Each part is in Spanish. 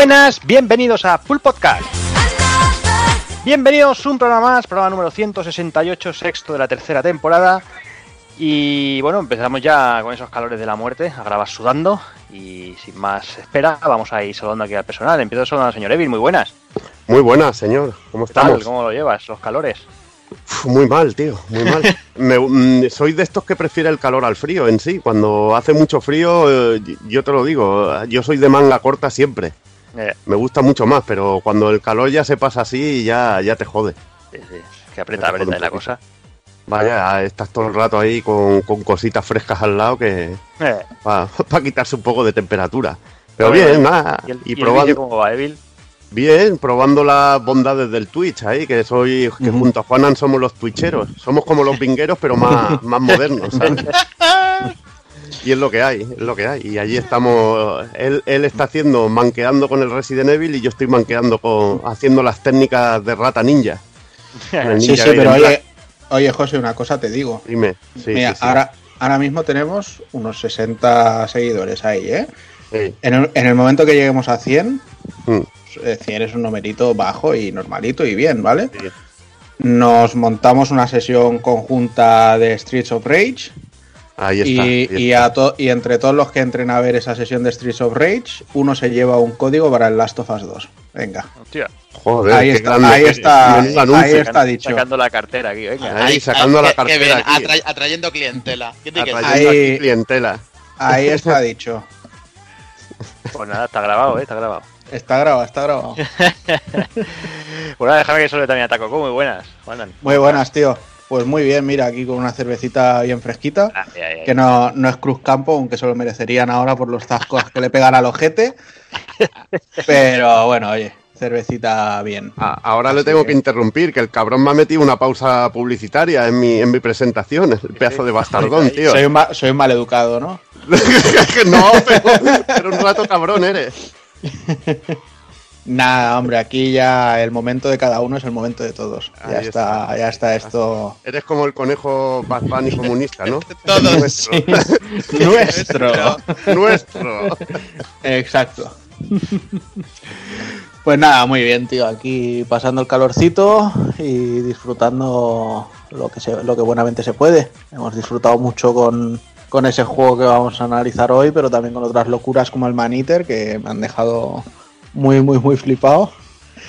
Buenas, bienvenidos a Full Podcast. Bienvenidos a un programa más, programa número 168, sexto de la tercera temporada. Y bueno, empezamos ya con esos calores de la muerte, a grabar sudando. Y sin más espera, vamos a ir saludando aquí al personal. Empiezo saludando al señor Evil, muy buenas. Muy buenas, señor. ¿Cómo ¿Qué tal? estamos? ¿Cómo lo llevas, los calores? Uf, Muy mal, tío, muy mal. Me- mm, soy de estos que prefiere el calor al frío en sí. Cuando hace mucho frío, eh, yo te lo digo, yo soy de manga corta siempre. Eh, Me gusta mucho más, pero cuando el calor ya se pasa así, ya, ya te jode. sí, sí, que aprieta, la cosa. Vaya, estás todo el rato ahí con, con cositas frescas al lado que Eh, para quitarse un poco de temperatura. Pero Bueno, bien, nada. ¿Y, el, Y y el probando, vídeo cómo va, Evil? bien, probando las bondades del Twitch ahí, que soy, que junto a Juanan somos los twitcheros. Somos como los vingueros, pero más, más modernos, ¿sabes? Y es lo que hay, es lo que hay. Y allí estamos, él, él está haciendo, manqueando con el Resident Evil y yo estoy manqueando con, haciendo las técnicas de rata ninja. Sí, sí, pero oye, oye, José, una cosa te digo. Dime, sí, Mira, sí, sí. Ahora, ahora mismo tenemos unos 60 seguidores ahí, ¿eh? En el, en el momento que lleguemos a 100, Mm, eh, 100 es un numerito bajo y normalito y bien, ¿vale? Nos montamos una sesión conjunta de Streets of Rage Ahí está. y, ahí y está. a to- y entre todos los que entren a ver esa sesión de Streets of Rage, uno se lleva un código para el Last of Us 2. Venga, Hostia, Joder, ahí está, grande ahí está, ahí está dicho. sacando la cartera aquí, venga. Ahí, sacando la cartera aquí. atrayendo clientela. ¿Qué te? Atrayendo Ahí- aquí clientela. Ahí está dicho. Pues nada, está grabado, ¿eh? Está grabado. Está grabado, está grabado. Pues nada, déjame que solo también a Taco. Muy buenas. Muy buenas, tío. Pues muy bien, mira, aquí con una cervecita bien fresquita. Ah, ya, ya, ya. Que no, no es Cruz Campo, aunque se lo merecerían ahora por los tascos que le pegan al ojete. Pero bueno, oye, cervecita bien. Ahora le tengo que- que interrumpir, que el cabrón me ha metido una pausa publicitaria en mi, en mi presentación, el pedazo de bastardón, tío. Soy un, ma- soy un mal educado, ¿no? no, pero, pero un rato cabrón eres. Nada, hombre, aquí ya el momento de cada uno es el momento de todos. Ya está, está. ya está esto. Eres como el conejo Bad Bunny comunista, ¿no? Todos. Nuestro. Nuestro. Nuestro. Exacto. Pues nada, muy bien, tío. Aquí pasando el calorcito y disfrutando lo que, se, lo que buenamente se puede. Hemos disfrutado mucho con, con ese juego que vamos a analizar hoy, pero también con otras locuras como el Man Eater que me han dejado muy, muy, muy flipado.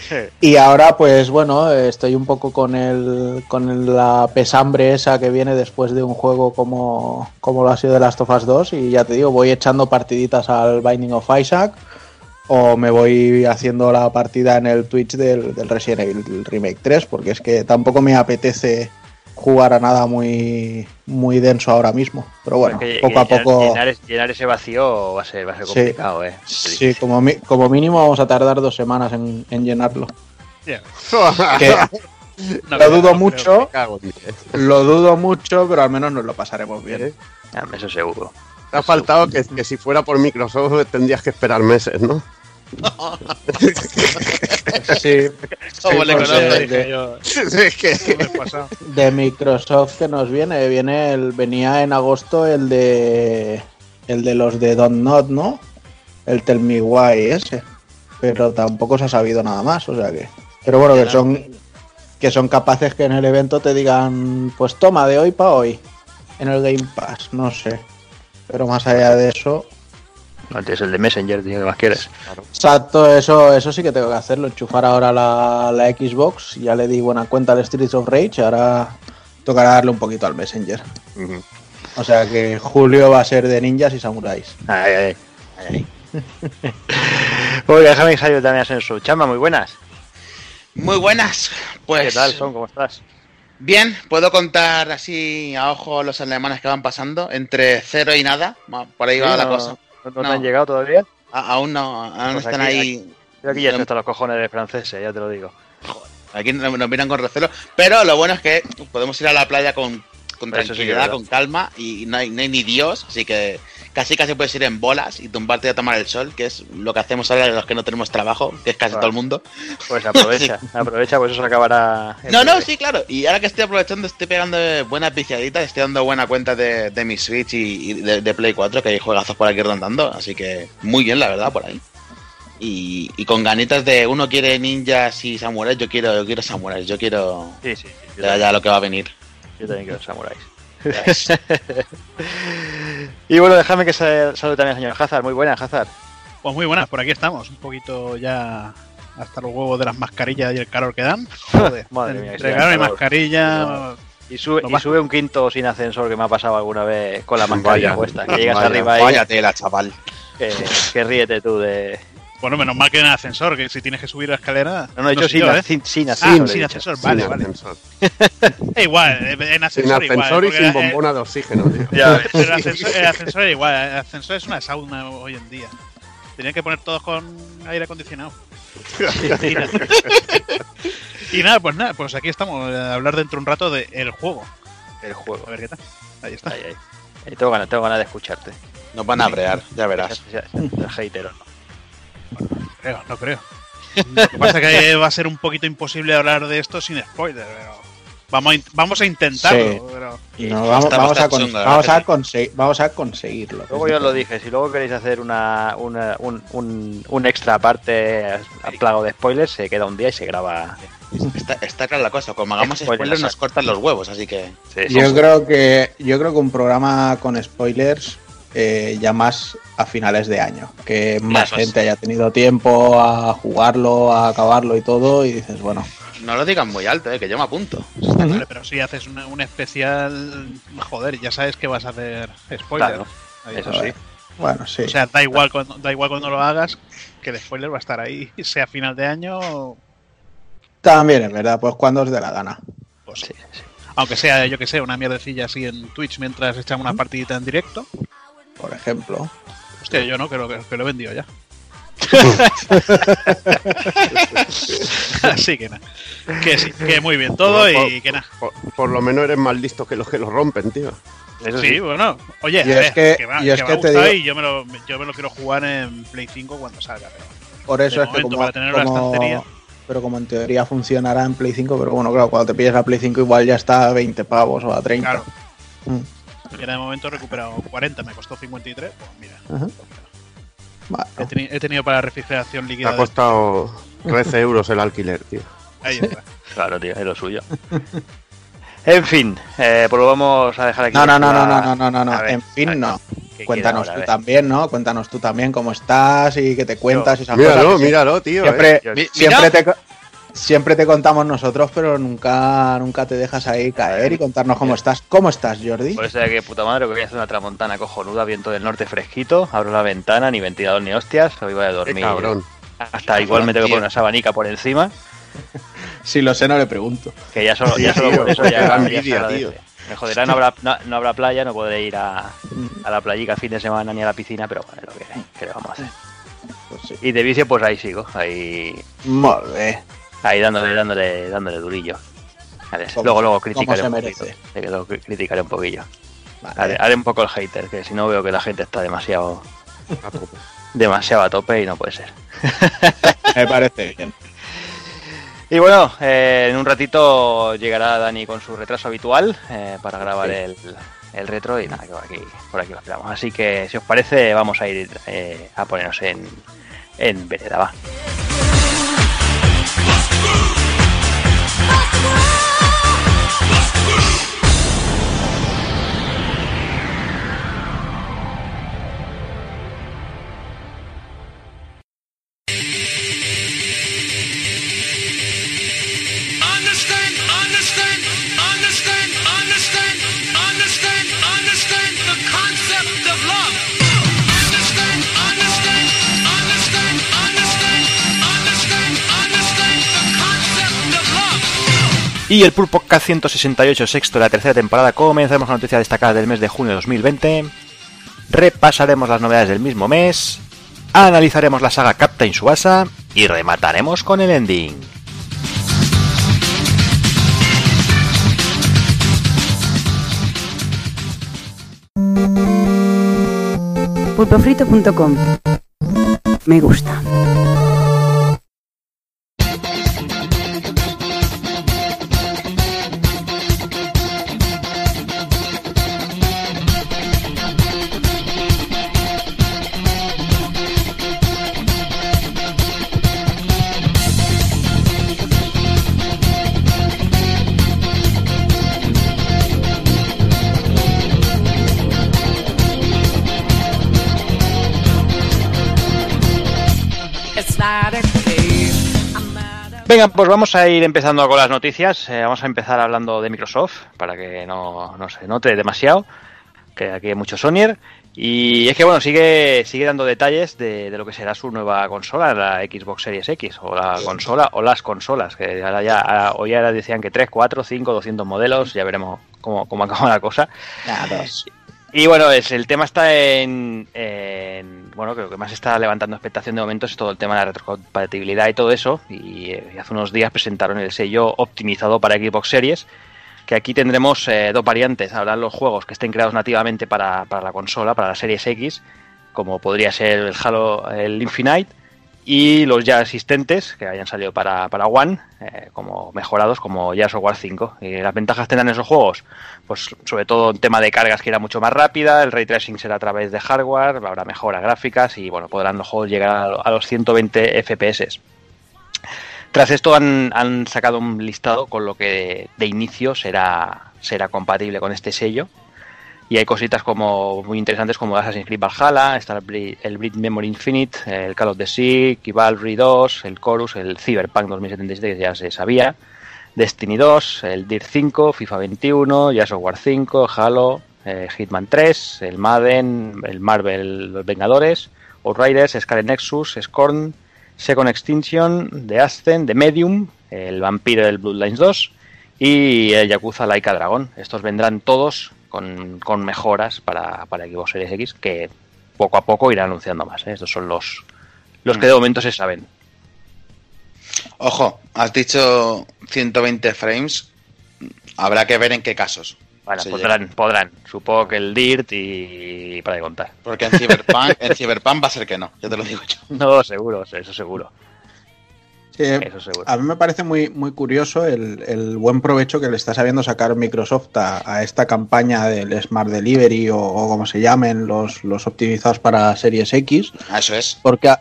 Sí. Y ahora, pues bueno, estoy un poco con el con la pesambre esa que viene después de un juego como, como lo ha sido The Last of Us 2. Y ya te digo, voy echando partiditas al Binding of Isaac o me voy haciendo la partida en el Twitch del, del Resident Evil Remake 3, porque es que tampoco me apetece jugar a nada muy, muy denso ahora mismo. Pero bueno, poco a poco. Llenar, es- llenar ese vacío va a ser, va a ser Sí. complicado, ¿eh? Sí, como, mi- como mínimo vamos a tardar dos semanas en, en llenarlo. Que lo dudo mucho, Cago lo dudo mucho, pero al menos nos lo pasaremos bien. ¿Eh? Eso seguro. Te ha faltado que, que si fuera por Microsoft tendrías que esperar meses, ¿no? Sí, ¿Cómo le conozco? Dije de- yo. es que... de Microsoft que nos viene, viene el, venía en agosto el de el de los de Don't Not, ¿no? El Tell Me Why ese. Pero tampoco se ha sabido nada más, o sea que. Pero bueno, que son que son capaces que en el evento te digan, pues toma de hoy para hoy en el Game Pass, no sé. Pero más allá de eso, Tienes el de Messenger, tío, que más quieres? exacto, eso eso sí que tengo que hacerlo, enchufar ahora la, la Xbox, ya le di buena cuenta al Streets of Rage, ahora tocará darle un poquito al Messenger. O sea que julio va a ser de ninjas y samuráis. Ay, ay, ay. Oye, déjame que salga también en su chamba, muy buenas. Muy buenas. Pues. ¿Qué tal, Son? ¿Cómo estás? Bien, puedo contar así a ojo los alemanes que van pasando. Entre cero y nada. Por ahí va Sí, la no- cosa. ¿No, no han llegado todavía? A- aún no, aún Pues están aquí- ahí. Yo aquí ya estoy hasta los cojones de franceses, ya te lo digo. Aquí nos, nos miran con recelo. Pero lo bueno es que podemos ir a la playa con, con sí tranquilidad, verdad. con calma. Y no hay, no hay ni Dios. Así que casi casi puedes ir en bolas y tumbarte a tomar el sol. Que es lo que hacemos ahora los que no tenemos trabajo. Que es casi Claro. todo el mundo. Pues aprovecha, aprovecha, pues eso se acabará. No, no, sí, claro. Y ahora que estoy aprovechando, estoy pegando buenas viciaditas, estoy dando buena cuenta de, de mi Switch y, y de, de Play 4, que hay juegazos por aquí rondando. Así que muy bien, la verdad, por ahí. Y, y con ganitas de uno quiere ninjas y samuráis, yo quiero, yo quiero samuráis, yo quiero Sí, sí, sí. Yo, ya, también, ya lo que va a venir. yo también quiero samuráis. Y bueno, déjame que sa- salude también al señor Hazard. Muy buena, Hazard. Pues muy buenas, por aquí estamos. Un poquito ya hasta los huevos de las mascarillas y el calor que dan. Joder, Madre mía, que entre sea calor y calor. mascarilla. Y sube, y sube un quinto sin ascensor que me ha pasado alguna vez con la mascarilla Vaya, puesta. Que llegas vaya, arriba y Vaya tela, chaval. que, que ríete tú de. Bueno, menos mal que en el ascensor, que si tienes que subir la escalera. No, no, he no dicho sé sin, yo, ¿eh? sin, sin Ah, ascensor. sin ascensor, Sin vale, vale. ascensor. Eh, igual, eh, en Sin ascensor, igual. ascensor y sin la- bombona de oxígeno, tío. Ya. Pero el ascensor, el ascensor es igual, el ascensor es una sauna hoy en día. Tenían que poner todos con aire acondicionado. y, nada. Y nada, pues nada, pues aquí estamos a hablar dentro de un rato de el juego. El juego. A ver qué tal. Ahí está. Ahí, ahí. Ahí tengo, ganas, tengo ganas de escucharte. Nos van a brear, ya verás. Ya- ya- ya- El hater, ¿o no? Creo, no creo. Lo que pasa es que va a ser un poquito imposible hablar de esto sin spoiler, pero vamos a, in- vamos a intentarlo. Sí. pero- Y no, vamos, a, vamos, vamos conseguirlo. Luego yo os lo dije, si luego queréis hacer una, una- un, un, un extra aparte a plago de spoilers, se queda un día y se graba. Está, está clara la cosa, como hagamos Spoiler, spoilers nos cortan los huevos, así que... Sí, sí, Yo sí. creo que yo creo que un programa con spoilers eh, ya más a finales de año, que más gente haya tenido tiempo a jugarlo, a acabarlo y todo, y dices, bueno, No lo digan muy alto, eh, que yo me apunto. Pero si haces un especial, joder, ya sabes que vas a hacer spoiler. Claro, Ahí eso sí. bueno, sí. O sea, da igual cuando, da igual cuando lo hagas, que el spoiler va a estar ahí, sea final de año, o- También es verdad, pues cuando os dé la gana. pues, Sí, sí. aunque sea, yo que sé, una mierdecilla así en Twitch mientras echamos una partidita en directo. Por ejemplo. Hostia, yo no, que lo, que lo he vendido ya. Así que nada. Que sí, que muy bien todo y que nada. Por, por lo menos eres más listo que los que lo rompen, tío. Eso Sí, sí. bueno, oye, Y a es ver, que- me, y es que que te gustado digo- y yo me, lo, yo me lo quiero jugar en Play 5 cuando salga. Pero Por eso De es que como, para tener una como- estantería. pero como en teoría funcionará en Play 5, pero bueno, claro, cuando te pilles la Play 5 igual ya está a 20 pavos o a 30. claro, Mm. Y de momento he recuperado 40, me costó 53. Pues mira, Ajá. Bueno, he, teni- he tenido para refrigeración líquida. ha de- costado 13 euros el alquiler, tío. Ahí está. Claro, tío, es lo suyo. en fin, eh, pues lo vamos a dejar aquí. no, no, no, no, no, no, no, no, ver, en fin, no. ¿qué Cuéntanos ahora? tú también, ¿no? Cuéntanos tú también cómo estás y que te cuentas y esas Míralo, cosas. que míralo, tío. Siempre, eh. Siempre, mira. te, siempre te contamos nosotros, pero nunca, nunca te dejas ahí caer y contarnos cómo estás. ¿Cómo estás, Jordi? Pues de que puta madre, que voy a hacer una tramontana cojonuda, viento del norte fresquito, abro la ventana, ni ventilador ni hostias, hoy voy a Qué dormir. cabrón. Hasta igual me tengo que poner una sabanica por encima, Si lo sé, no le pregunto. que ya solo, ya solo por eso qué ya, envidia, tío. Me joderá, no habrá, no, no habrá playa, no podré ir a, a la playica el fin de semana ni a la piscina, pero bueno, es lo que ¿qué le vamos a hacer? Pues sí. Y de vicio, pues ahí sigo, ahí, Molt bé. Ahí dándole, dándole, dándole durillo. Vale, Como- luego, luego criticaré un poquito. luego cri- criticaré un poquillo. Vale. Haré, haré un poco el hater, que si no veo que la gente está demasiado, A tope. demasiado a tope y no puede ser. Me parece bien. Y bueno, eh, en un ratito llegará Dani con su retraso habitual eh, para grabar Sí. el, el retro y nada, que por aquí, por aquí lo esperamos. Así que si os parece, vamos a ir eh, a ponernos en, en vereda, va. Y el Pulpo K168, sexto de la tercera temporada, comenzaremos con noticias destacadas del mes de junio de 2020. Repasaremos las novedades del mismo mes. Analizaremos la saga Captain Subasa y remataremos con el ending. pulpofrito.com. Me gusta. Venga, pues vamos a ir empezando con las noticias. Eh, vamos a empezar hablando de Microsoft, para que no, no se note demasiado, que aquí hay mucho Sonyer. Y es que bueno, sigue, sigue dando detalles de, de lo que será su nueva consola, la Xbox Series X, o la consola, o las consolas, que ahora ya, ahora- hoy ahora decían que 3, 4, 5, 200 modelos, ya veremos cómo, cómo acaba la cosa. Y bueno, es, el tema está en, en- Bueno, lo que más está levantando expectación de momento es todo el tema de la retrocompatibilidad y todo eso. Y, eh, hace unos días presentaron el sello optimizado para Xbox Series. Que aquí tendremos eh, dos variantes. Habrá los juegos que estén creados nativamente para, para la consola, para la Series X, como podría ser el Halo, el Infinite, y los ya existentes que hayan salido para, para One, eh, como mejorados, como Gears of War 5. Y las ventajas tendrán esos juegos, pues sobre todo en tema de cargas que irá mucho más rápida, el ray tracing será a través de hardware, habrá mejoras gráficas y bueno, podrán los juegos llegar a, a los 120 FPS. Tras esto han, han sacado un listado con lo que de inicio será, será compatible con este sello. Y hay cositas como muy interesantes como Assassin's Creed Valhalla, está el el Brit Memory Infinite, el Call of the Sea, Chivalry 2, el Chorus, el Cyberpunk 2077 que ya se sabía, Destiny 2, el Dirt 5, FIFA 21, Gears of War 5, Halo, eh, Hitman 3, el Madden, el Marvel Los Vengadores, Outriders, Scarlet Nexus, Scorn, Second Extinction, The Ascent, The Medium, el Vampiro del Bloodlines 2 y el Yakuza Laika Dragon. Estos vendrán todos con, con mejoras para, para Xbox Series X que poco a poco irán anunciando más. ¿eh? Estos son los, los que de momento se saben. Ojo, has dicho 120 frames. Habrá que ver en qué casos. Bueno, podrán, podrán. Supongo que el Dirt y para de contar. Porque en Cyberpunk, en Cyberpunk va a ser que no, ya te lo digo yo. No, seguro, eso seguro. Eso seguro. a mí me parece muy, muy curioso el, el buen provecho que le está sabiendo sacar Microsoft a, a esta campaña del Smart Delivery o, o como se llamen los, los optimizados para Series X, Ah, Eso es. porque,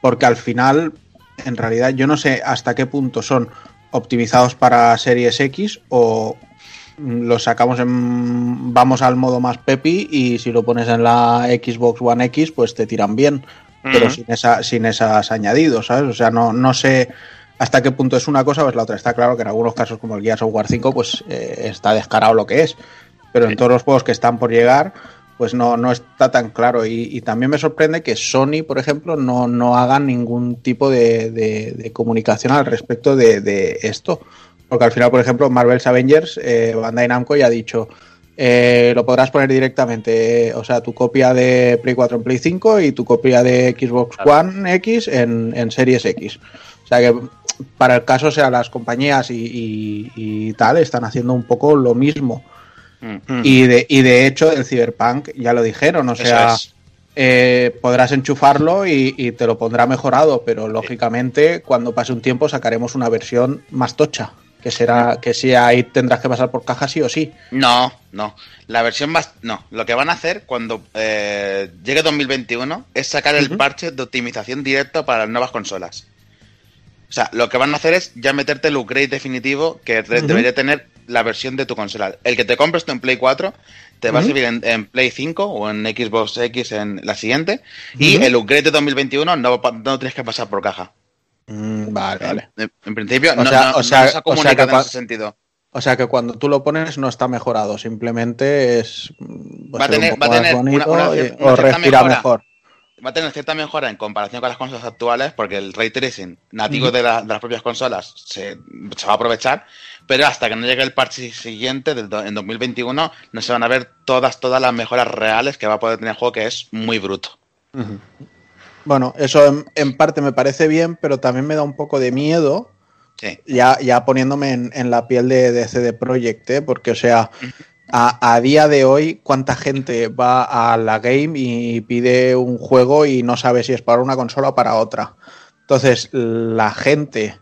porque al final, en realidad, yo no sé hasta qué punto son optimizados para Series X o los sacamos en vamos al modo más pepi y si lo pones en la Xbox One X pues te tiran bien pero sin esa sin esas añadidos sabes o sea no no sé hasta qué punto es una cosa o es la otra. Está claro que en algunos casos como el Gears of War 5 pues eh, está descarado lo que es. Pero en todos los juegos que están por llegar pues no, no está tan claro. Y, y también me sorprende que Sony, por ejemplo, no, no haga ningún tipo de, de- de comunicación al respecto de, de esto. Porque al final, por ejemplo, Marvel's Avengers, eh, Bandai Namco ya ha dicho, eh, lo podrás poner directamente, o sea, tu copia de Play 4 en Play 5 y tu copia de Xbox Claro. One X en, en Series X. O sea que para el caso, o sea, las compañías y, y- y tal están haciendo un poco lo mismo. Mm. Y de, y de hecho, el Cyberpunk ya lo dijeron, o sea, eh, podrás enchufarlo y, y te lo pondrá mejorado, pero lógicamente cuando pase un tiempo sacaremos una versión más tocha, que será que si ahí tendrás que pasar por caja sí o sí. No, no. La versión más. No. Lo que van a hacer cuando eh, llegue 2021 es sacar el parche de optimización directo para las nuevas consolas. O sea, lo que van a hacer es ya meterte el upgrade definitivo que debería tener la versión de tu consola. El que te compres tú en Play 4 te va a servir en, en Play 5 o en Xbox X en la siguiente. Y el upgrade de 2021 no, no tienes que pasar por caja. Mm, vale, vale. En, en principio, O no, sea- no- o sea- no se ha o sea comunicado en ese sentido. O sea que cuando tú lo pones no está mejorado, simplemente es Va a un tener- va a tener una- una y- o respira mejora. mejor. va a tener cierta mejora en comparación con las consolas actuales, porque el ray tracing nativo de, la- de las propias consolas se, se va a aprovechar, pero hasta que no llegue el parche siguiente, del do- en 2021, no se van a ver todas, todas las mejoras reales que va a poder tener el juego, que es muy bruto. Bueno, eso en, en parte me parece bien, pero también me da un poco de miedo Sí. ya, ya poniéndome en, en la piel de, de CD Projekt, ¿eh? porque, o sea, a, a día de hoy, ¿cuánta gente va a la game y pide un juego y no sabe si es para una consola o para otra? Entonces, la gente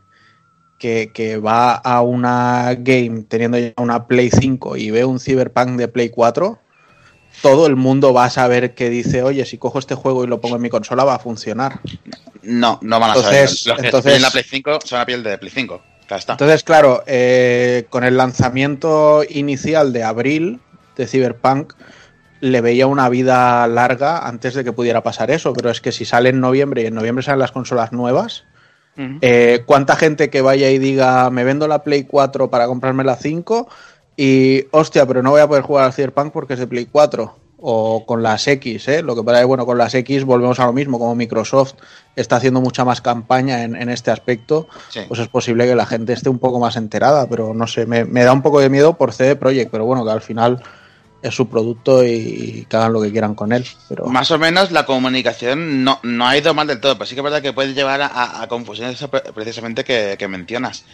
que, que va a una game teniendo ya una Play 5 y ve un Cyberpunk de Play 4, todo el mundo va a saber que dice, oye, si cojo este juego y lo pongo en mi consola va a funcionar. No, no van a Entonces- saber. Los que entonces- tienen la Play 5 son la piel de Play 5. Ya está. Entonces, claro, eh, con el lanzamiento inicial de abril de Cyberpunk, le veía una vida larga antes de que pudiera pasar eso, pero es que si sale en noviembre y en noviembre salen las consolas nuevas. Eh, ¿Cuánta gente que vaya y diga, me vendo la Play 4 para comprarme la 5? Y, hostia, pero no voy a poder jugar al Cyberpunk porque es de Play 4. O con las X, ¿eh? Lo que pasa es que, bueno, con las X volvemos a lo mismo. Como Microsoft está haciendo mucha más campaña en, en este aspecto, Sí. pues es posible que la gente esté un poco más enterada. Pero no sé, me, me da un poco de miedo por CD Projekt. Pero bueno, que al final es su producto y que hagan lo que quieran con él. Pero Más o menos la comunicación no, no ha ido mal del todo, pero sí que es verdad que puede llevar a, confusiones precisamente que, que mencionas.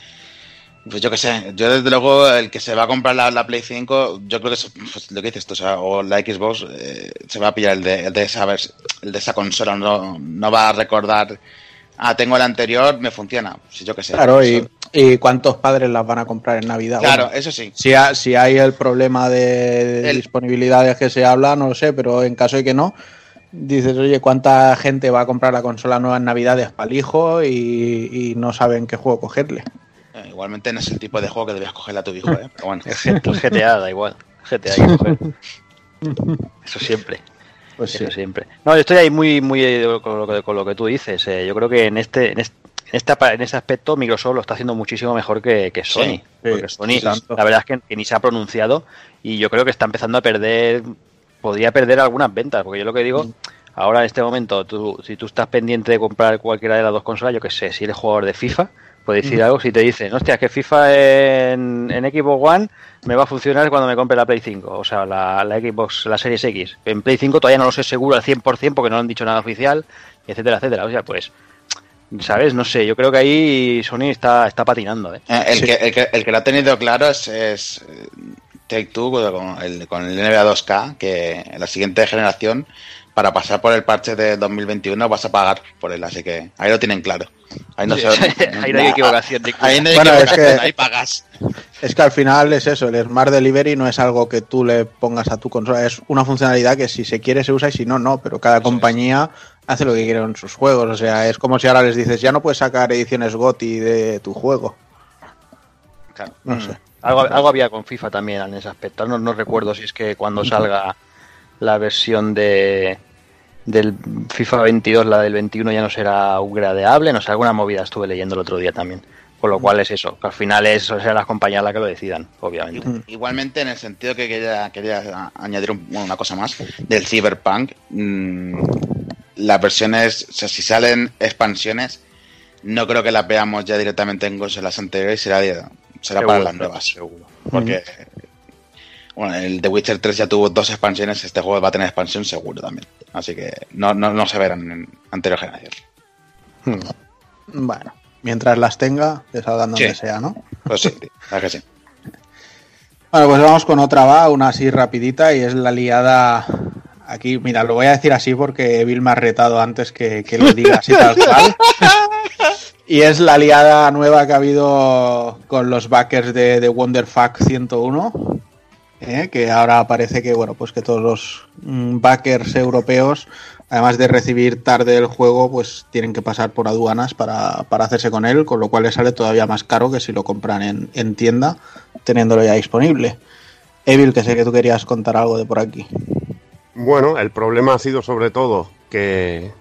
Pues yo qué sé, yo desde luego el que se va a comprar la, la Play 5, yo creo que es pues, lo que dices tú, o, sea, o la Xbox eh, se va a pillar el de, el de esa el de esa consola, no, no va a recordar, ah, tengo el anterior, me funciona, pues yo qué sé. claro, y, cuántos padres las van a comprar en Navidad. claro, Bueno, eso sí. Si, ha- si hay el problema de, de El- disponibilidades que se habla, no lo sé, pero en caso de que no, dices, oye, ¿cuánta gente va a comprar la consola nueva en Navidades para el hijo y, y no saben qué juego cogerle? Eh, igualmente no es el tipo de juego que debías cogerle a tu hijo, ¿eh? pero bueno. GTA da igual. GTA hay que coger. Eso siempre. Pues sí. Eso siempre. No, yo estoy ahí muy, muy eh, con lo que, con lo que tú dices. eh, yo creo que en este, en este, en esta en este aspecto Microsoft lo está haciendo muchísimo mejor que, que Sony. Sí, porque sí, Sony, la verdad es que, que ni se ha pronunciado y yo creo que está empezando a perder, podría perder algunas ventas, porque yo lo que digo, ahora en este momento, tú, si tú estás pendiente de comprar cualquiera de las dos consolas, yo que sé, si eres jugador de FIFA, puedes decir algo si te dicen, hostia, que FIFA en, en Xbox One me va a funcionar cuando me compre la Play 5, o sea, la, la Xbox, la Series X. En Play 5 todavía no lo sé seguro al 100% porque no han dicho nada oficial, etcétera, etcétera. O sea, pues, ¿sabes? No sé, yo creo que ahí Sony está, está patinando, ¿eh? Eh, el, Sí. que, el, que, el que lo ha tenido claro es, es eh, Take Two con el, con el NBA 2K, que en la siguiente generación, para pasar por el parche de 2021, vas a pagar por él. Así que ahí lo tienen claro. Ahí no, se, ahí no hay equivocación. Ahí no hay Bueno, es equivocación, que- ahí pagas. Es que al final es eso, el Smart Delivery no es algo que tú le pongas a tu consola, es una funcionalidad que si se quiere se usa y si no, no, pero cada compañía hace lo que quiere en sus juegos, o sea, es como si ahora les dices, ya no puedes sacar ediciones GOTI de tu juego. Claro. No Mm. sé. Algo, algo había con FIFA también en ese aspecto. No, no recuerdo si es que cuando salga la versión de del FIFA 22, la del 21 ya no será upgradeable, no sé, alguna movida estuve leyendo el otro día también. Con lo cual es eso, que al final es o sea, las compañías las que lo decidan, obviamente. Igualmente, en el sentido que quería, quería añadir un- una cosa más del Cyberpunk, mm, las versiones, o sea, si salen expansiones, no creo que las veamos ya directamente en consolas anteriores, será, será para las nuevas. seguro. Porque bueno, el The Witcher 3 ya tuvo dos expansiones, este juego va a tener expansión seguro también. Así que no, no, no se verán en anterior generación. Bueno, mientras las tenga, que salgan donde Sí. sea, ¿no? Pues sí, que sí. Bueno, pues vamos con otra, va, una así rapidita y es la liada. Aquí, mira, lo voy a decir así porque Bill me ha retado antes que, que lo diga así tal cual. Y es la liada nueva que ha habido con los backers de, de Wonderfuck 101. ¿Eh? Que ahora parece que, bueno, pues que todos los mm, backers europeos, además de recibir tarde el juego, pues tienen que pasar por aduanas para, para hacerse con él, con lo cual les sale todavía más caro que si lo compran en, en tienda, teniéndolo ya disponible. Evil, que sé que tú querías contar algo de por aquí. Bueno, el problema ha sido sobre todo que,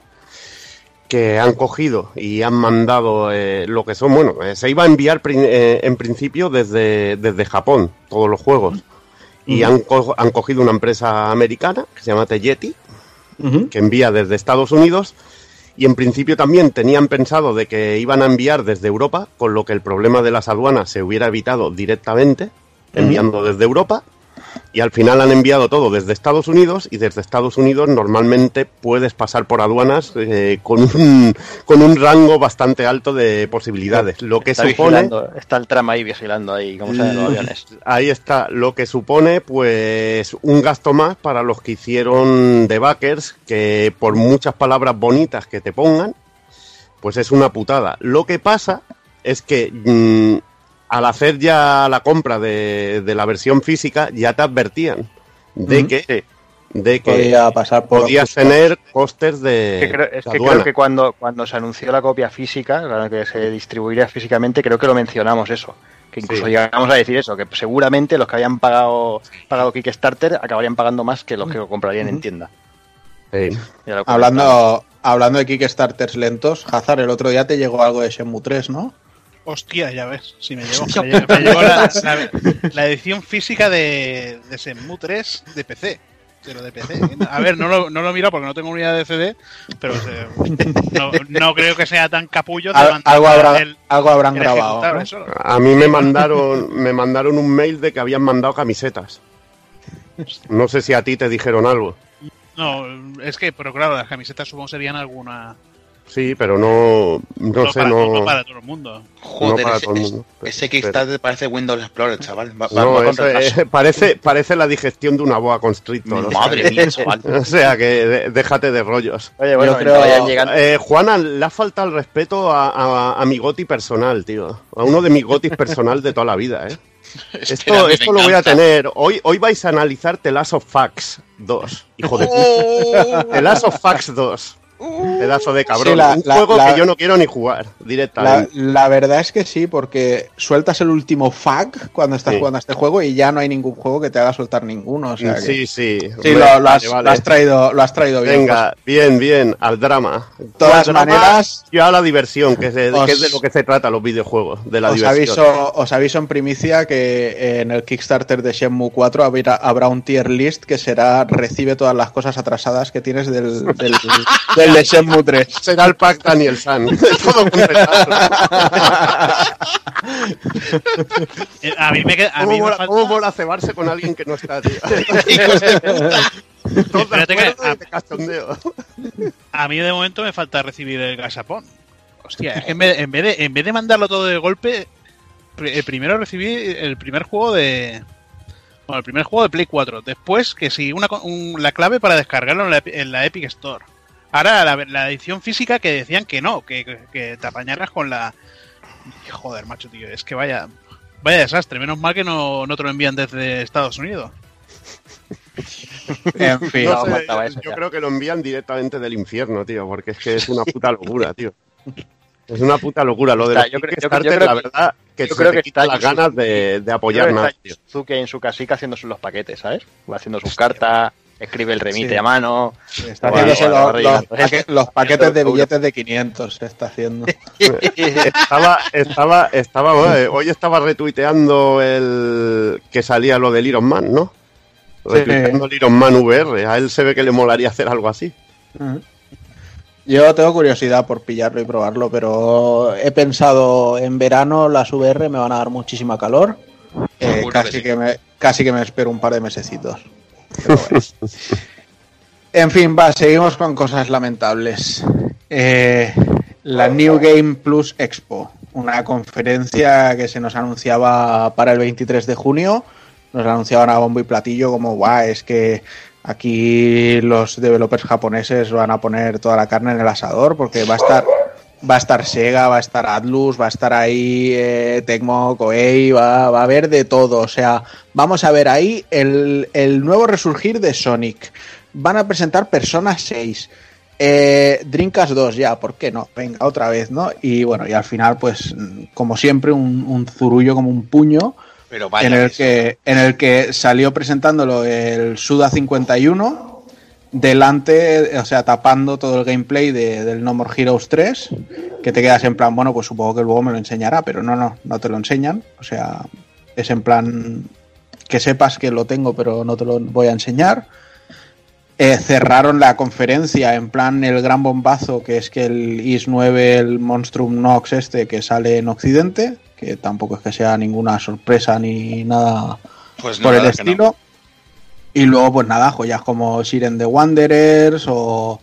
que han cogido y han mandado eh, lo que son, bueno, eh, se iba a enviar eh, en principio desde, desde Japón todos los juegos. Y han, co- han cogido una empresa americana que se llama Teyeti, que envía desde Estados Unidos y en principio también tenían pensado de que iban a enviar desde Europa, con lo que el problema de las aduanas se hubiera evitado directamente, enviando desde Europa. Y al final han enviado todo desde Estados Unidos y desde Estados Unidos normalmente puedes pasar por aduanas eh, con, un, con un rango bastante alto de posibilidades. Lo que Está supone... está el trama ahí vigilando ahí, como salen los aviones. Ahí está, lo que supone pues un gasto más para los que hicieron de backers, que por muchas palabras bonitas que te pongan, pues es una putada. Lo que pasa es que mm, al hacer ya la compra de, de la versión física ya te advertían de que, de que Podía pasar por podías tener costes de, Que creo- es que creo que cuando, cuando se anunció la copia física, la que se distribuiría físicamente, creo que lo mencionamos eso. Que incluso Sí. llegamos a decir eso, que seguramente los que habían pagado, pagado Kickstarter acabarían pagando más que los que lo comprarían en tienda. Sí. Hablando, hablando de Kickstarters lentos, Hazard, el otro día te llegó algo de Shenmue 3, ¿no? Hostia, ya ves, si me llegó. Me llegó la, la- la edición física de, de Shenmue 3 de PC. Pero de PC. A ver, no lo, no lo miro porque no tengo unidad de CD, pero eh, no, no creo que sea tan capullo de Al- levantar algo, habrá- el, algo habrán grabado. A mí me mandaron, me mandaron un mail de que habían mandado camisetas. No sé si a ti te dijeron algo. No, es que, pero claro, las camisetas supongo serían alguna. Sí, pero no, no sé, para, no, no para todo el mundo. Joder, no para ese, todo el mundo. ese Kickstarter parece Windows Explorer, chaval. Va, va- no, va parece, parece la digestión de una boa constrictor. o sea, Madre mía, chaval. O sea, que de- déjate de rollos. Oye, bueno, Yo creo- vayan llegando. Eh, Juana, le ha faltado el respeto a, a- a mi goti personal, tío. A uno de mis gotis personal de toda la vida, ¿eh? Esto, esto lo voy a tener. Hoy, hoy vais a analizar The Last of Facts 2. Hijo de puta. Oh. The Last of Facts 2. Pedazo de cabrón. Sí, la- Un la- juego la- que yo no quiero ni jugar directamente. la verdad es que sí, porque sueltas el último FAQ cuando estás Sí. jugando a este juego y ya no hay ningún juego que te haga soltar ninguno. O sea que- sí, sí. Lo, lo has, vale, vale. lo has traído, lo has traído bien. Venga, bien, bien, al drama. De todas maneras- y a la diversión, que es, de, Os- que es de lo que se trata los videojuegos, de la Os diversión. aviso, os aviso en primicia que en el Kickstarter de Shenmue 4 habrá, habrá un tier list que será recibe todas las cosas atrasadas que tienes del, del, del de Shenmue 3. Será el pack Daniel San. Todo. Eh, A mí me, queda- a ¿Cómo, mí me mola, falta- cómo mola cebarse con alguien que no está, tío? Que- cachondeo. A mí de momento me falta recibir el gasapón. Hostia, es que en vez, en vez de, en vez de mandarlo todo de golpe, eh, primero recibí el primer juego de. Bueno, el primer juego de Play 4. Después que sí, una, un- la clave para descargarlo en la, Epi- en la Epic Store. Ahora la, la edición física que decían que no, que, que- que te apañaras con la. Joder, macho, tío, es que vaya. Vaya desastre, menos mal que no, no te lo envían desde Estados Unidos. En fin. No No, sé, faltaba eso yo ya. creo que lo envían directamente del infierno, tío, porque es que es una puta locura, tío. Es una puta locura lo de los yo creo- yo creo- la verdad, que yo se creo te que quitan está las ganas de, de apoyar tío. Yusuke en su casica haciéndose los paquetes, ¿sabes? Va haciendo sus cartas, escribe el remite Sí. a mano. Está haciéndose los, vale, los vale. paque- los paquetes de billetes de 500. Se está haciendo. Estaba, estaba, estaba, eh, hoy estaba retuiteando el que salía lo del Iron Man, ¿no? Retuiteando el Iron Man VR. A él se ve que le molaría hacer algo así. Yo tengo curiosidad por pillarlo y probarlo, pero he pensado en verano las VR me van a dar muchísima calor. Eh, casi, que sí. que me, casi que me espero un par de mesecitos. En fin, va, seguimos con cosas lamentables. Eh, la New Game Plus Expo, una conferencia que se nos anunciaba para el 23 de junio. Nos anunciaban a bombo y platillo como, guau, es que aquí los developers japoneses van a poner toda la carne en el asador porque va a estar va a estar Sega, va a estar Atlus, va a estar ahí eh, Tecmo, Koei, va, va a haber de todo. O sea, vamos a ver ahí el, el nuevo resurgir de Sonic. Van a presentar Persona 6. Eh, Dreamcast 2 ya, ¿por qué no? Venga, otra vez, ¿no? Y bueno, y al final, pues, como siempre, un, un zurullo como un puño Pero vaya. en el eso. que en el que salió presentándolo el Suda 51 delante, o sea, tapando todo el gameplay de- del No More Heroes 3, que te quedas en plan, bueno, pues supongo que luego me lo enseñará, pero no, no, no te lo enseñan, o sea, es en plan que sepas que lo tengo, pero no te lo voy a enseñar. Eh, cerraron la conferencia en plan el gran bombazo que es que el IS 9, el Monstrum Nox este que sale en Occidente, que tampoco es que sea ninguna sorpresa ni nada Pues por el estilo. Y luego, pues nada, joyas como Siren the Wanderers o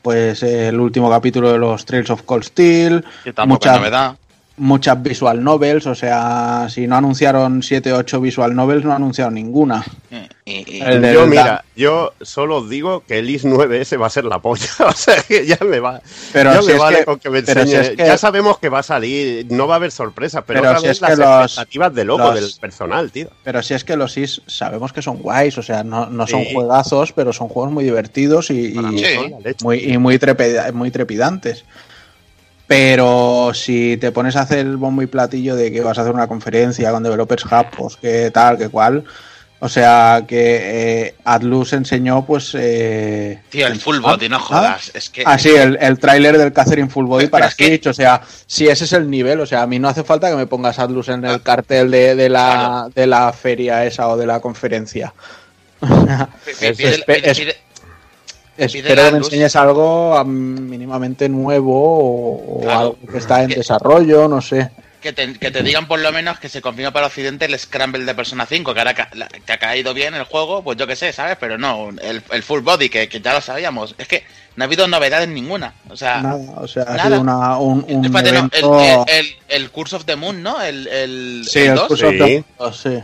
pues el último capítulo de los Trails of Cold Steel, Que tampoco muchas- es novedad. Muchas visual novels, o sea, si no anunciaron 7 o 8 visual novels, no anunciaron ninguna. Eh, Y, y- El de yo, mira, yo solo os digo que el IS 9S va a ser la polla. O sea, que ya me va. Pero ya si me es vale que- con que me pero si enseñe. es que- Ya sabemos que va a salir, no va a haber sorpresas, pero, Pero otra si vez es que las los- expectativas de loco los- del personal, tío. Pero si es que los IS sabemos que son guays, o sea, no, no son Sí. juegazos, pero son juegos muy divertidos y, Sí. muy, y muy, trepida- muy trepidantes. Pero si te pones a hacer el bombo y platillo de que vas a hacer una conferencia con developers hub, pues que tal, que cual, O sea que eh, Atlus enseñó, pues. Eh, Tío, el full body, no jodas. Es que. Ah, sí, el, el tráiler del Catherine Full Body Pero para es que-. O sea, si ese es el nivel, o sea, a mí no hace falta que me pongas Atlus en el Ah. cartel de, de la, Claro. de la feria esa o de la conferencia. Pide- pide- Espero que me enseñes algo am, mínimamente nuevo o, Claro. algo que está en Que- desarrollo, no sé. que, te, que te digan por lo menos que se confirma para Occidente el Scramble de Persona 5, que ahora que ha caído bien el juego, pues yo qué sé, ¿sabes? Pero no, el, el full body, que, que ya lo sabíamos. Es que no ha habido novedades ninguna. O sea, Nada, o sea, ha sido una, un, un Espérate, no, el, el, el- el Curse of the Moon, ¿no? El, el, sí, el el dos, curso Sí. de- sí.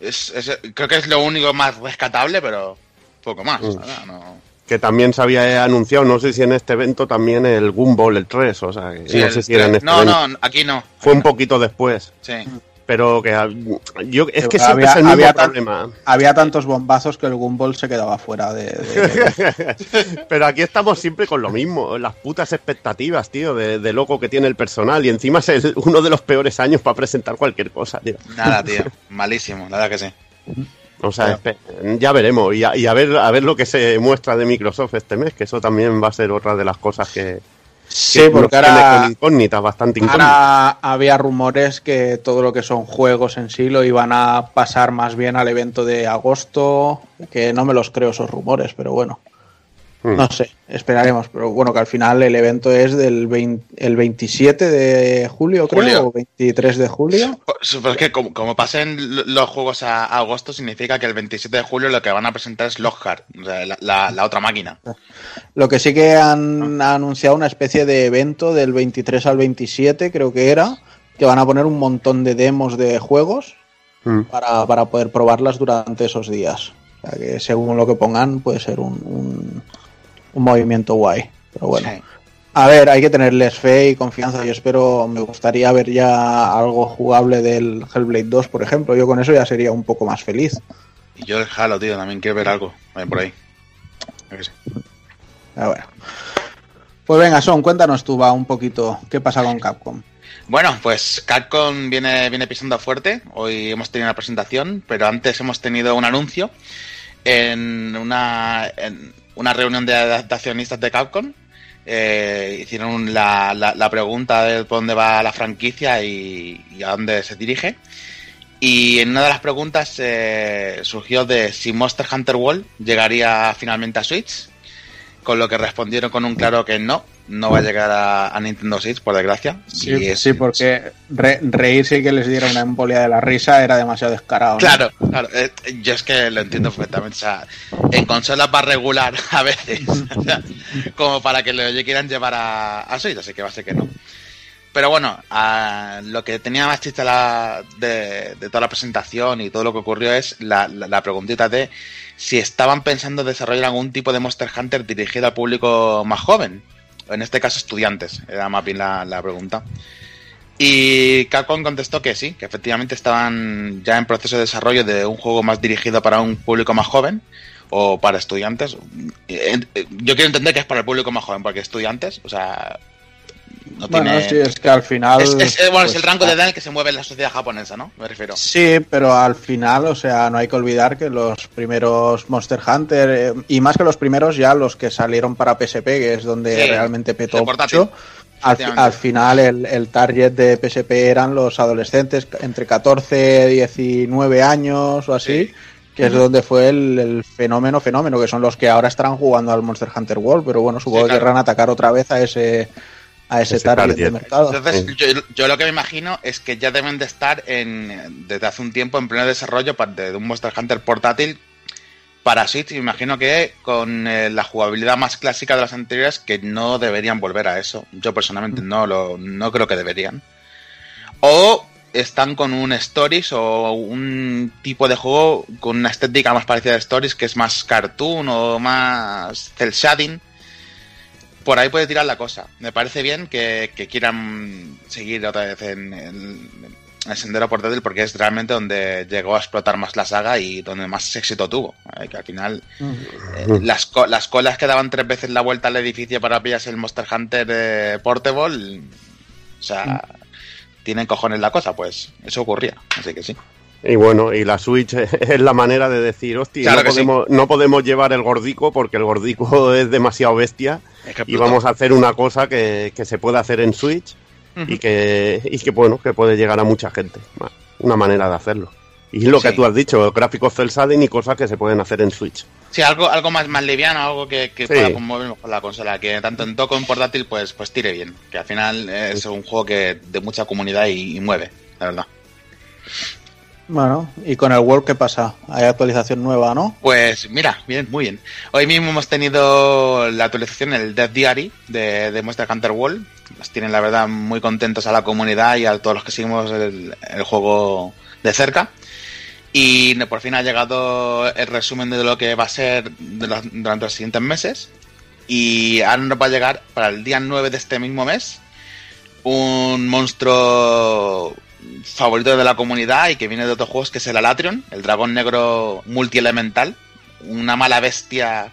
es- es- creo que es lo único más rescatable, pero poco más. No- Que también se había anunciado, no sé si en este evento también el Gumball, el 3, o sea, Sí, no el- sé si era en este no, evento. no, aquí no. Fue un poquito después, Sí. pero que yo es que siempre había- es el mismo había tan- problema. Había tantos bombazos que el Gumball se quedaba fuera de... de- Pero aquí estamos siempre con lo mismo, las putas expectativas, tío, de, de loco que tiene el personal y encima es el- uno de los peores años para presentar cualquier cosa, tío. Nada, tío. Malísimo, la verdad que sí. O sea, ya veremos y, a, y a ver a ver lo que se muestra de Microsoft este mes, que eso también va a ser otra de las cosas que, Sí, que porque ahora... con incógnitas, bastante incógnitas. Ahora había rumores que todo lo que son juegos en sí lo iban a pasar más bien al evento de agosto, que no me los creo esos rumores, pero bueno. No sé, esperaremos. Pero bueno, que al final el evento es del 20 el 27 de julio, creo, Julio. o 23 de julio. Pues, pero es que como, como pasen los juegos a, a agosto, significa que el 27 de julio lo que van a presentar es Lockhart, o sea, la, la- la otra máquina. Lo que sí que han anunciado una especie de evento del 23 al 27, creo que era, que van a poner un montón de demos de juegos Mm. para, para poder probarlas durante esos días. O sea que según lo que pongan puede ser un, un, un movimiento guay. Pero bueno, Sí. a ver, hay que tenerles fe y confianza. Yo espero, me gustaría ver ya algo jugable del Hellblade 2, por ejemplo. Yo con eso ya sería un poco más feliz. Y yo el Halo, tío, también quiero ver algo eh, por ahí. Pero bueno. Pues venga, Son, cuéntanos tú, va, un poquito, ¿qué pasa con Capcom? Bueno, pues Capcom viene, viene pisando fuerte. Hoy hemos tenido una presentación, pero antes hemos tenido un anuncio en una, en una reunión de, accionistas de Capcom. Eh, hicieron la, la- la pregunta de dónde va la franquicia y, y a dónde se dirige. Y en una de las preguntas eh, surgió de si Monster Hunter World llegaría finalmente a Switch, con lo que respondieron con un claro que no, no va a llegar a, a Nintendo Switch, por desgracia. Sí, Y es- sí, porque re- reírse y que les diera una embolia de la risa era demasiado descarado. ¿no? Claro, claro. eh, yo es que lo entiendo perfectamente. O sea, en consolas va regular a veces. o sea, como para que lo quieran llevar a, a Switch, así que va a ser que no. Pero bueno, a- lo que tenía más chiste la- de, de toda la presentación y todo lo que ocurrió es la, la- la preguntita de si estaban pensando desarrollar algún tipo de Monster Hunter dirigido al público más joven. En este caso, estudiantes. Era más bien la, la pregunta. Y Capcom contestó que sí, que efectivamente estaban ya en proceso de desarrollo de un juego más dirigido para un público más joven o para estudiantes. Eh, eh, Yo quiero entender que es para el público más joven, porque estudiantes, o sea, no Bueno, tiene... sí, es que al final. es, es- eh, bueno, es pues, el rango de edad en el que se mueve la sociedad japonesa, ¿no? Me refiero. Sí, pero al final, o sea, no hay que olvidar que los primeros Monster Hunter, eh, y más que los primeros, ya los que salieron para PSP, que es donde Sí, realmente petó mucho, al, al final el, el target de PSP eran los adolescentes entre 14 y 19 años o así. Sí. Que es donde fue el, el fenómeno, fenómeno, que son los que ahora estarán jugando al Monster Hunter World, pero bueno, supongo Sí, claro. que querrán atacar otra vez a ese, a ese, Ese target, target. de mercado. Entonces, Sí. yo, yo lo que me imagino es que ya deben de estar en, desde hace un tiempo en pleno desarrollo de, un Monster Hunter portátil para Switch. Me imagino que con eh, la jugabilidad más clásica de las anteriores, que no deberían volver a eso. Yo personalmente no lo no creo que deberían. O están con un Stories o un tipo de juego con una estética más parecida a Stories, que es más cartoon o más cel shading por ahí puede tirar la cosa. Me parece bien que, que quieran seguir otra vez en, en- en el sendero portátil porque es realmente donde llegó a explotar más la saga y donde más éxito tuvo. Eh, que al final eh, las, co- las colas que daban tres veces la vuelta al edificio para pillarse el Monster Hunter eh, Portable, o sea, tienen cojones la cosa, pues eso ocurría. Así que sí. Y bueno, y la Switch es la manera de decir, hostia, Claro no, que sí. podemos, no podemos llevar el gordico porque el gordico es demasiado bestia Es que y vamos a hacer una cosa que, que se puede hacer en Switch y, que, y que, bueno, que puede llegar a mucha gente. Una manera de hacerlo. Y lo que tú has dicho, gráficos cel shading y cosas que se pueden hacer en Switch. Sí, algo, algo más, más liviano, algo que, que Sí. pueda conmover mejor la consola, que tanto en toco como en portátil pues, pues tire bien. Que al final es un juego que de mucha comunidad y, y mueve, la verdad. Bueno, y con el World, ¿qué pasa? Hay actualización nueva, ¿no? Pues mira, bien, muy bien. Hoy mismo hemos tenido la actualización, el Death Diary de, de Monster Hunter World. Nos tienen, la verdad, muy contentos a la comunidad y a todos los que seguimos el, juego de cerca. Y por fin ha llegado el resumen de lo que va a ser durante los siguientes meses. Y ahora nos va a llegar para el día 9 de este mismo mes un monstruo favorito de la comunidad y que viene de otros juegos, que es el Alatrion, el dragón negro multielemental, una mala bestia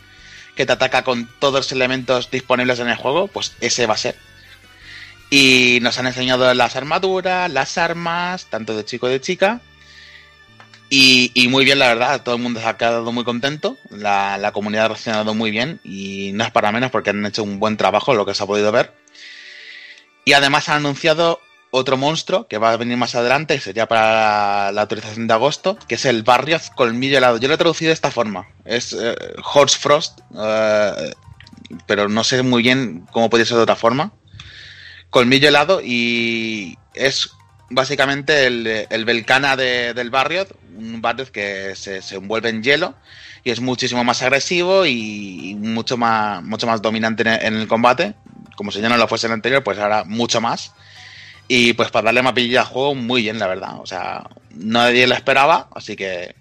que te ataca con todos los elementos disponibles en el juego, pues ese va a ser. Y nos han enseñado las armaduras, las armas, tanto de chico y de chica. Y, y muy bien, la verdad, todo el mundo se ha quedado muy contento, la, la comunidad ha reaccionado muy bien y no es para menos porque han hecho un buen trabajo, lo que se ha podido ver. Y además han anunciado otro monstruo que va a venir más adelante, que sería para la autorización de agosto, que es el Barrioth Colmillo Helado. Yo lo he traducido de esta forma. Es eh, Horse Frost, eh, pero no sé muy bien cómo podría ser de otra forma. Colmillo helado y es básicamente el, el Belcana de- del Barrioth, un Barrioth que se, se envuelve en hielo y es muchísimo más agresivo y mucho más, mucho más dominante en el, en el combate. Como si ya no lo fuese en el anterior, pues ahora mucho más. Y pues para darle mapilla al juego, muy bien, la verdad. O sea, nadie lo esperaba, así que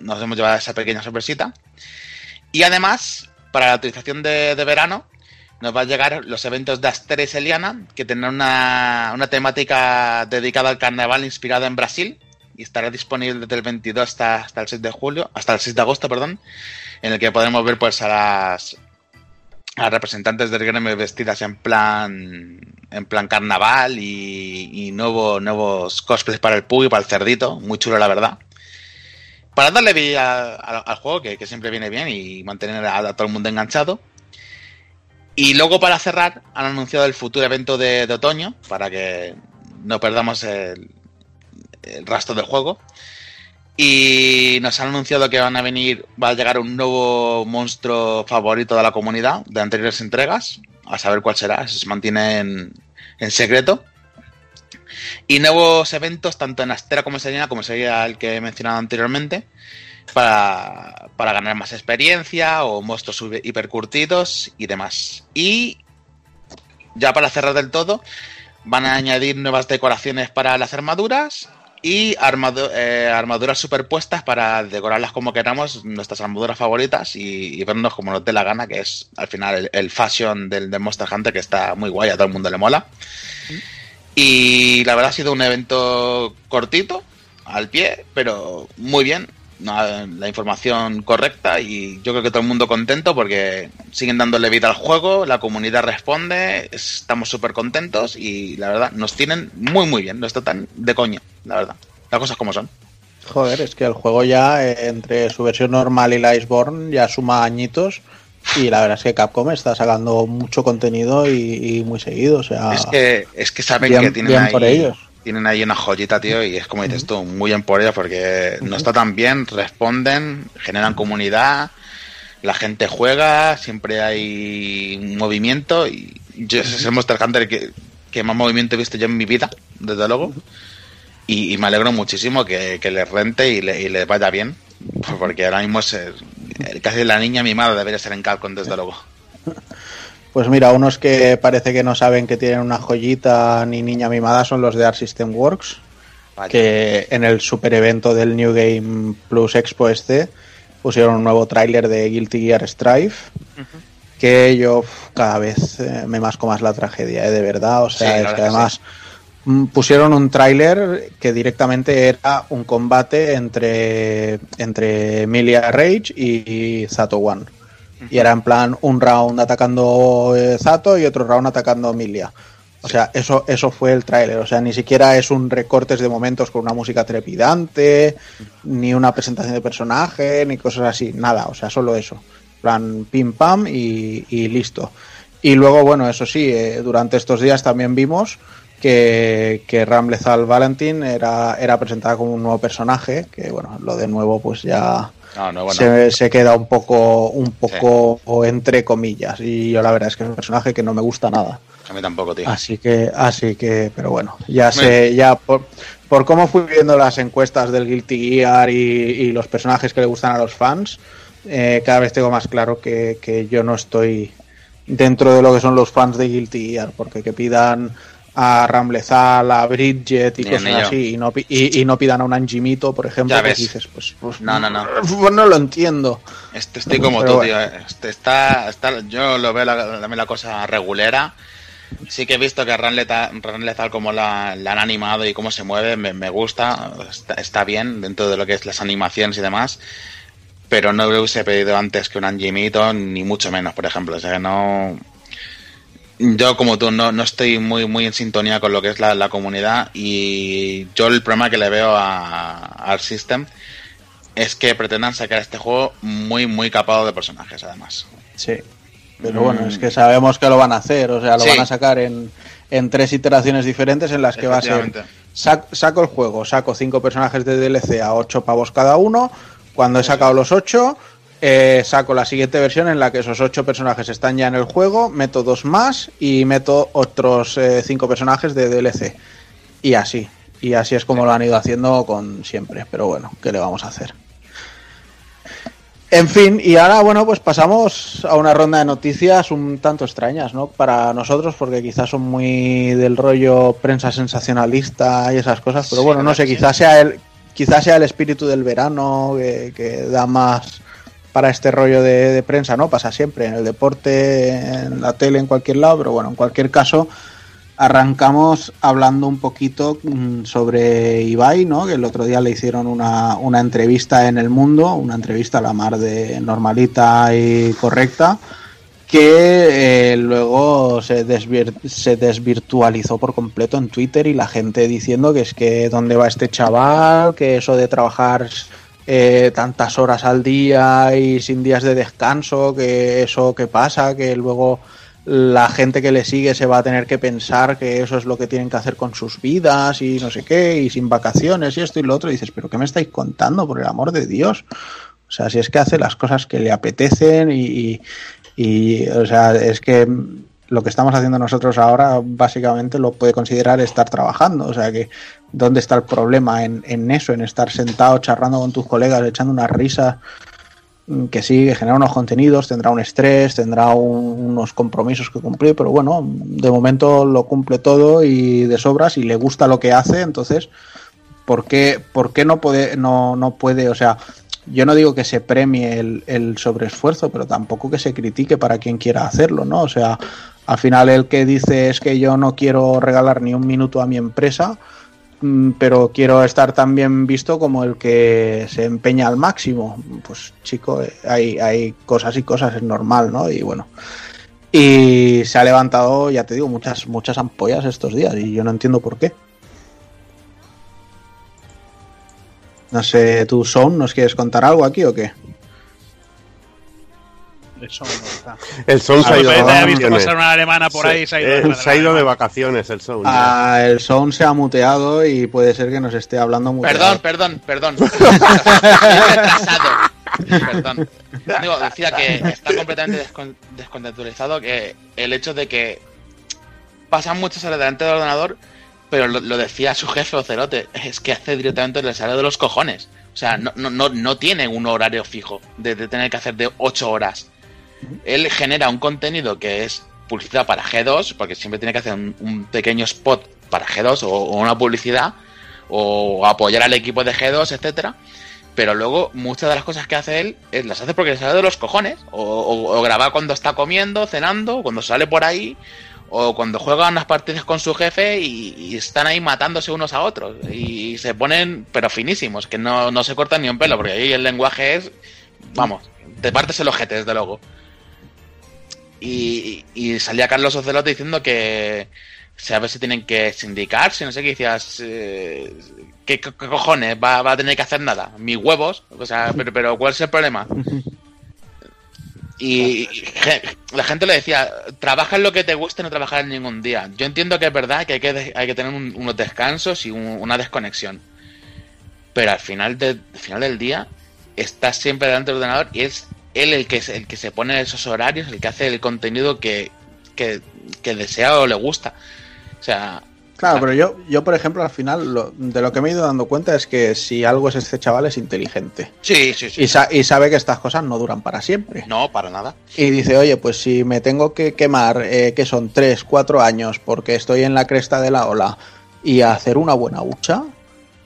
nos hemos llevado esa pequeña sorpresita. Y además, para la utilización de, de verano, nos va a llegar los eventos de Asteres Eliana, que tendrán una, una temática dedicada al carnaval inspirada en Brasil. Y estará disponible desde el 22 hasta, hasta el 6 de julio, hasta el 6 de agosto, perdón, en el que podremos ver pues a las a representantes del gremio vestidas en plan en plan carnaval y, y nuevo, nuevos cosplays para el pug y para el cerdito, muy chulo la verdad. Para darle vida al, al juego, que, siempre viene bien, y mantener a, a todo el mundo enganchado. Y luego para cerrar, han anunciado el futuro evento de, de otoño, para que no perdamos el, el rastro del juego. Y nos han anunciado que van a venir, va a llegar un nuevo monstruo favorito de la comunidad de anteriores entregas. A saber cuál será, se mantiene en, secreto. Y nuevos eventos, tanto en Astera como en Serena, como sería el que he mencionado anteriormente, para, para ganar más experiencia o monstruos hiper- hipercurtidos y demás. Y ya para cerrar del todo, van a añadir nuevas decoraciones para las armaduras y armadu- eh, armaduras superpuestas para decorarlas como queramos, nuestras armaduras favoritas y, y vernos como nos dé la gana, que es al final el, el fashion del, del Monster Hunter, que está muy guay, a todo el mundo le mola. Y la verdad ha sido un evento cortito, al pie, pero muy bien. La información correcta y yo creo que todo el mundo contento porque siguen dándole vida al juego, la comunidad responde, estamos súper contentos y la verdad nos tienen muy muy bien, no está tan de coña, la verdad. Las cosas como son. Joder, es que el juego ya, eh, entre su versión normal y la Iceborne, ya suma añitos. Y la verdad es que Capcom está sacando mucho contenido y, y muy seguido. O sea, Es que, es que saben bien- que tienen bien ahí, por ellos. Tienen ahí una joyita, tío, y es como dices tú, muy bien por ellos porque no está tan bien, responden, generan comunidad, la gente juega, siempre hay movimiento y yo es el Monster Hunter que, que más movimiento he visto yo en mi vida, desde luego. Y, y me alegro muchísimo que, que les rente y le, y les vaya bien, porque ahora mismo es casi la niña mimada debería ser en Capcom, desde luego. Pues mira, unos que parece que no saben que tienen una joyita ni niña mimada son los de Art System Works, Vaya. que en el super evento del New Game Plus Expo este pusieron un nuevo tráiler de Guilty Gear Strife, que yo cada vez eh, me masco más la tragedia, eh, de verdad. O sea, Sí, es que además mm, pusieron un tráiler que directamente era un combate entre, entre Emilia Rage y, y Zato One. Y era en plan un round atacando eh, Zato y otro round atacando Emilia. O sea, eso, eso fue el tráiler. O sea, ni siquiera es un recortes de momentos con una música trepidante, ni una presentación de personaje, ni cosas así. Nada, o sea, solo eso. En plan, pim pam y, y listo. Y luego, bueno, eso sí, eh, durante estos días también vimos que, que Ram Lethal era, era presentada como un nuevo personaje, que bueno, lo de nuevo pues ya No, no, bueno. se, se queda un poco, un poco entre comillas. Y yo la verdad es que es un personaje que no me gusta nada. A mí tampoco, tío. Así que, así que, pero bueno, ya sé, ya por, por cómo fui viendo las encuestas del Guilty Gear y, y los personajes que le gustan a los fans, eh, cada vez tengo más claro que, que yo no estoy dentro de lo que son los fans de Guilty Gear, porque que pidan a Ramlezal, a Bridget y Ni cosas así, y no, y, y no pidan a un Anjimito, por ejemplo, Ya pues ves. dices, pues, pues, No, no, no. pues no lo entiendo. Este, estoy como Pero tú, bueno. tío. eh. Este está, está, yo lo veo la, la, cosa regulera. Sí que he visto que Ran Lethal, Ran Lethal como la, la han animado y cómo se mueve, me, me gusta. Está, está bien dentro de lo que es las animaciones y demás. Pero no le hubiese pedido antes que un Anjimito, ni mucho menos, por ejemplo. O sea que no. Yo, como tú, no, no estoy muy, muy en sintonía con lo que es la, la comunidad. Y yo el problema que le veo a, al System es que pretendan sacar este juego muy, muy capado de personajes, además. Sí. Pero bueno, es que sabemos que lo van a hacer, o sea, lo Sí. van a sacar en, en tres iteraciones diferentes en las que va a ser sac- saco el juego, saco cinco personajes de DLC a ocho pavos cada uno, cuando he sacado los ocho, eh, saco la siguiente versión en la que esos ocho personajes están ya en el juego, meto dos más y meto otros eh, cinco personajes de DLC. Y así, y así es como lo han ido haciendo con siempre, pero bueno, ¿qué le vamos a hacer? En fin, y ahora, bueno, pues pasamos a una ronda de noticias un tanto extrañas, ¿no? Para nosotros, porque quizás son muy del rollo prensa sensacionalista y esas cosas, pero bueno, no sé, quizás sea el, quizás sea el espíritu del verano que, que da más para este rollo de, prensa, ¿no? Pasa siempre, en el deporte, en la tele, en cualquier lado, pero bueno, en cualquier caso, arrancamos hablando un poquito mm, sobre Ibai, ¿no? Que el otro día le hicieron una, una entrevista en El Mundo, una entrevista a la mar de normalita y correcta, que eh, luego se desvirtualizó por completo en Twitter y la gente diciendo que es que dónde va este chaval, que eso de trabajar eh, tantas horas al día y sin días de descanso, que eso que pasa, que luego la gente que le sigue se va a tener que pensar que eso es lo que tienen que hacer con sus vidas y no sé qué, y sin vacaciones y esto y lo otro, y dices, pero ¿qué me estáis contando, por el amor de Dios? O sea, si es que hace las cosas que le apetecen y, y, y, o sea, es que lo que estamos haciendo nosotros ahora básicamente lo puede considerar estar trabajando, o sea que ¿dónde está el problema en, en eso, en estar sentado charlando con tus colegas, echando unas risas? mm, que sí, que genera unos contenidos, tendrá un estrés, tendrá un- unos compromisos que cumplir, pero bueno, de momento lo cumple todo y de sobras y le gusta lo que hace, entonces, ¿por qué, por qué no, puede, no, no puede, o sea, yo no digo que se premie el, el sobreesfuerzo, pero tampoco que se critique para quien quiera hacerlo, ¿no? O sea, al final el que dice es que yo no quiero regalar ni un minuto a mi empresa, mm, pero quiero estar también visto como el que se empeña al máximo. Pues chico, eh, hay, hay cosas y cosas, es normal, ¿no? Y bueno. Y se ha levantado, ya te digo, muchas, muchas ampollas estos días y yo no entiendo por qué. No sé, tú, Son, ¿nos quieres contar algo aquí o qué? Eso no está. El Son se ha ido de vacaciones. pasar una alemana por ahí y se ha ido. De se ha ido de alemana. vacaciones el Son. Ah, el Son se ha muteado y puede ser que nos esté hablando mucho. Perdón, perdón, perdón. Perdón. Digo, decía que está completamente descon- descontextualizado que el hecho de que pasan muchas horas delante del ordenador, pero lo, lo decía su jefe Ocelote, es que hace directamente le sale de los cojones. O sea, no, no, no, no tiene un horario fijo de, de tener que hacer de 8 horas. Él genera un contenido que es publicidad para G2, porque siempre tiene que hacer un, pequeño spot para G2 o, una publicidad, o apoyar al equipo de G2, etcétera. Pero luego muchas de las cosas que hace él las hace porque le sale de los cojones. O, o- o grabar cuando está comiendo, cenando, cuando sale por ahí, o cuando juega unas partidas con su jefe y, y están ahí matándose unos a otros. Y se ponen, pero finísimos, que no, no se cortan ni un pelo, porque ahí el lenguaje es, vamos, te partes el ojete, desde luego. Y, y salía Carlos Ocelote diciendo que saber si tienen que sindicarse, no sé qué decías. eh, ¿qué, co- qué cojones? ¿Va, va a tener que hacer nada? Mis huevos. O sea, pero, pero ¿cuál es el problema? Y la gente le decía, trabaja en lo que te guste, no trabajar en ningún día. Yo entiendo que es verdad que hay que, hay que tener un- unos descansos y un- una desconexión. Pero al final, de- al final del día, estás siempre delante del ordenador y es él el que, se- el que se pone esos horarios, el que hace el contenido que, que, que desea o le gusta. O sea, Claro, pero yo, yo por ejemplo, al final, lo- de lo que me he ido dando cuenta es que si algo es este chaval es inteligente. sí, sí, sí. Y, sa- y sabe que estas cosas no duran para siempre. No, para nada. Y dice, oye, pues si me tengo que quemar, eh, que son 3, 4 años, porque estoy en la cresta de la ola, y hacer una buena hucha,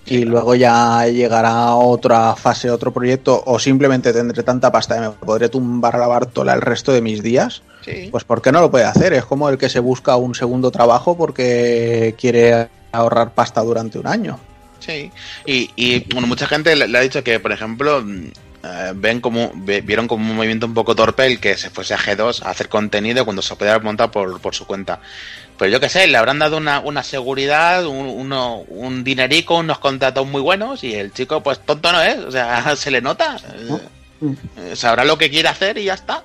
y luego ya llegará otra fase, otro proyecto, o simplemente tendré tanta pasta que me podré tumbar a la Bartola el resto de mis días, Sí. pues ¿por qué no lo puede hacer? Es como el que se busca un segundo trabajo porque quiere ahorrar pasta durante un año. Sí, y, y bueno, mucha gente le, le ha dicho que, por ejemplo, mm, eh, ven como ve- vieron como un movimiento un poco torpe el que se fuese a G2 a hacer contenido cuando se podía montar por, por su cuenta. Pero yo qué sé, le habrán dado una, una seguridad, un, uno- un dinerico, unos contratos muy buenos y el chico pues tonto no es, o sea, se le nota, eh, eh, sabrá lo que quiere hacer y ya está.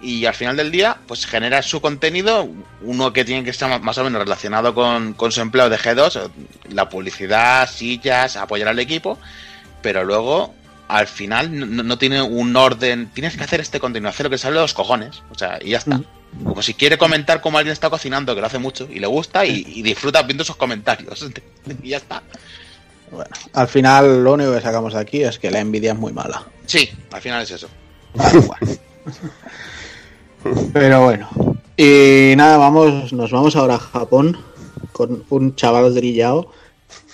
Y al final del día, pues genera su contenido, uno que tiene que estar más o menos relacionado con, con su empleo de G2, eh, la publicidad, sillas, apoyar al equipo, pero luego al final no, no- tiene un orden, tienes que hacer este contenido, hacer lo que sale de los cojones, o sea, y ya está. Como si quiere comentar cómo alguien está cocinando, que lo hace mucho, y le gusta, y, y disfruta viendo sus comentarios, y ya está. Bueno, al final lo único que sacamos de aquí es que la envidia es muy mala. Sí, al final es eso. Pero bueno. Y nada, vamos, nos vamos ahora a Japón con un chaval grillado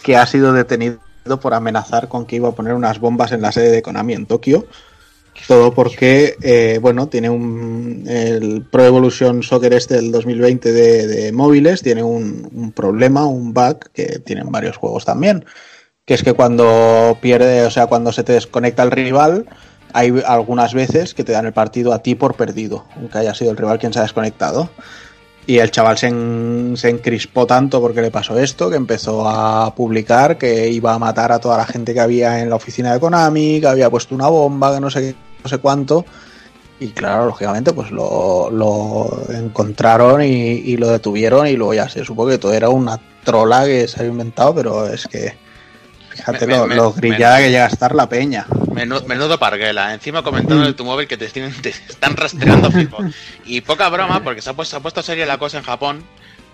que ha sido detenido por amenazar con que iba a poner unas bombas en la sede de Konami en Tokio. Todo porque, eh, bueno, tiene un. El Pro Evolution Soccer este del 2020 de, móviles tiene un, un problema, un bug que tienen varios juegos también. Que es que cuando pierde, o sea, cuando se te desconecta el rival, hay algunas veces que te dan el partido a ti por perdido, aunque haya sido el rival quien se ha desconectado. Y el chaval se, en- se encrispó tanto porque le pasó esto que empezó a publicar que iba a matar a toda la gente que había en la oficina de Konami, que había puesto una bomba, que no sé, qué- no sé cuánto. Y claro, lógicamente, pues lo, lo encontraron y, y lo detuvieron y luego ya se supo que todo era una trola que se había inventado, pero es que fíjate Me- lo, me- lo me- grillada que llega a estar la peña. Menudo, parguela. Encima comentando en tu móvil que te, tienen- te están rastreando fijo. Y poca broma, porque se ha puesto, se ha puesto seria la cosa en Japón.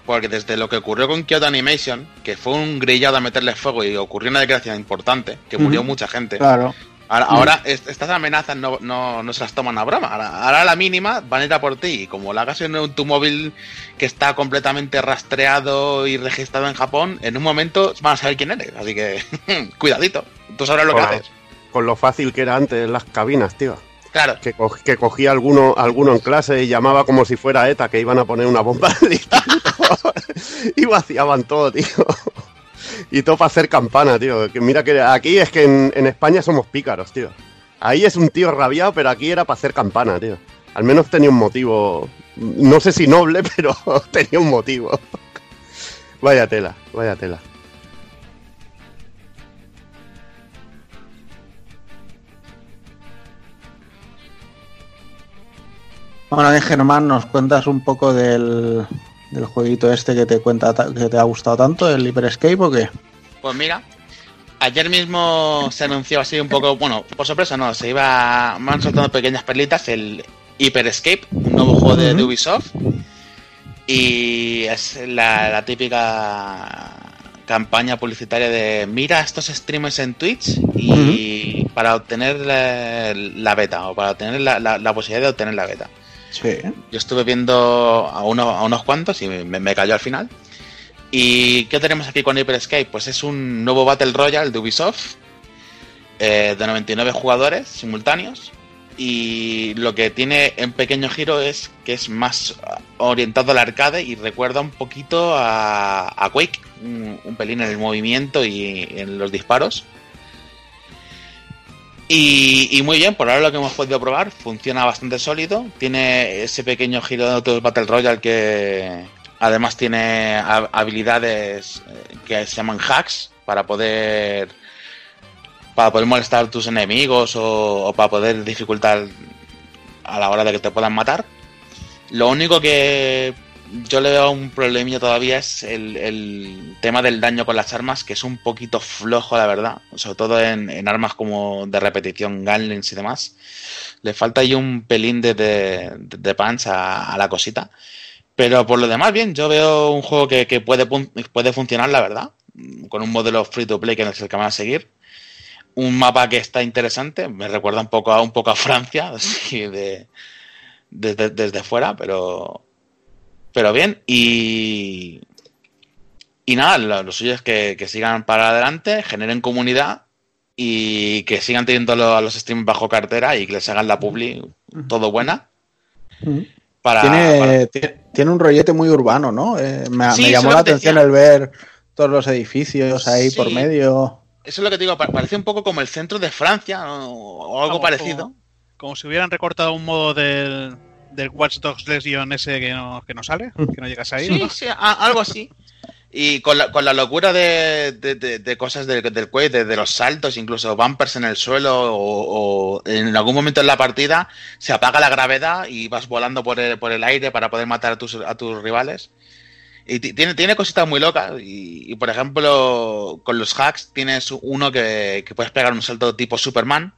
Porque desde lo que ocurrió con Kyoto Animation, que fue un grillado a meterle fuego y ocurrió una desgracia importante, que murió mucha gente. Claro. Ahora, ahora est- estas amenazas no, no, no se las toman a broma. Ahora, ahora la mínima van a ir a por ti. Y como la hagas en tu móvil que está completamente rastreado y registrado en Japón, en un momento van a saber quién eres. Así que, cuidadito. Tú sabrás lo que haces. con lo fácil que era antes las cabinas, tío. Claro. Que, co- que cogía alguno, alguno en clase y llamaba como si fuera ETA, que iban a poner una bomba y vaciaban todo, tío. Y todo para hacer campana, tío. Mira que aquí es que en, España somos pícaros, tío. Ahí es un tío rabiado, pero aquí era para hacer campana, tío. Al menos tenía un motivo. No sé si noble, pero tenía un motivo. Vaya tela, vaya tela. Bueno, Germán, nos cuentas un poco del, del jueguito este que te cuenta ta- que te ha gustado tanto, el Hyper Escape o qué? Pues mira, ayer mismo se anunció así un poco, bueno, por sorpresa no, se iba, me han soltado pequeñas perlitas el Hyper Escape, un nuevo juego de. Ubisoft. Y es la, la típica campaña publicitaria de mira estos streamers en Twitch y para obtener la, la beta o para obtener la- la posibilidad de obtener la beta. Sí. Yo estuve viendo a, uno, a unos cuantos y me, cayó al final. ¿Y qué tenemos aquí con Hyper Escape? Pues es un nuevo Battle Royale de Ubisoft eh, de 99 jugadores simultáneos. Y lo que tiene en pequeño giro es que es más orientado al arcade y recuerda un poquito a, a Quake, un pelín en el movimiento y en los disparos. Y, y muy bien, por ahora lo que hemos podido probar funciona bastante sólido. Tiene ese pequeño giro de Battle Royale que, Además tiene ha- habilidades eh, que se llaman hacks para poder para poder molestar a tus enemigos o, o para poder dificultar a la hora de que te puedan matar. Lo único que yo le veo un problemilla todavía es el, el tema del daño con las armas, que es un poquito flojo, la verdad. Sobre todo en, en armas como de repetición, Gunlings y demás. Le falta ahí un pelín de, de, de punch a, la cosita. Pero por lo demás, bien, yo veo un juego que, que puede, puede funcionar, la verdad. Con un modelo free to play que es el que van a seguir. Un mapa que está interesante, me recuerda un poco a un poco a Francia, así de, desde, desde fuera, pero pero bien. Y y nada, lo, lo suyo es que, que sigan para adelante, generen comunidad y que sigan teniendo lo- a los streams bajo cartera y que les hagan la publi todo buena. Para, tiene, para- tiene, tiene un rollete muy urbano, ¿no? Eh, me, Sí, me eso llamó la atención decía. el ver todos los edificios ahí Sí. por medio. Eso es lo que te digo, pa- parece un poco como el centro de Francia ¿no? o algo Como- parecido. Como, como si hubieran recortado un modo del, del Watch Dogs Legion ese que no, que no sale, que no llegas ahí. Sí, ¿no? sí, a- algo así. Y con la, con la locura de, de- de- de cosas del, del Quake, de, de los saltos, incluso bumpers en el suelo, o, o en algún momento en la partida se apaga la gravedad y vas volando por el, por el aire para poder matar a tus, a tus rivales. Y ti- tiene, tiene cositas muy locas. Y, y, por ejemplo, con los hacks tienes uno que, que puedes pegar un salto tipo Superman.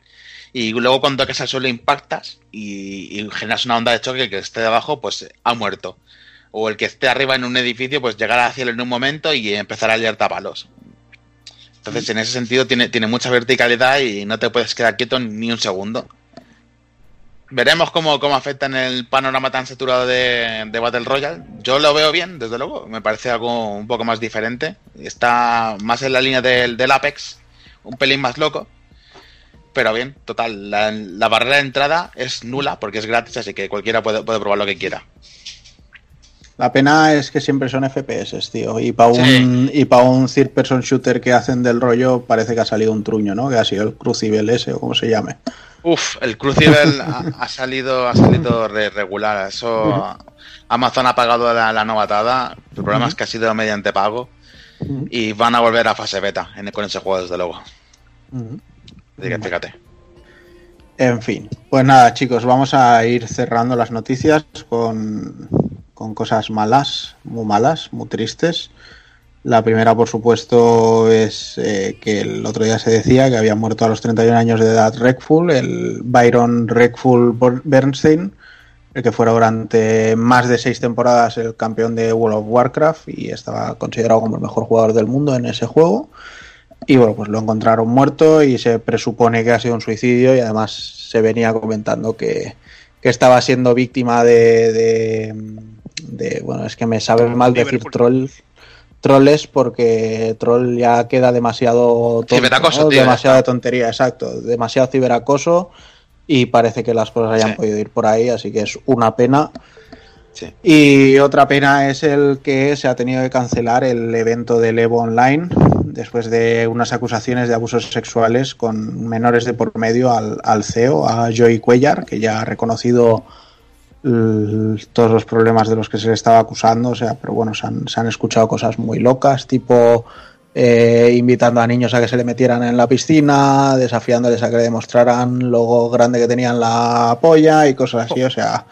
Y luego cuando toques al suelo impactas y, generas una onda de choque que el que esté debajo pues ha muerto o el que esté arriba en un edificio, pues llegar al cielo en un momento y empezar a liar tapalos. Entonces, en ese sentido, tiene, tiene mucha verticalidad y no te puedes quedar quieto ni un segundo. Veremos cómo, cómo afecta en el panorama tan saturado de, de Battle Royale. Yo lo veo bien, desde luego. Me parece algo un poco más diferente. Está más en la línea del, del Apex, un pelín más loco. Pero bien, total. La, la barrera de entrada es nula porque es gratis, así que cualquiera puede, puede probar lo que quiera. La pena es que siempre son FPS, tío. Y para Sí. un, y pa un third person shooter que hacen del rollo, parece que ha salido un truño, ¿no? Que ha sido el Crucible ese o como se llame. Uf, el Crucible ha, ha salido, ha salido re- regular. Eso Amazon ha pagado la, la novatada. El problema es que ha sido mediante pago. Y van a volver a fase beta en- con ese juego, desde luego. Fíjate. En fin, pues nada, chicos, vamos a ir cerrando las noticias con, con cosas malas, muy malas, muy tristes. La primera, por supuesto, es eh, que el otro día se decía que había muerto a los 31 años de edad Redfall, el Byron Redfall Bor- Bernstein, el que fuera durante más de seis temporadas el campeón de World of Warcraft y estaba considerado como el mejor jugador del mundo en ese juego. Y bueno, pues lo encontraron muerto y se presupone que ha sido un suicidio y además se venía comentando que, que estaba siendo víctima de, de, de- Bueno, es que me sabe mal decir troll, troles porque troll ya queda demasiado tonto, Ciberacoso, ¿no? tío, demasiada tontería, exacto, demasiado ciberacoso y parece que las cosas hayan Sí. podido ir por ahí, así que es una pena. Sí. Y otra pena es el que se ha tenido que cancelar el evento del Evo Online después de unas acusaciones de abusos sexuales con menores de por medio al, al CEO, a Joey Cuellar, que ya ha reconocido todos los problemas de los que se le estaba acusando, o sea, pero bueno, se han, se han escuchado cosas muy locas, tipo eh, invitando a niños a que se le metieran en la piscina, desafiándoles a que le demostraran lo grande que tenían la polla y cosas así, o sea,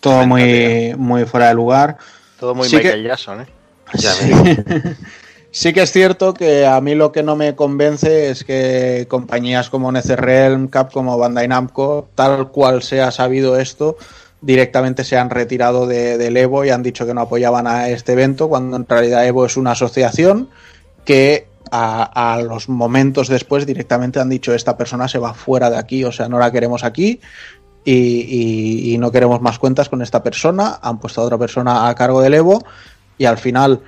todo muy, muy fuera de lugar. Todo muy Sí Michael que- Jackson, ¿eh? Ya Sí. Sí que es cierto que a mí lo que no me convence es que compañías como NetherRealm, Capcom o Bandai Namco, tal cual se ha sabido esto, directamente se han retirado de- del Evo y han dicho que no apoyaban a este evento, cuando en realidad Evo es una asociación que a, a los momentos después directamente han dicho esta persona se va fuera de aquí, o sea, no la queremos aquí y, y- y no queremos más cuentas con esta persona, han puesto a otra persona a cargo del Evo y al final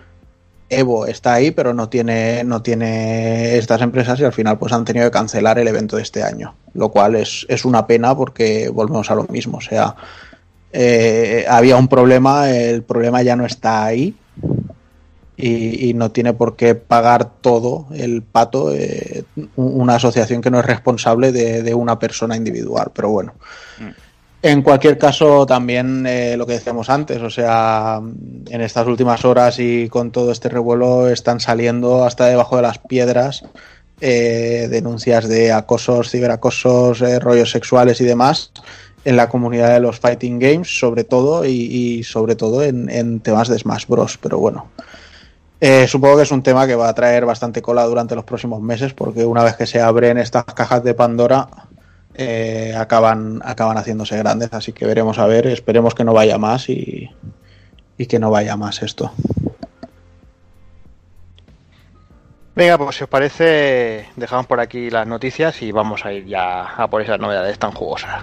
Evo está ahí, pero no tiene, no tiene estas empresas y al final pues han tenido que cancelar el evento de este año, lo cual es, es una pena porque volvemos a lo mismo, o sea, eh, había un problema, el problema ya no está ahí y, no tiene por qué pagar todo el pato eh, un- una asociación que no es responsable de, de una persona individual, pero bueno. En cualquier caso, también eh, lo que decíamos antes, o sea, en estas últimas horas y con todo este revuelo están saliendo hasta debajo de las piedras eh, denuncias de acosos, ciberacosos, eh, rollos sexuales y demás en la comunidad de los fighting games, sobre todo y, y sobre todo en, en temas de Smash Bros. Pero bueno, eh, supongo que es un tema que va a traer bastante cola durante los próximos meses, porque una vez que se abren estas cajas de Pandora, eh, acaban, acaban haciéndose grandes. Así que veremos a ver, esperemos que no vaya más y, y que no vaya más esto. Venga, pues si os parece, dejamos por aquí las noticias y vamos a ir ya a por esas novedades tan jugosas.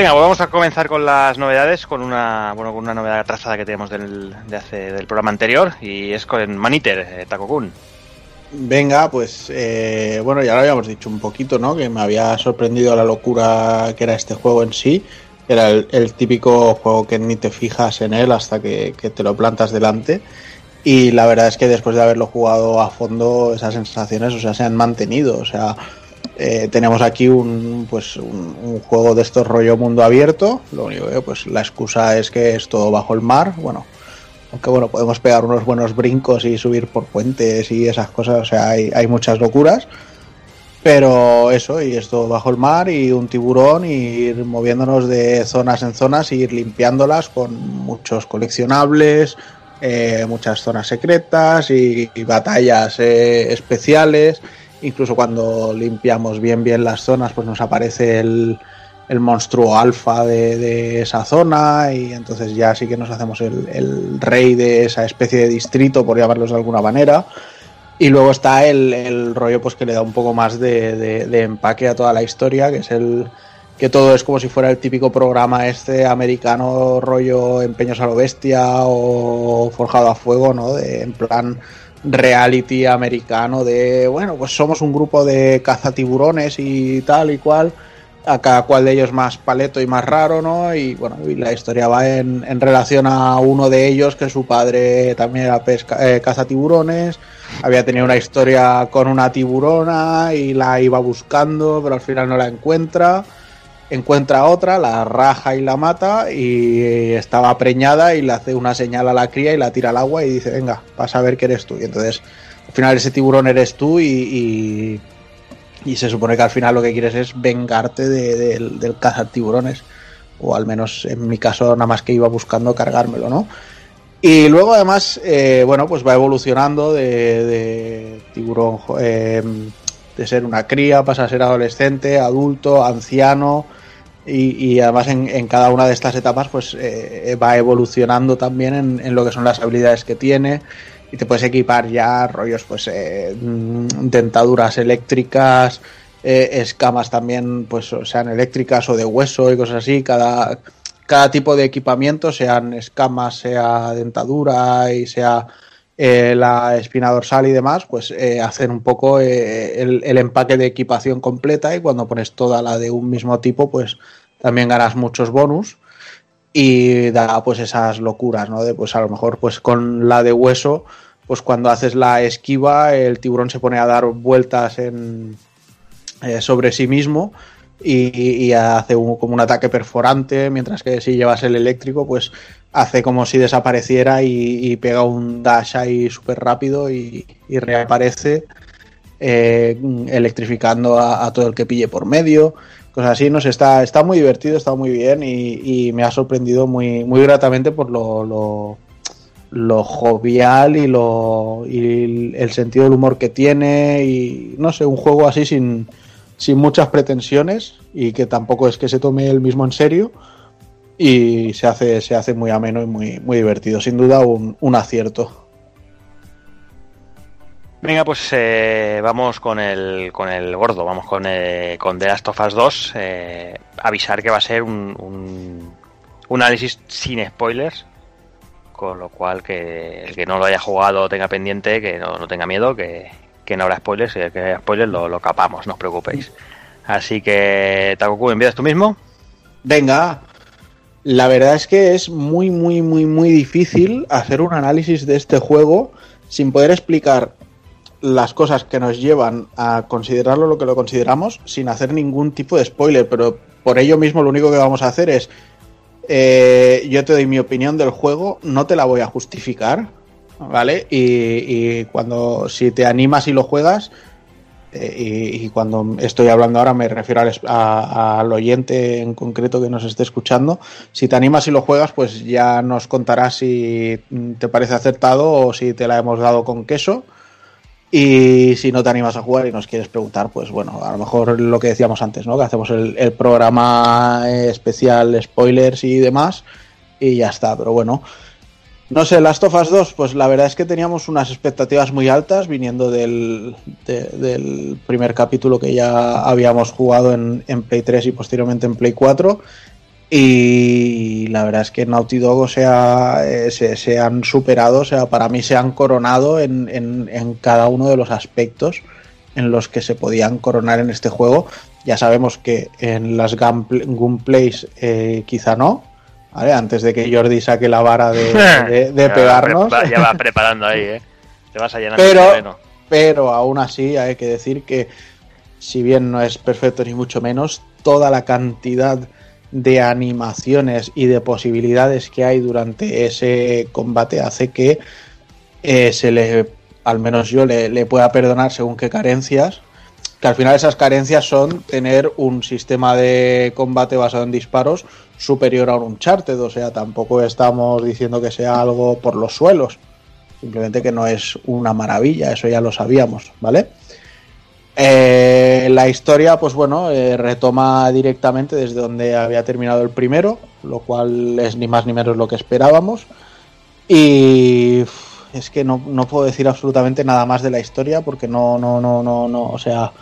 Venga, pues vamos a comenzar con las novedades, con una, bueno, con una novedad atrasada que tenemos del, de hace, del programa anterior, y es con Maniter, eh, Takokun. Venga, pues eh, bueno, ya lo habíamos dicho un poquito, ¿no? Que me había sorprendido la locura que era este juego en sí. Era el, el típico juego que ni te fijas en él hasta que, que te lo plantas delante. Y la verdad es que después de haberlo jugado a fondo, esas sensaciones, o sea, se han mantenido. O sea, eh, tenemos aquí un, pues, un, juego de estos rollo mundo abierto. Lo único que, pues, la excusa es que es todo bajo el mar. Bueno, aunque bueno, podemos pegar unos buenos brincos y subir por puentes y esas cosas. O sea, hay, hay muchas locuras. Pero eso, y esto bajo el mar y un tiburón y ir moviéndonos de zonas en zonas y ir limpiándolas con muchos coleccionables, eh, muchas zonas secretas y, y batallas eh, especiales. Incluso cuando limpiamos bien bien las zonas, pues nos aparece el, el monstruo alfa de, de esa zona y entonces ya sí que nos hacemos el, el rey de esa especie de distrito, por llamarlos de alguna manera. Y luego está el, el rollo pues que le da un poco más de, de- empaque a toda la historia, que es el que todo es como si fuera el típico programa este americano rollo empeños a bestia o forjado a fuego, ¿no? De, en plan reality americano de, bueno, pues somos un grupo de cazatiburones y tal y cual, a cada cual de ellos más paleto y más raro, ¿no? Y bueno, y la historia va en, en relación a uno de ellos, que su padre también era pesca, eh, cazatiburones, había tenido una historia con una tiburona y la iba buscando, pero al final no la encuentra. Encuentra otra, la raja y la mata y estaba preñada y le hace una señal a la cría y la tira al agua y dice, venga, vas a ver que eres tú. Y entonces al final ese tiburón eres tú y, y, se supone que al final lo que quieres es vengarte de- del- del cazar tiburones. O al menos en mi caso nada más que iba buscando cargármelo, ¿no? Y luego además, eh, bueno, pues va evolucionando de, tiburón, eh, de ser una cría, pasa a ser adolescente, adulto, anciano, y, y además en, cada una de estas etapas pues eh, va evolucionando también en, lo que son las habilidades que tiene. Y te puedes equipar ya rollos pues eh, mm, dentaduras eléctricas eh, escamas también pues sean eléctricas o de hueso y cosas así. Cada cada tipo de equipamiento sean escamas sea dentadura y sea eh, la espina dorsal y demás, pues eh, hacen un poco eh, el empaque de equipación completa. Y cuando pones toda la de un mismo tipo, pues también ganas muchos bonus y da pues esas locuras, ¿no? De pues a lo mejor pues con la de hueso, pues cuando haces la esquiva, el tiburón se pone a dar vueltas en, eh, sobre sí mismo y, hace como un ataque perforante, mientras que si llevas el eléctrico, pues hace como si desapareciera y, pega un dash ahí súper rápido y, reaparece eh, electrificando a todo el que pille por medio. Cosas así, no sé, está, está muy divertido, está muy bien y, y me ha sorprendido muy, muy gratamente por lo, lo, lo jovial y lo el sentido del humor que tiene y no sé, un juego así sin, sin muchas pretensiones y que tampoco es que se tome el mismo en serio y se hace, se hace muy ameno y muy, muy divertido. Sin duda un, un acierto. Venga, pues eh, vamos con el, con el gordo, vamos con, eh, con The Last of Us 2. eh, avisar que va a ser un, un, análisis sin spoilers, con lo cual que el que no lo haya jugado tenga pendiente, que no, no tenga miedo, que, que no habrá spoilers, y el que haya spoilers lo, lo capamos, no os preocupéis. Así que, Takoku, ¿empiezas tú mismo? Venga, la verdad es que es muy, muy, muy, muy difícil hacer un análisis de este juego sin poder explicar las cosas que nos llevan a considerarlo lo que lo consideramos sin hacer ningún tipo de spoiler, pero por ello mismo lo único que vamos a hacer es eh, yo te doy mi opinión del juego, no te la voy a justificar, ¿vale? Y, cuando si te animas y lo juegas, eh, y, cuando estoy hablando ahora me refiero al, a- al oyente en concreto que nos esté escuchando, si te animas y lo juegas, pues ya nos contarás si te parece acertado o si te la hemos dado con queso. Y si no te animas a jugar y nos quieres preguntar, pues bueno, a lo mejor lo que decíamos antes, ¿no? Que hacemos el, programa eh, especial, spoilers y demás, y ya está. Pero bueno, no sé, Last of Us 2, pues la verdad es que teníamos unas expectativas muy altas viniendo del, de- del primer capítulo que ya habíamos jugado en, en Play 3 y posteriormente en Play 4. Y la verdad es que Naughty Dog o sea, eh, se, se han superado, o sea, para mí se han coronado en, en- en cada uno de los aspectos en los que se podían coronar en este juego. Ya sabemos que en las gameplays eh, quizá no, ¿vale? Antes de que Jordi saque la vara de, de- de Ya pegarnos. Ya va preparando ahí, ¿eh? Te vas a llenar Pero- el terreno. pero aún así hay que decir que si bien no es perfecto ni mucho menos, toda la cantidad de animaciones y de posibilidades que hay durante ese combate hace que eh, se le, al menos yo, le, le pueda perdonar según qué carencias, que al final esas carencias son tener un sistema de combate basado en disparos superior a un Uncharted, o sea, tampoco estamos diciendo que sea algo por los suelos, simplemente que no es una maravilla, eso ya lo sabíamos, ¿vale? Eh, la historia, pues bueno, eh, retoma directamente desde donde había terminado el primero, lo cual es ni más ni menos lo que esperábamos. Y es que no, no puedo decir absolutamente nada más de la historia porque no, no, no, no, no, o sea,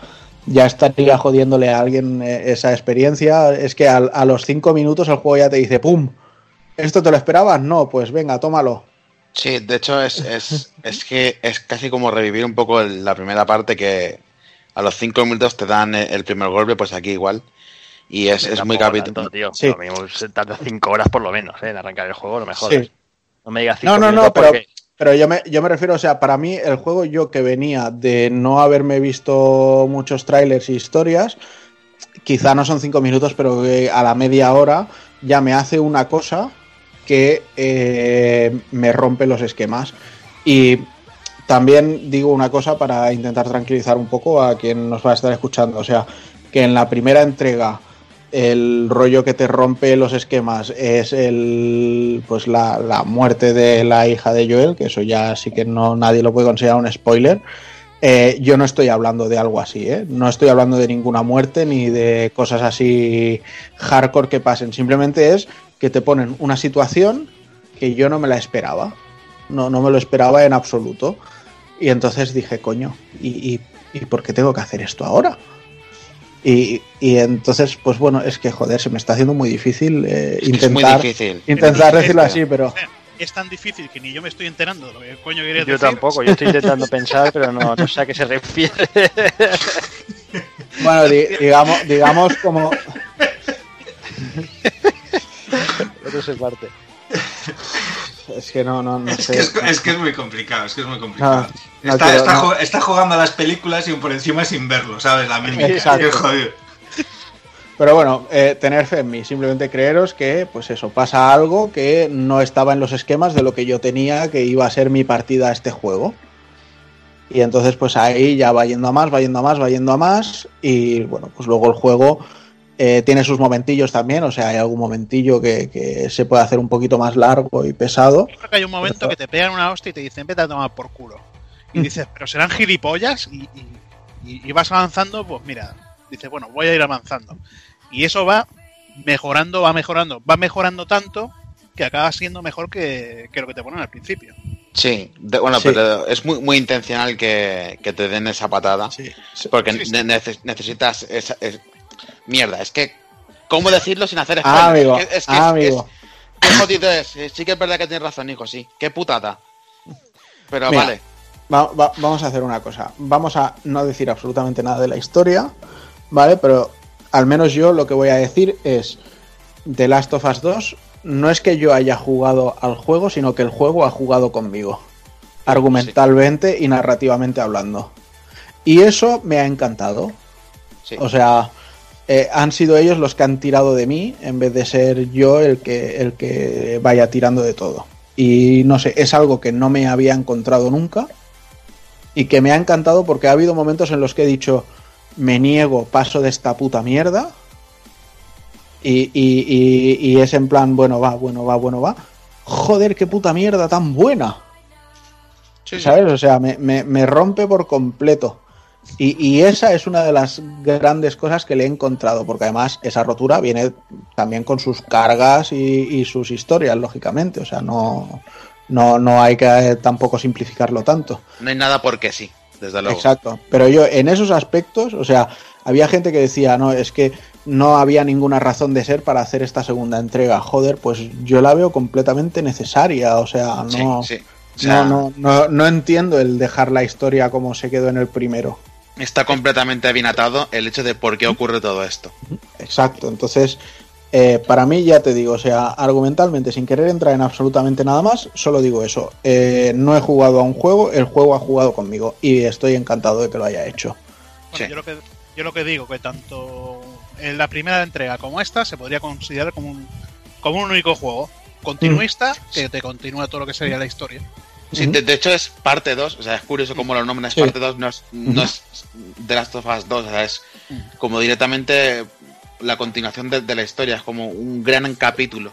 ya estaría jodiéndole a alguien eh, esa experiencia. Es que al- a, los cinco minutos el juego ya te dice, ¡pum! ¿Esto te lo esperabas? No, pues venga, tómalo. Sí, de hecho es, es, es que es casi como revivir un poco la primera parte que a los cinco minutos te dan el, el primer golpe, pues aquí igual. Y es, es muy capítulo. tanto, tío. Sí. Lo mismo se tarda 5 horas por lo menos ¿eh? en arrancar el juego, no me jodas. Sí. No me digas 5 No, no, no, pero, porque- pero yo, me, yo me refiero, o sea, para mí el juego yo que venía de no haberme visto muchos trailers y historias, quizá no son cinco minutos, pero que a la media hora ya me hace una cosa que eh, me rompe los esquemas. Y también digo una cosa para intentar tranquilizar un poco a quien nos va a estar escuchando, o sea, que en la primera entrega el rollo que te rompe los esquemas es el pues la, muerte de la hija de Joel, que eso ya sí que no nadie lo puede considerar un spoiler. Eh, yo no estoy hablando de algo así, ¿eh? no estoy hablando de ninguna muerte ni de cosas así hardcore que pasen. Simplemente es que te ponen una situación que yo no me la esperaba. No, no me lo esperaba en absoluto. Y entonces dije, coño, ¿y, y, y por qué tengo que hacer esto ahora? Y, y entonces, pues bueno, es que joder, se me está haciendo muy difícil eh, Es que es muy intentar, difícil. intentar decirlo así, pero es tan difícil que ni yo me estoy enterando de lo que coño querías Yo decir. tampoco, yo estoy intentando pensar, pero no, no sé a qué se refiere. bueno, di- digamos, digamos como Eso se parte. Es que no, no, no Es sé. que es, es que es muy complicado, es que es muy complicado. No, no está, quiero- está está jugando a las películas y por encima sin verlo, ¿sabes? La mímica. Exacto. Qué jodido. Pero bueno, eh, tener fe en mí, simplemente creeros que, pues eso, pasa algo que no estaba en los esquemas de lo que yo tenía que iba a ser mi partida a este juego. Y entonces, pues ahí ya va yendo a más, va yendo a más, va yendo a más. Y bueno, pues luego el juego Eh, tiene sus momentillos también, o sea, hay algún momentillo que, que se puede hacer un poquito más largo y pesado. Yo creo que hay un momento que te pegan una hostia y te dicen, vete a tomar por culo. Y dices, pero serán gilipollas y, y- vas avanzando, pues mira, dices, bueno, voy a ir avanzando. Y eso va mejorando, va mejorando, va mejorando tanto que acaba siendo mejor que, que lo que te ponen al principio. Sí, de- bueno, Sí. pero es muy, muy intencional que, que te den esa patada. Porque Sí, sí. ne- neces- necesitas esa. es- mierda, es que. ¿Cómo decirlo sin hacer Ah, amigo, Es que- es que ah, amigo. es- qué jodido es. Eh, Sí que es verdad que tienes razón, hijo, sí. Qué putada. Pero Mira, vale. Va- va- vamos a hacer una cosa. Vamos a no decir absolutamente nada de la historia, ¿vale? Pero al menos yo lo que voy a decir es The Last of Us 2 no es que yo haya jugado al juego, sino que el juego ha jugado conmigo, argumentalmente y narrativamente hablando. Y eso me ha encantado. Sí. O sea, eh, han sido ellos los que han tirado de mí en vez de ser yo el que, el que vaya tirando de todo. Y no sé, es algo que no me había encontrado nunca y que me ha encantado porque ha habido momentos en los que he dicho, me niego, paso de esta puta mierda. Y, y- y- y es en plan, bueno, va, bueno, va, bueno, va. Joder, qué puta mierda tan buena. ¿Sabes? O sea, me, me- me rompe por completo. Y, y esa es una de las grandes cosas que le he encontrado, porque además esa rotura viene también con sus cargas y, y sus historias, lógicamente. O sea, no, no, no hay que tampoco simplificarlo tanto. No hay nada porque sí, desde luego. Exacto. Pero yo en esos aspectos, o sea, había gente que decía, no, es que no había ninguna razón de ser para hacer esta segunda entrega. Joder, pues yo la veo completamente necesaria. O sea, no, Sí, sí. O sea, no, no, no, no entiendo el dejar la historia como se quedó en el primero. Está completamente bien atado el hecho de por qué ocurre todo esto. Exacto. Entonces, eh, para mí ya te digo, o sea, argumentalmente, sin querer entrar en absolutamente nada más, solo digo eso. Eh, no he jugado a un juego, el juego ha jugado conmigo y estoy encantado de que lo haya hecho. Bueno, Sí. yo, lo que, yo lo que digo, que tanto en la primera entrega como esta se podría considerar como un, como un único juego. Continuista que te continúa todo lo que sería la historia. Sí, de, de hecho es parte 2, o sea, es curioso cómo lo nombran, es Sí. parte 2, no es, no es The Last of Us 2, o sea, es como directamente la continuación de, de la historia, es como un gran capítulo.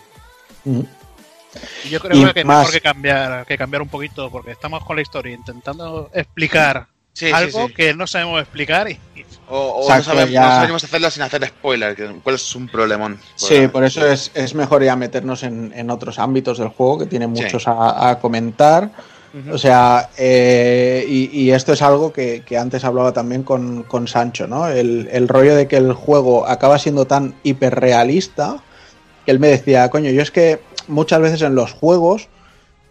Yo creo Y que es más- mejor que cambiar, que cambiar un poquito, porque estamos con la historia intentando explicar Sí, sí, algo sí. que no sabemos explicar y, y- O, o Exacto, no, sabemos, ya. no sabemos hacerlo sin hacer spoiler, que cuál es un problemón. Sí, por eso es, es mejor ya meternos en, en otros ámbitos del juego que tiene muchos a, a comentar. O sea, eh, y, y esto es algo que, que antes hablaba también con, con Sancho, ¿no? El, el rollo de que el juego acaba siendo tan hiperrealista que él me decía, coño, yo es que muchas veces en los juegos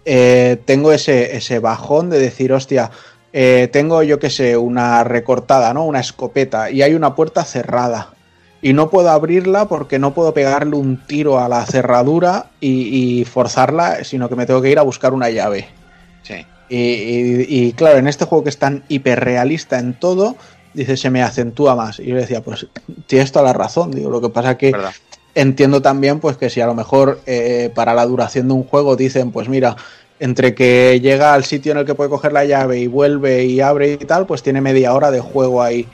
eh, tengo ese, ese bajón de decir, hostia, eh, tengo yo que sé, una recortada, ¿no? Una escopeta y hay una puerta cerrada y no puedo abrirla porque no puedo pegarle un tiro a la cerradura y, y forzarla, sino que me tengo que ir a buscar una llave. Sí. Y, y- y, claro, en este juego que es tan hiperrealista en todo, dice, se me acentúa más. Y yo decía, pues tienes toda la razón, digo, lo que pasa que ¿Verdad? entiendo también pues que si a lo mejor eh, para la duración de un juego dicen, pues mira, entre que llega al sitio en el que puede coger la llave y vuelve y abre y tal, pues tiene media hora de juego ahí.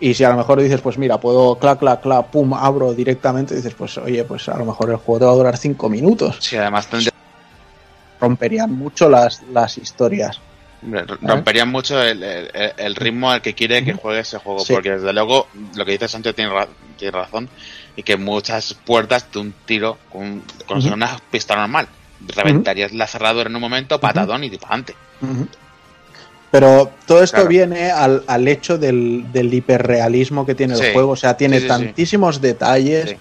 Y si a lo mejor dices, pues mira, puedo clac, clac, clac, pum, abro directamente, dices, pues oye, pues a lo mejor el juego te va a durar cinco minutos. Sí, además tendría- Romperían mucho las, las historias. hombre, romperían mucho el, el- el ritmo al que quiere que juegue ese juego, Sí. porque desde luego lo que dice Sancho tiene, ra- tiene razón, y que muchas puertas de un tiro con, con una pistola normal. Reventarías la cerradura en un momento, patadón y disparante. Ujú. Pero todo esto Claro. viene al, al hecho del, del hiperrealismo que tiene Sí. el juego. O sea, tiene Sí, sí, sí. tantísimos detalles,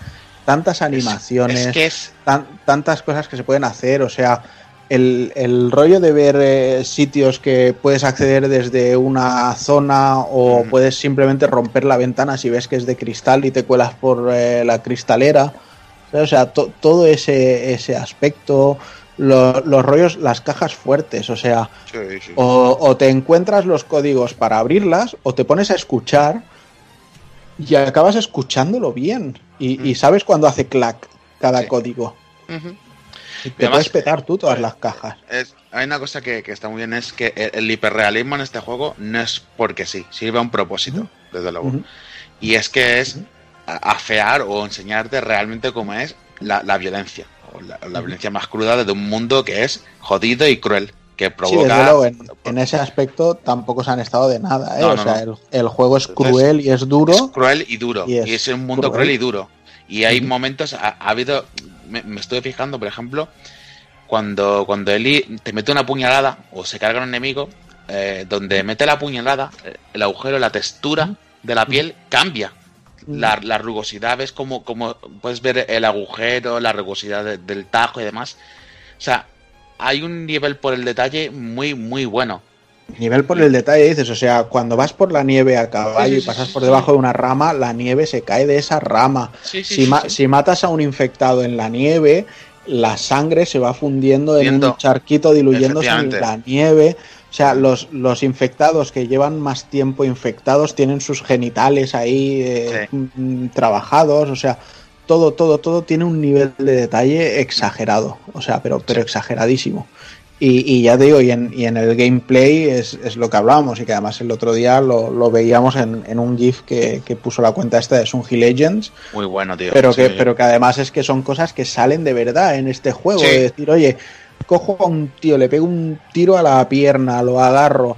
tantas animaciones, Es que es. tan- tantas cosas que se pueden hacer. O sea, el, el rollo de ver eh, sitios que puedes acceder desde una zona o puedes simplemente romper la ventana si ves que es de cristal y te cuelas por eh, la cristalera. O sea, to- todo ese, ese aspecto, lo- los rollos, las cajas fuertes, o sea, Sí, sí. o, o te encuentras los códigos para abrirlas o te pones a escuchar y acabas escuchándolo bien y, y sabes cuando hace clac cada Sí. código. Y te además, puedes petar tú todas las cajas. Es- hay una cosa que, que está muy bien, es que el, el hiperrealismo en este juego no es porque sí, sirve a un propósito, desde luego. Y es que es afear o enseñarte realmente cómo es la, la violencia. O la, la violencia más cruda de un mundo que es jodido y cruel. Que Sí, provoca. desde luego, en, en ese aspecto tampoco se han estado de nada, ¿eh? No, o no, sea, no. El, el juego es cruel y es duro. Es cruel y duro. Y Y es un mundo cruel. cruel y duro. Y hay momentos, ha, ha habido, me, me estuve fijando, por ejemplo, cuando, cuando Eli te mete una puñalada o se carga un enemigo, eh, donde mete la puñalada, el agujero, la textura de la piel cambia. La, la rugosidad, ves como, como puedes ver el agujero, la rugosidad de- del tajo y demás. O sea, hay un nivel por el detalle muy, muy bueno. Nivel por el detalle, dices, o sea, cuando vas por la nieve a caballo Sí, sí, y pasas sí, por debajo de una rama, la nieve se cae de esa rama. Si, ma- si matas a un infectado en la nieve, la sangre se va fundiendo en un charquito diluyéndose en la nieve. O sea, los, los infectados que llevan más tiempo infectados tienen sus genitales ahí eh, mm, trabajados. O sea, todo, todo, todo tiene un nivel de detalle exagerado. O sea, pero, pero exageradísimo. Y, y ya te digo, y en, y en el gameplay es, es lo que hablábamos y que además el otro día lo, lo veíamos en, en un GIF que, que puso la cuenta esta de Sungy Legends, Muy bueno, tío. pero que, pero que además es que son cosas que salen de verdad en este juego. Sí. De decir, oye, cojo a un tío, le pego un tiro a la pierna, lo agarro.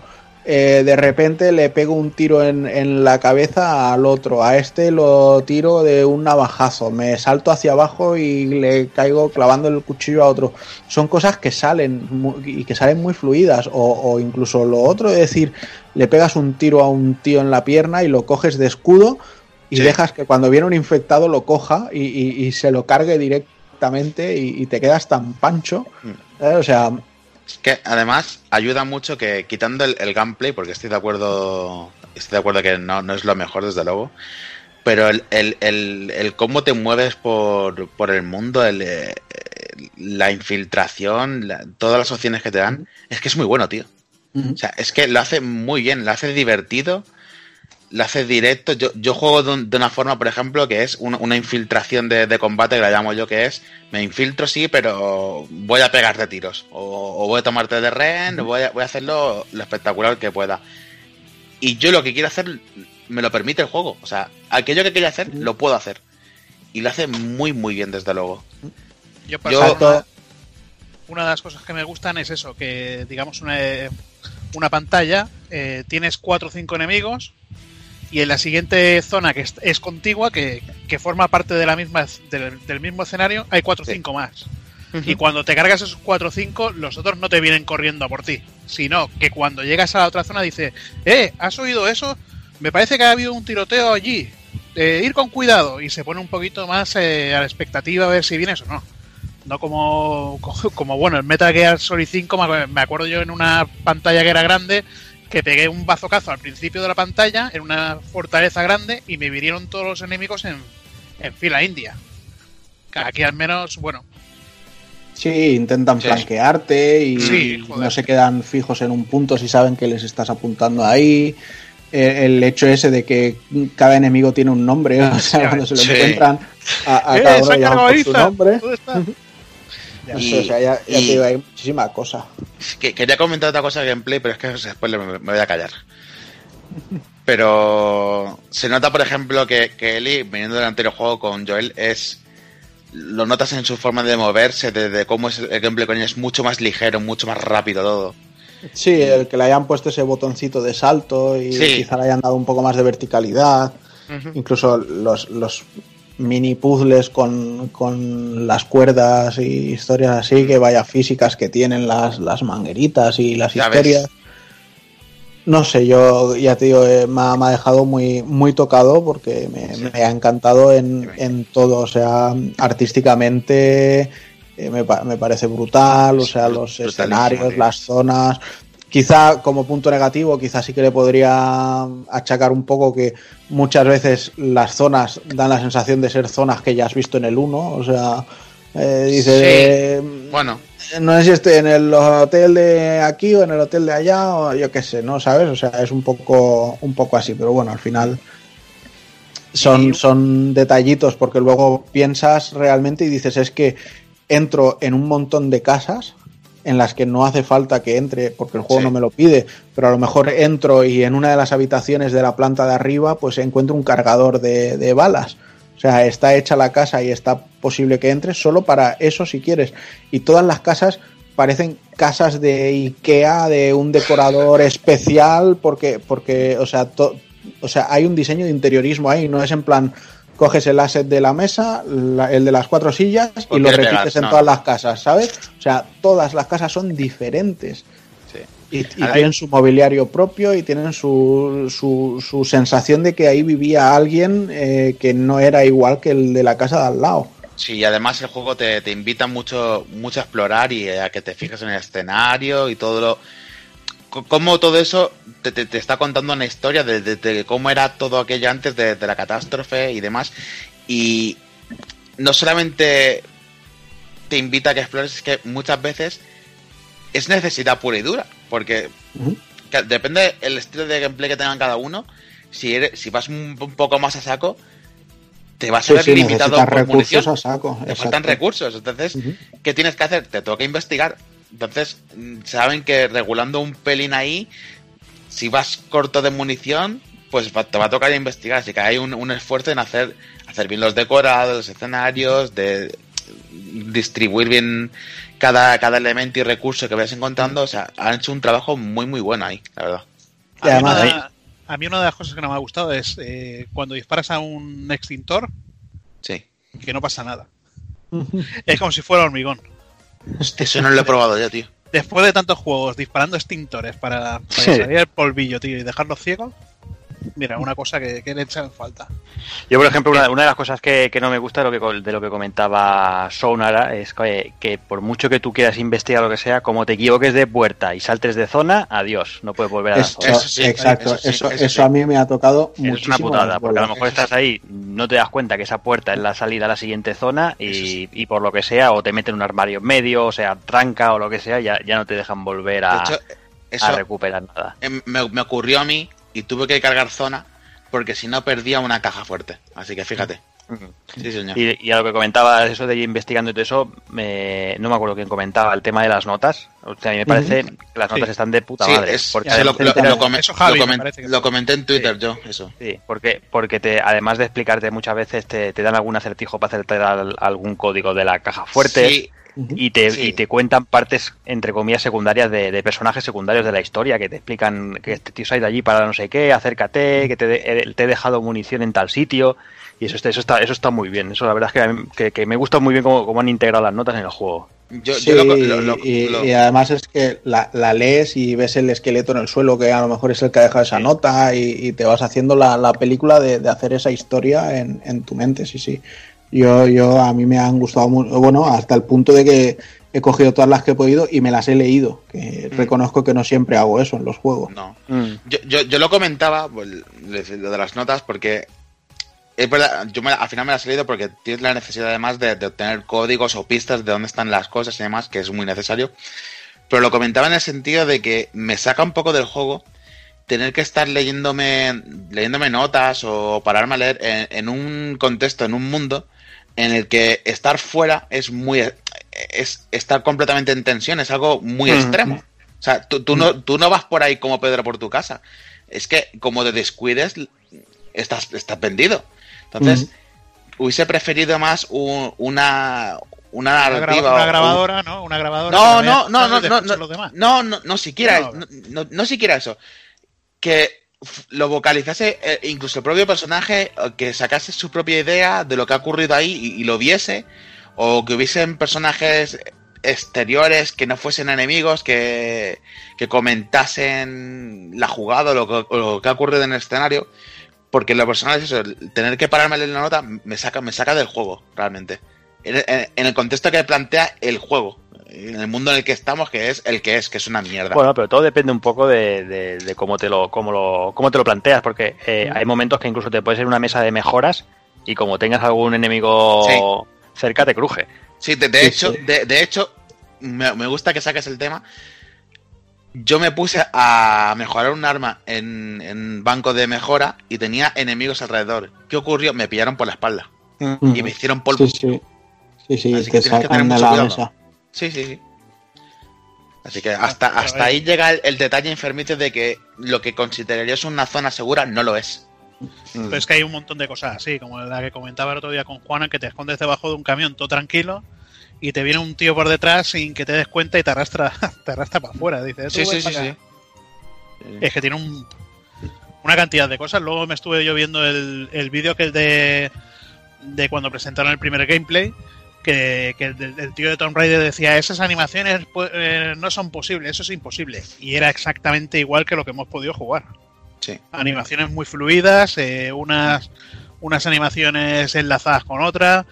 Eh, de repente le pego un tiro en, en la cabeza al otro, a este lo tiro de un navajazo, me salto hacia abajo y le caigo clavando el cuchillo a otro. Son cosas que salen y que salen muy fluidas, o, o incluso lo otro, es decir, le pegas un tiro a un tío en la pierna y lo coges de escudo y Sí. dejas que cuando viene un infectado lo coja y, y- y se lo cargue directamente y, y te quedas tan pancho. Mm. ¿eh? O sea, Es que además ayuda mucho que quitando el, el gameplay, porque estoy de acuerdo, estoy de acuerdo que no, no es lo mejor desde luego, pero el, el, el, el cómo te mueves por, por el mundo, el, eh, la infiltración, la- todas las opciones que te dan, es que es muy bueno, tío. O sea, es que lo hace muy bien, lo hace divertido, lo hace directo. Yo, yo juego de, un- de una forma, por ejemplo, que es una, una infiltración de, de combate, que la llamo yo, que es, me infiltro, sí, pero voy a pegarte tiros. O, o voy a tomarte de rehén, o voy a, voy a hacerlo lo espectacular que pueda. Y yo lo que quiero hacer, me lo permite el juego. O sea, aquello que quería hacer, lo puedo hacer. Y lo hace muy, muy bien, desde luego. Yo, Yo- una, una de las cosas que me gustan es eso, que digamos una, una pantalla, eh, tienes cuatro o cinco enemigos y en la siguiente zona que es, es contigua, que, que forma parte de la misma del, del mismo escenario, hay cuatro o Sí. cinco más. Y cuando te cargas esos cuatro o cinco, los otros no te vienen corriendo a por ti, sino que cuando llegas a la otra zona dice, eh, ¿has oído eso? Me parece que ha habido un tiroteo allí. Eh, ir con cuidado y se pone un poquito más eh, a la expectativa a ver si vienes o no. No como, como bueno, en Metal Gear Solid 5 me me acuerdo yo en una pantalla que era grande que pegué un bazocazo al principio de la pantalla en una fortaleza grande y me vinieron todos los enemigos en, en fila india. Aquí al menos, bueno, sí, intentan Sí. flanquearte y Sí, no se quedan fijos en un punto si saben que les estás apuntando ahí. Eh, El hecho ese de que cada enemigo tiene un nombre, o sea, cuando se lo encuentran a, a ¡Eh, cada uno llaman por su nombre. ¿Dónde está? No Y- sé, o sea, ya, ya y- te digo, hay muchísima cosa. Que- quería comentar otra cosa de gameplay, pero es que después me, me voy a callar. Pero se nota, por ejemplo, que, que Eli, viniendo del anterior juego con Joel, es. Lo notas en su forma de moverse, de, de cómo es el gameplay con ella, es mucho más ligero, mucho más rápido todo. Sí, el que le hayan puesto ese botoncito de salto y Sí. quizá le hayan dado un poco más de verticalidad. Incluso los, los mini puzzles con, con las cuerdas y historias así, que vaya físicas que tienen las, las mangueritas y las Ya historias. ves. No sé, yo ya te digo, eh, me, ha, me ha dejado muy, muy tocado porque me, Sí. me ha encantado en, en todo. O sea, artísticamente eh, me, me parece brutal, o sea, los escenarios, las zonas. Quizá como punto negativo, quizá sí que le podría achacar un poco que muchas veces las zonas dan la sensación de ser zonas que ya has visto en el 1. O sea, eh, dice, Bueno, no sé si estoy en el hotel de aquí o en el hotel de allá o yo qué sé, ¿no? ¿Sabes? O sea, es un poco, un poco así, pero bueno, al final son, son detallitos porque luego piensas realmente y dices, es que entro en un montón de casas en las que no hace falta que entre porque el juego Sí. no me lo pide, pero a lo mejor entro y en una de las habitaciones de la planta de arriba pues encuentro un cargador de, de balas. O sea, está hecha la casa y está posible que entres solo para eso si quieres. Y todas las casas parecen casas de Ikea, de un decorador especial, porque, porque o, sea, to- o sea, hay un diseño de interiorismo ahí, no es en plan, coges el asset de la mesa, la- el de las cuatro sillas y Pues lo repites en no. todas las casas, ¿sabes? O sea, todas las casas son diferentes. Sí. Y, y Ahí- tienen su mobiliario propio y tienen su, su, su sensación de que ahí vivía alguien eh, que no era igual que el de la casa de al lado. Sí, y además el juego te, te invita mucho, mucho a explorar y a que te fijes en el escenario y todo lo... Cómo todo eso te, te- te está contando una historia de, de- de cómo era todo aquello antes de, de la catástrofe y demás. Y no solamente te invita a que explores, es que muchas veces es necesidad pura y dura. Porque depende el estilo de gameplay que tengan cada uno. Si, eres, si vas un, un poco más a saco, te vas a ver sí, limitado por recursos munición. a saco. Te faltan recursos. Entonces. ¿qué tienes que hacer? Te toca investigar. Entonces, saben que regulando un pelín ahí, si vas corto de munición, pues te va a tocar investigar. Así que hay un, un esfuerzo en hacer, hacer bien los decorados, los escenarios, de distribuir bien cada, cada elemento y recurso que vayas encontrando. O sea, han hecho un trabajo muy, muy bueno ahí, la verdad. A mí, además- una, a mí una de las cosas que no me ha gustado es eh, cuando disparas a un extintor Sí. que no pasa nada. Es como si fuera hormigón. Eso no lo he probado yo, tío. Después de tantos juegos disparando extintores para, para Sí. saliera el polvillo, tío, y dejarlos ciegos, mira, una cosa que, que le echan falta. Yo, por ejemplo, una, una de las cosas que, que no me gusta de lo que, de lo que comentaba Sounara es que, que por mucho que tú quieras investigar lo que sea, como te equivoques de puerta y saltes de zona, adiós, no puedes volver a la Eso, zona. Eso sí, exacto, eso sí, eso, eso eso sí. a mí me ha tocado Eso es muchísimo. una putada, porque a lo mejor estás ahí, no te das cuenta que esa puerta es la salida a la siguiente zona y, y por lo que sea, o te meten un armario en medio, o sea, tranca o lo que sea, ya, ya no te dejan volver De a, a recuperar nada. em, me, me ocurrió a mí y tuve que cargar zona porque si no perdía una caja fuerte. Así que fíjate. Sí, señor. Y, y a lo que comentabas, eso de ir investigando y todo eso, me- no me acuerdo quién comentaba, el tema de las notas. O sea, a mí me parece que las notas Sí. están de puta madre. lo, comenté en Twitter Sí. yo, eso. Sí, porque, porque te, además de explicarte muchas veces, te, te dan algún acertijo para hacerte al- algún código de la caja fuerte Sí, Y, te, sí. y te cuentan partes, entre comillas, secundarias de, de personajes secundarios de la historia que te explican que este tío se ha ido allí para no sé qué, acércate, que te, de- eh, te he dejado munición en tal sitio. Y eso, está- eso, está, eso está muy bien. Eso la verdad es que, que, que me gusta muy bien cómo, cómo han integrado las notas en el juego. yo, Sí, yo lo, lo- lo- y, lo- y además es que la, la lees y ves el esqueleto en el suelo que a lo mejor es el que ha dejado esa Sí. nota y, y te vas haciendo la, la película de, de hacer esa historia en, en tu mente, sí, sí. Yo, yo a mí me han gustado mucho, bueno, hasta el punto de que he cogido todas las que he podido y me las he leído, que Mm. reconozco que no siempre hago eso en los juegos. no. Mm. Yo, yo, yo lo comentaba, pues, lo de las notas, porque es verdad, yo me- al final me las he leído porque tienes la necesidad además de, de obtener códigos o pistas de dónde están las cosas y demás, que es muy necesario. Pero lo comentaba en el sentido de que me saca un poco del juego tener que estar leyéndome, leyéndome notas o pararme a leer en, en un contexto, en un mundo en el que estar fuera es muy es estar completamente en tensión, es algo muy Mm. extremo. O sea, tú, tú no, tú no vas por ahí como Pedro por tu casa. Es que como te descuides, estás, estás vendido. Entonces, hubiese preferido más un- una, una Una, narrativa. una un- grabadora, ¿no? Una grabadora. no, no, no, no, no, no, no, no, no siquiera, No. no, siquiera eso. Que lo vocalizase eh, incluso el propio personaje, que sacase su propia idea de lo que ha ocurrido ahí y, lo viese, o que hubiesen personajes exteriores que no fuesen enemigos, que, que comentasen la jugada o lo, que, o ha ocurrido en el escenario. Porque lo personal es eso, tener que pararme leer la nota me saca, me saca del juego, realmente. En, en- en el contexto que plantea el juego, en el mundo en el que estamos, que es el que es, que es una mierda. Bueno, pero todo depende un poco de, de- de cómo, te lo, cómo, lo, cómo te lo planteas, porque eh, hay momentos que incluso te puedes ir a una mesa de mejoras y como tengas algún enemigo cerca, te cruje. Sí, de, de Sí, hecho, sí. De, de hecho, me, me gusta que saques el tema. Yo me puse a mejorar un arma en, en banco de mejora y tenía enemigos alrededor. ¿Qué ocurrió? Me pillaron por la espalda Ujú. y me hicieron polvo. Sí, sí. Sí, sí, Así que tienes que tener mucho la cuidado. mesa. Sí, sí, sí. Así que hasta, hasta ahí llega el, el detalle enfermizo de que lo que considerarías una zona segura no lo es. Pero es que hay un montón de cosas así, como la que comentaba el otro día con Juana, que te escondes debajo de un camión todo tranquilo y te viene un tío por detrás sin que te des cuenta y te arrastra, te arrastra para afuera. Dice, "Tú Sí, sí, sí, sí. acá". Es que tiene un, una cantidad de cosas. Luego me estuve yo viendo el, el vídeo que es de, de cuando presentaron el primer gameplay. Que, que el, el tío de Tomb Raider decía: Esas animaciones pu- eh, no son posibles, eso es imposible. Y era exactamente igual que lo que hemos podido jugar. Sí. Animaciones muy fluidas, eh, unas, unas animaciones enlazadas con otras.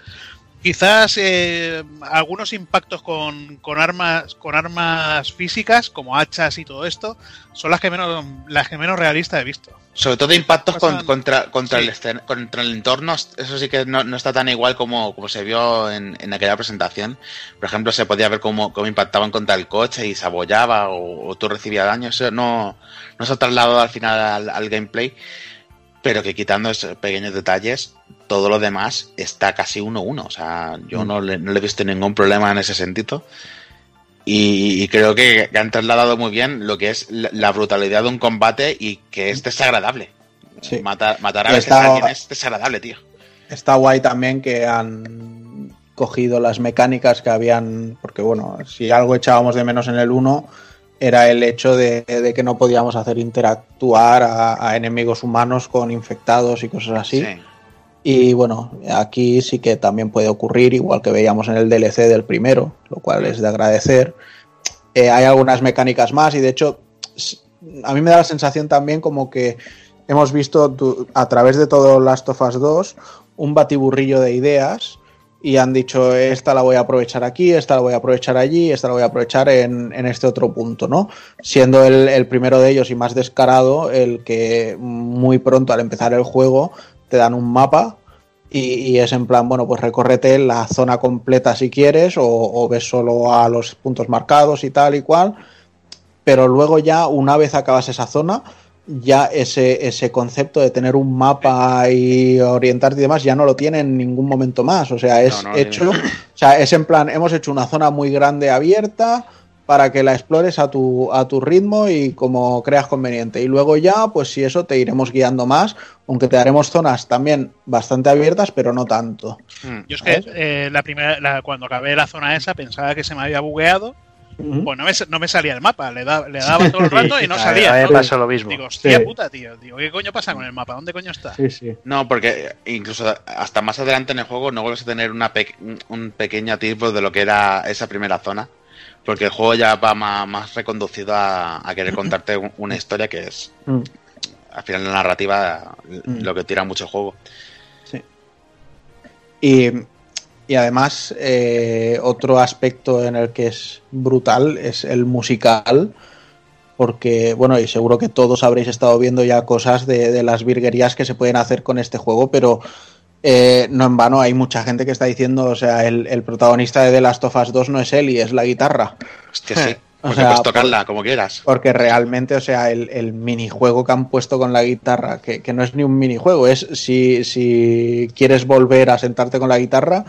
Quizás eh, algunos impactos con, con armas con armas físicas, como hachas y todo esto, son las que menos las que menos realistas he visto. Sobre todo impactos con- contra, contra, sí. el contra el entorno, eso sí que no, no está tan igual como, como se vio en, en aquella presentación. Por ejemplo, se podía ver cómo, cómo impactaban contra el coche y se abollaba o, o tú recibías daño. Eso no, no se ha trasladado al final al, al gameplay, pero que quitando esos pequeños detalles, todo lo demás está casi 1-1. O sea, yo no, le, no le he visto ningún problema en ese sentido. Y, y creo que, que han trasladado muy bien lo que es la, la brutalidad de un combate y que es desagradable. Sí. Matar, matar a veces está- a alguien es desagradable, tío. Está guay también que han cogido las mecánicas que habían, porque bueno, si algo echábamos de menos en el 1 era el hecho de, de que no podíamos hacer interactuar a, a enemigos humanos con infectados y cosas así. Sí. Y bueno, aquí sí que también puede ocurrir, igual que veíamos en el DLC del primero, lo cual es de agradecer. Eh, hay algunas mecánicas más y de hecho a mí me da la sensación también como que hemos visto a través de todo Last of Us 2 un batiburrillo de ideas y han dicho esta la voy a aprovechar aquí, esta la voy a aprovechar allí, esta la voy a aprovechar en, en este otro punto, ¿no? Siendo el, el primero de ellos y más descarado el que muy pronto al empezar el juego te dan un mapa y, y es en plan, bueno, pues recórrete la zona completa si quieres o, o ves solo a los puntos marcados y tal y cual, pero luego ya una vez acabas esa zona, ya ese, ese concepto de tener un mapa y orientarte y demás ya no lo tiene en ningún momento más. O sea, es No, no lo hecho, o sea, es en plan, hemos hecho una zona muy grande abierta para que la explores a tu, a tu ritmo y como creas conveniente. Y luego ya, pues si eso te iremos guiando más, aunque te daremos zonas también bastante abiertas, pero no tanto. Mm. Yo es que eh, la primera, la- cuando acabé la zona esa pensaba que se me había bugueado, pues no me, no me salía el mapa, le, da- le daba todo el rato y no salía. A pasó lo mismo. Digo, hostia Sí. puta, tío. Digo, ¿qué coño pasa con el mapa? ¿Dónde coño está? Sí, sí. No, porque incluso hasta más adelante en el juego no vuelves a tener una pe- un- un pequeño atisbo de lo que era esa primera zona. Porque el juego ya va más, más reconducido a, a querer contarte un- una historia que es, Mm. al final, la narrativa Mm. lo que tira mucho el juego. Y, y además, eh, otro aspecto en el que es brutal es el musical. Porque, bueno, y seguro que todos habréis estado viendo ya cosas de, de las virguerías que se pueden hacer con este juego, pero eh, no en vano hay mucha gente que está diciendo, o sea, el, el protagonista de The Last of Us 2 no es él y es la guitarra. Hostia, sí. O Porque sea, puedes tocarla como quieras. Porque realmente, o sea, el, el minijuego que han puesto con la guitarra, que, que no es ni un minijuego, es si, si quieres volver a sentarte con la guitarra,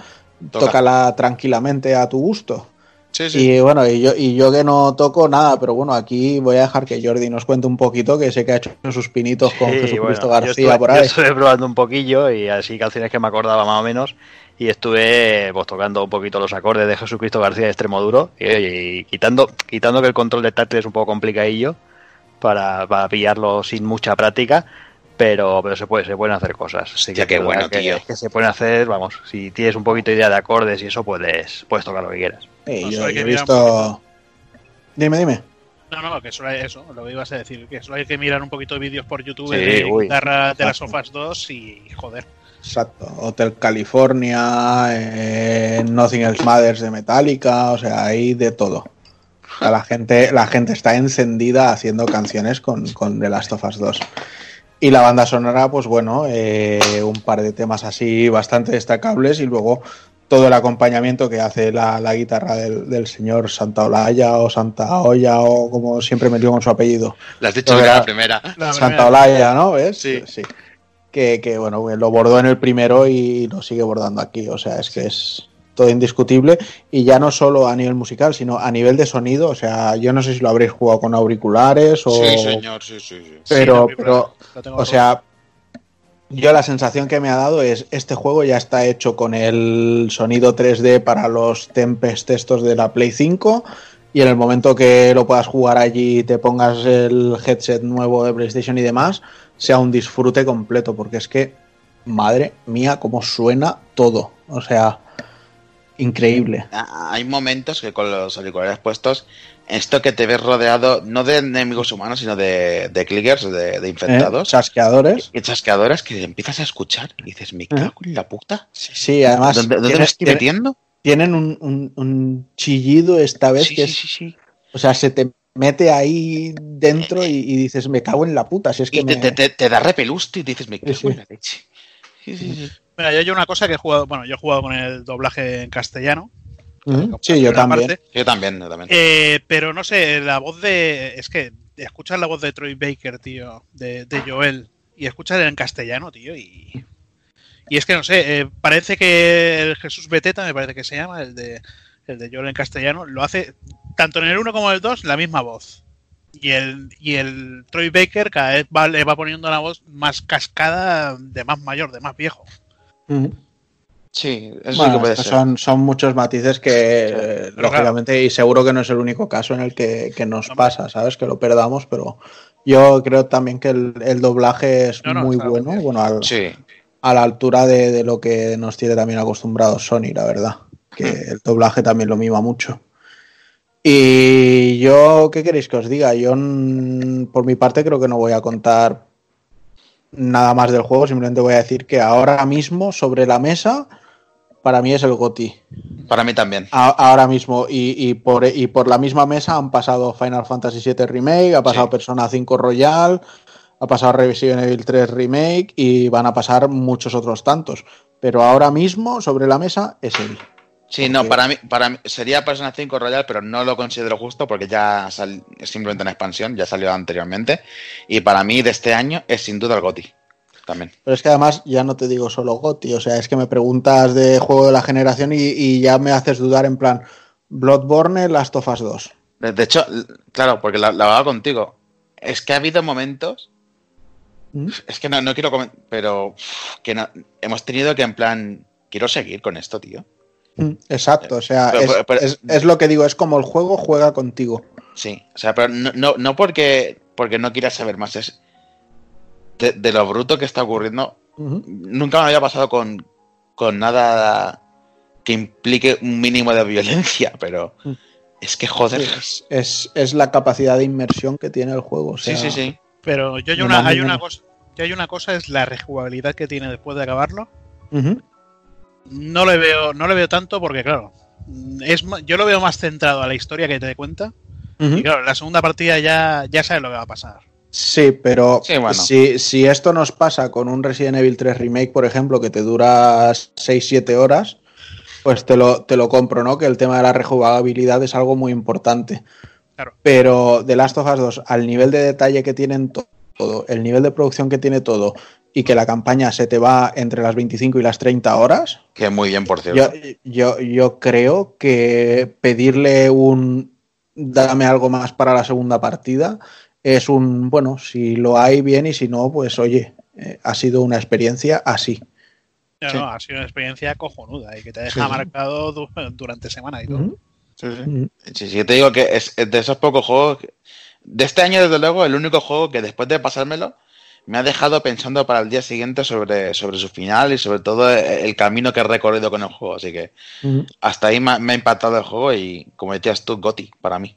Toca. tócala tranquilamente a tu gusto. Sí, sí. Y bueno, y yo, y yo que no toco nada, pero bueno, aquí voy a dejar que Jordi nos cuente un poquito, que sé que ha hecho sus pinitos con Sí, Jesucristo bueno, yo García estuve- por yo ahí. estuve probando un poquillo y así canciones que me acordaba más o menos. Y estuve pues tocando un poquito los acordes de Jesucristo García de extremo duro. Y quitando, quitando que el control de táctil es un poco complicadillo para, para pillarlo sin mucha práctica. Pero, pero se puede, se pueden hacer cosas. Así Hostia, que bueno, que, tío. que se pueden hacer, vamos, si tienes un poquito de idea de acordes y eso, puedes, puedes tocar lo que quieras. Sí, No, yo, he visto... Dime, dime. No, no, que solo hay eso, lo que ibas a decir, que solo hay que mirar un poquito de vídeos por YouTube Sí, de uy. guitarra de las sofas 2 y joder. Exacto. Hotel California, eh, Nothing Else Matters de Metallica, o sea, hay de todo. O sea, la gente, la gente está encendida haciendo canciones con, con The Last of Us 2. Y la banda sonora, pues bueno, eh, un par de temas así bastante destacables y luego todo el acompañamiento que hace la, la guitarra del, del señor Santa Olaya o Santa Olla o como siempre metió con su apellido. Lo has dicho Pero bien era- la primera. La Santa primera- Olaya, ¿no? ¿Ves? Sí. Que, que, bueno, que lo bordó en el primero y lo sigue bordando aquí. O sea, es que es todo indiscutible. Y ya no solo a nivel musical, sino a nivel de sonido. O sea, yo no sé si lo habréis jugado con auriculares o. Sí, señor, sí, sí, sí. Pero, Sí, pero o sea, Yo la sensación que me ha dado es este juego ya está hecho con el sonido 3D para los Tempest estos de la Play 5 y en el momento que lo puedas jugar allí y te pongas el headset nuevo de PlayStation y demás, sea un disfrute completo porque es que, madre mía, cómo suena todo. O sea, increíble. Ah, Hay momentos que con los auriculares puestos, esto que te ves rodeado no de enemigos humanos, sino de, de clickers, de, de ¿eh? infectados. Chasqueadores. Y chasqueadoras que empiezas a escuchar y dices, me cago en la puta. Sí, sí, además ¿Dónde, dónde me estoy metiendo? tienen un, un- un chillido esta vez Sí, que sí, es, sí, sí. o sea, se te mete ahí dentro y, y dices, me cago en la puta, si es que Y te, me... te- te- te da repeluste y dices, me cago en la leche. Sí, sí, sí. Mira, yo hay una cosa que he jugado, bueno, yo he jugado con el doblaje en castellano. Sí, yo Una también. parte, Yo también, yo también. eh, pero no sé, la voz de. Es que escuchas la voz de Troy Baker, tío, de, de Joel, y escuchas en castellano, tío, y. Y es que no sé, eh, parece que el Jesús Beteta, me parece que se llama, el de, el de Joel en castellano, lo hace tanto en el 1 como en el 2 la misma voz. Y el, y el Troy Baker cada vez va, le va poniendo la voz más cascada, de más mayor, de más viejo. Sí, eso sí Bueno, que puede estos ser. son, son muchos matices que, eh, lógicamente, y seguro que no es el único caso en el que, que nos pasa, ¿sabes? Que lo perdamos, pero yo creo también que el, el doblaje es No, no, muy bueno, bien. bueno, al- Sí. a la altura de, de lo que nos tiene también acostumbrados Sony, la verdad. Que el doblaje también lo mima mucho. Y yo, ¿qué queréis que os diga? Yo, por mi parte, creo que no voy a contar nada más del juego, simplemente voy a decir que ahora mismo, sobre la mesa, para mí es el GOTI. Para mí también. A- ahora mismo, y, y por, y por la misma mesa han pasado Final Fantasy VII Remake, ha pasado Sí. Persona 5 Royal, ha pasado Resident Evil 3 Remake y van a pasar muchos otros tantos. Pero ahora mismo, sobre la mesa, es él. Sí, no, para mí, para mí sería Persona 5 Royal, pero no lo considero justo porque ya sal- es simplemente una expansión, ya salió anteriormente. Y para mí de este año es sin duda el GOTI. También. Pero es que además ya no te digo solo GOTI, o sea, es que me preguntas de juego de la generación y, y ya me haces dudar en plan Bloodborne, Last of Us 2. De hecho, claro, porque la, la contigo. Es que ha habido momentos. ¿Mm? Es que no, no quiero comentar, pero que no- hemos tenido que en plan. Quiero seguir con esto, tío. Mm, Exacto, o sea, Pero- es, pero- pero- es- es lo que digo, es como el juego juega contigo. Sí, o sea, pero no, no, no porque, porque no quieras saber más, es de, de lo bruto que está ocurriendo. Nunca me había pasado con, con nada que implique un mínimo de violencia, pero Mm. es que joder. Sí, es, es- es la capacidad de inmersión que tiene el juego. o Sí, sea, sí, sí. Pero yo hay una, hay cosa, yo hay una cosa es la rejugabilidad que tiene después de acabarlo. No le veo, no le veo tanto porque claro, es yo lo veo más centrado a la historia que te cuenta. Ujú. Y claro, la segunda partida ya, ya sabes lo que va a pasar. Sí, pero Sí, bueno. si, si esto nos pasa con un Resident Evil 3 Remake, por ejemplo, que te dura 6-7 horas, pues te lo, te lo compro, ¿no? Que el tema de la rejugabilidad es algo muy importante. Claro. Pero The Last of Us 2, al nivel de detalle que tienen to- todo, el nivel de producción que tiene todo, y que la campaña se te va entre las 25 y las 30 horas, Que muy bien, por cierto. yo, yo, yo creo que pedirle un dame algo más para la segunda partida es un, bueno, si lo hay bien y si no, pues oye, eh, ha sido una experiencia así. No, Sí. no, ha sido una experiencia cojonuda y que te deja Sí, marcado du- durante semana y todo. Sí, sí. Te digo que es de esos pocos juegos. De este año, desde luego, el único juego que después de pasármelo me ha dejado pensando para el día siguiente sobre, sobre su final y sobre todo el, camino que he recorrido con el juego. Así que hasta ahí me, ha- me ha impactado el juego y, como decías tú, Goti para mí.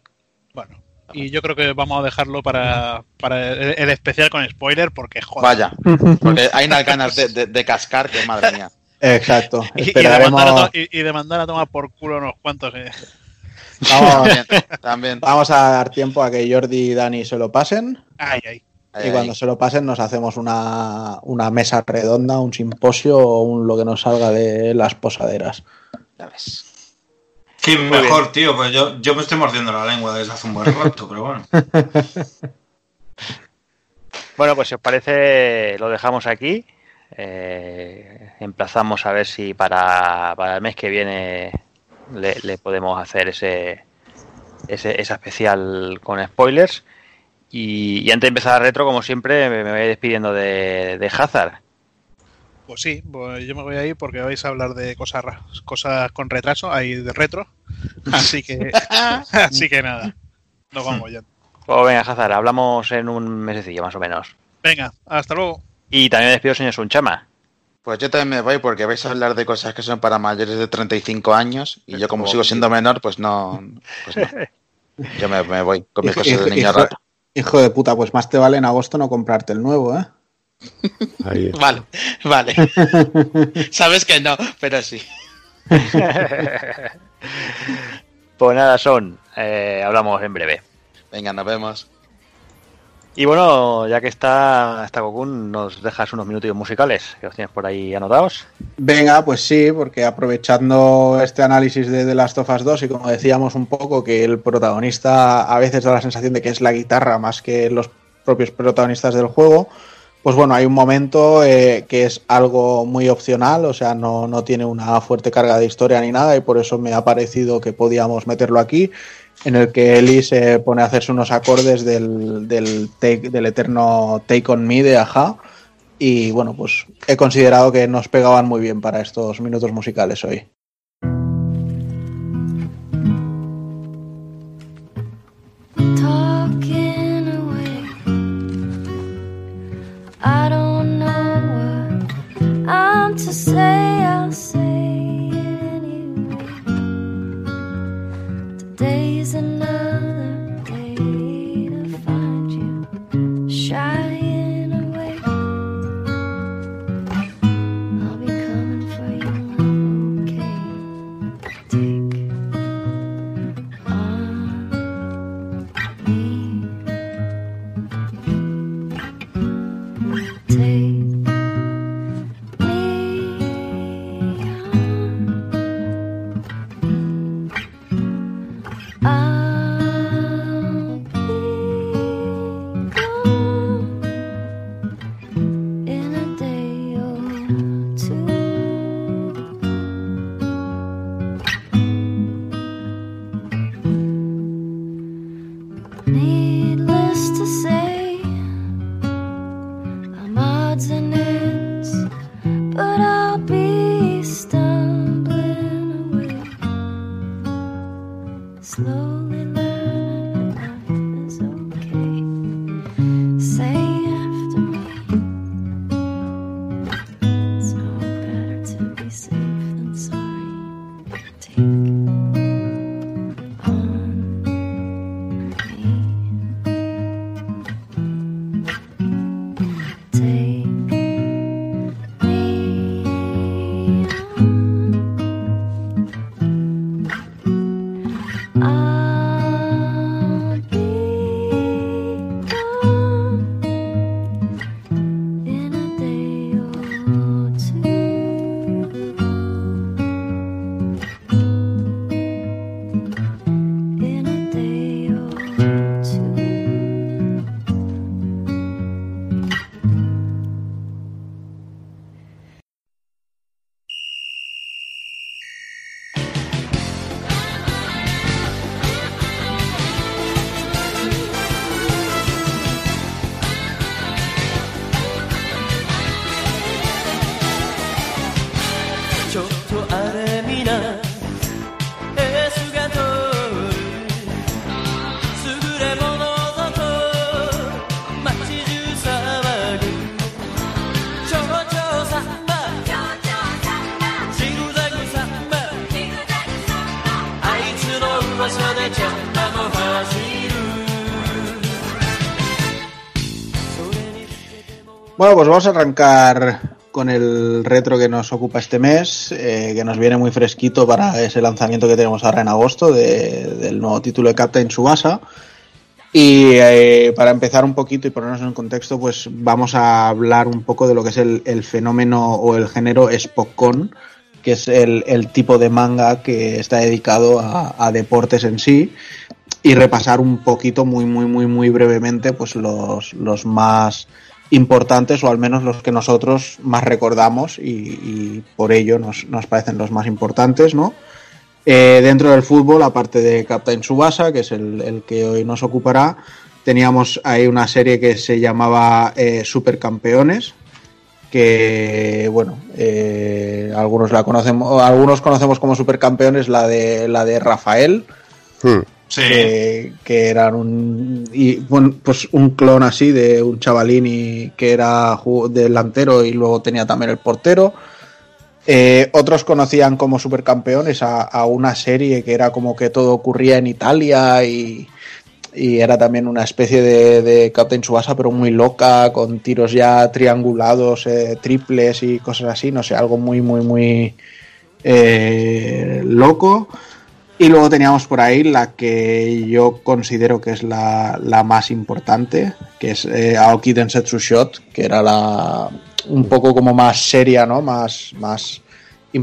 Bueno, y yo creo que vamos a dejarlo para, para el, el especial con spoiler porque joder. Vaya, porque hay unas ganas de, de- de cascar que madre mía. Exacto. Y, y de mandar a y- y de mandar a tomar por culo unos cuantos. eh. Vamos, También, también. vamos a dar tiempo a que Jordi y Dani se lo pasen. Ay, ay. Ahí, Y cuando se lo pasen nos hacemos una, una mesa redonda, un simposio o un, lo que nos salga de las posaderas. Ya ves. Sí, mejor, tío, pues yo, yo me estoy mordiendo la lengua desde hace un buen rato, pero bueno. Bueno, pues si os parece, lo dejamos aquí. Eh, emplazamos a ver si para, para el mes que viene le, le podemos hacer ese, ese, esa especial con spoilers. Y, y antes de empezar a retro, como siempre, me, me voy despidiendo de, de Hazard. Pues sí, pues yo me voy a ir porque vais a hablar de cosas cosas con retraso, hay de retro. Así que así que nada. Nos vamos ya. Pues venga, Hazard, hablamos en un mesecillo más o menos. Venga, hasta luego. Y también me despido, señor Sunchama. Pues yo también me voy porque vais a hablar de cosas que son para mayores de 35 años y yo como sigo siendo menor, pues no. Pues no. Yo me, me voy con mis Hijo, cosas de niño hijo- rato. hijo de puta, pues más te vale en agosto no comprarte el nuevo, ¿eh? Ahí. Vale, vale. Sabes que no, pero sí. Pues nada, son. eh, hablamos en breve. Venga, nos vemos. Y bueno, ya que está, está Gokun, nos dejas unos minutillos musicales que los tienes por ahí anotados. Venga, pues sí, porque aprovechando este análisis de The Last of Us 2 y como decíamos un poco que el protagonista a veces da la sensación de que es la guitarra más que los propios protagonistas del juego, pues bueno, hay un momento eh, que es algo muy opcional, o sea, no, no tiene una fuerte carga de historia ni nada y por eso me ha parecido que podíamos meterlo aquí, en el que Ellie se pone a hacerse unos acordes del, del, eterno Take On Me de Aja. Y bueno, pues he considerado que nos pegaban muy bien para estos minutos musicales hoy. to say, Bueno, pues vamos a arrancar con el retro que nos ocupa este mes, eh, que nos viene muy fresquito para ese lanzamiento que tenemos ahora en agosto de- del nuevo título de Captain Subasa. Y eh, para empezar un poquito y ponernos en contexto, pues vamos a hablar un poco de lo que es el, fenómeno o el género Spokon, que es el, el tipo de manga que está dedicado a, a deportes en sí y repasar un poquito muy muy muy muy brevemente pues los, los más importantes o al menos los que nosotros más recordamos y, por ello nos, nos parecen los más importantes, ¿no? Eh, dentro del fútbol, aparte de Captain Subasa, que es el, el que hoy nos ocupará, teníamos ahí una serie que se llamaba eh, Supercampeones, que bueno, eh, algunos la conocemos, algunos conocemos como supercampeones la de la de Rafael, Hmm. Que, eran un pues un clon así de un chavalín y que era delantero y luego tenía también el portero. Eh, otros conocían como supercampeones a, a una serie que era como que todo ocurría en Italia y, y era también una especie de, de Captain Subasa pero muy loca con tiros ya triangulados, eh, triples y cosas así, no sé, algo muy muy muy eh, loco. Y luego teníamos por ahí la que yo considero que es la, la más importante, que es eh, Aoki Densetsu Shot, que era la un poco como más seria, ¿no? Más, más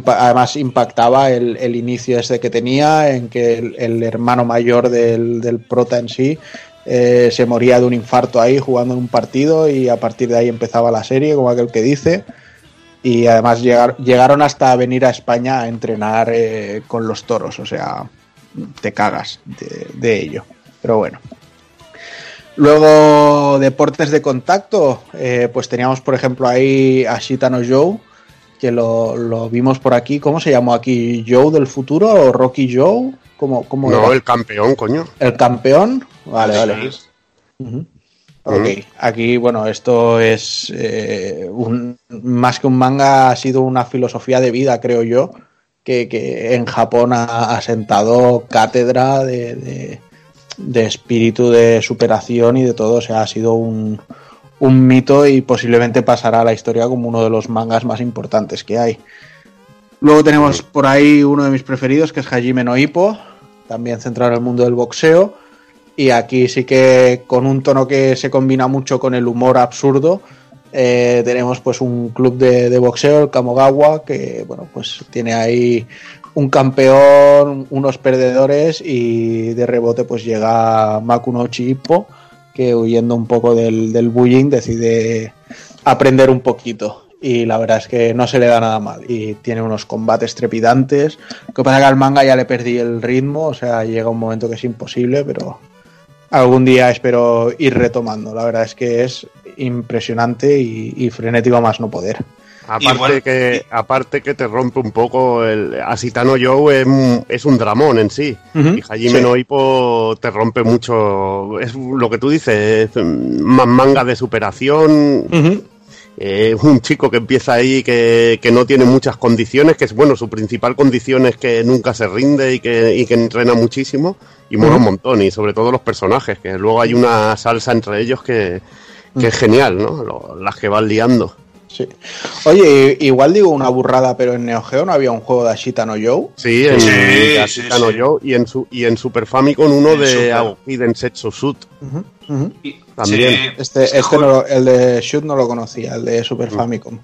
además impactaba el, el inicio este que tenía, en que el, el hermano mayor del, del prota en sí eh, se moría de un infarto ahí jugando en un partido y a partir de ahí empezaba la serie, como aquel que dice. Y además llegar- llegaron hasta venir a España a entrenar eh, con los toros, o sea, te cagas de, de ello. Pero bueno. Luego, deportes de contacto, eh, pues teníamos por ejemplo ahí a Shitano Joe, que lo, lo vimos por aquí. ¿Cómo se llamó aquí? ¿Joe del futuro o Rocky Joe? ¿Cómo, cómo No, era? el campeón, coño. ¿El campeón? Vale, vale. Ujú. Ok, aquí, bueno, esto es eh, un, más que un manga, ha sido una filosofía de vida, creo yo, que, que en Japón ha, ha sentado cátedra de, de- de espíritu de superación y de todo, o sea, ha sido un, un mito y posiblemente pasará a la historia como uno de los mangas más importantes que hay. Luego tenemos por ahí uno de mis preferidos, que es Hajime no Ippo, también centrado en el mundo del boxeo. Y aquí sí que con un tono que se combina mucho con el humor absurdo, eh, tenemos pues un club de, boxeo, el Kamogawa, que bueno, pues tiene ahí un campeón, unos perdedores y de rebote pues llega Makunochi Ippo, que huyendo un poco del, del bullying decide aprender un poquito. Y la verdad es que no se le da nada mal. Y tiene unos combates trepidantes. Lo que pasa que al manga ya le perdí el ritmo. O sea, llega un momento que es imposible, pero algún día espero ir retomando. La verdad es que es impresionante y, y frenético a más no poder. Aparte, Igual- que, aparte que te rompe un poco el Asitano Joe es, un- es un dramón en sí. Y Hajime sí. no Ippo te rompe mucho. Es lo que tú dices, es más manga de superación. Ujú. Eh, un chico que empieza ahí que, que no tiene muchas condiciones, que es bueno, su principal condición es que nunca se rinde y que, y que entrena muchísimo y mola un montón, y sobre todo los personajes, que luego hay una salsa entre ellos que, que es genial, ¿no? Lo- las que van liando. Sí. Oye, igual digo una burrada, pero en Neo Geo no había un juego de Ashita no Joe. Sí, en Sí, sí, sí. Joe y en, su, y en Super Famicom uno En de. Aoki Densetsu Shoot. Y- También. Este, este juego- no lo- el de Shoot no lo conocía, el de Super Famicom.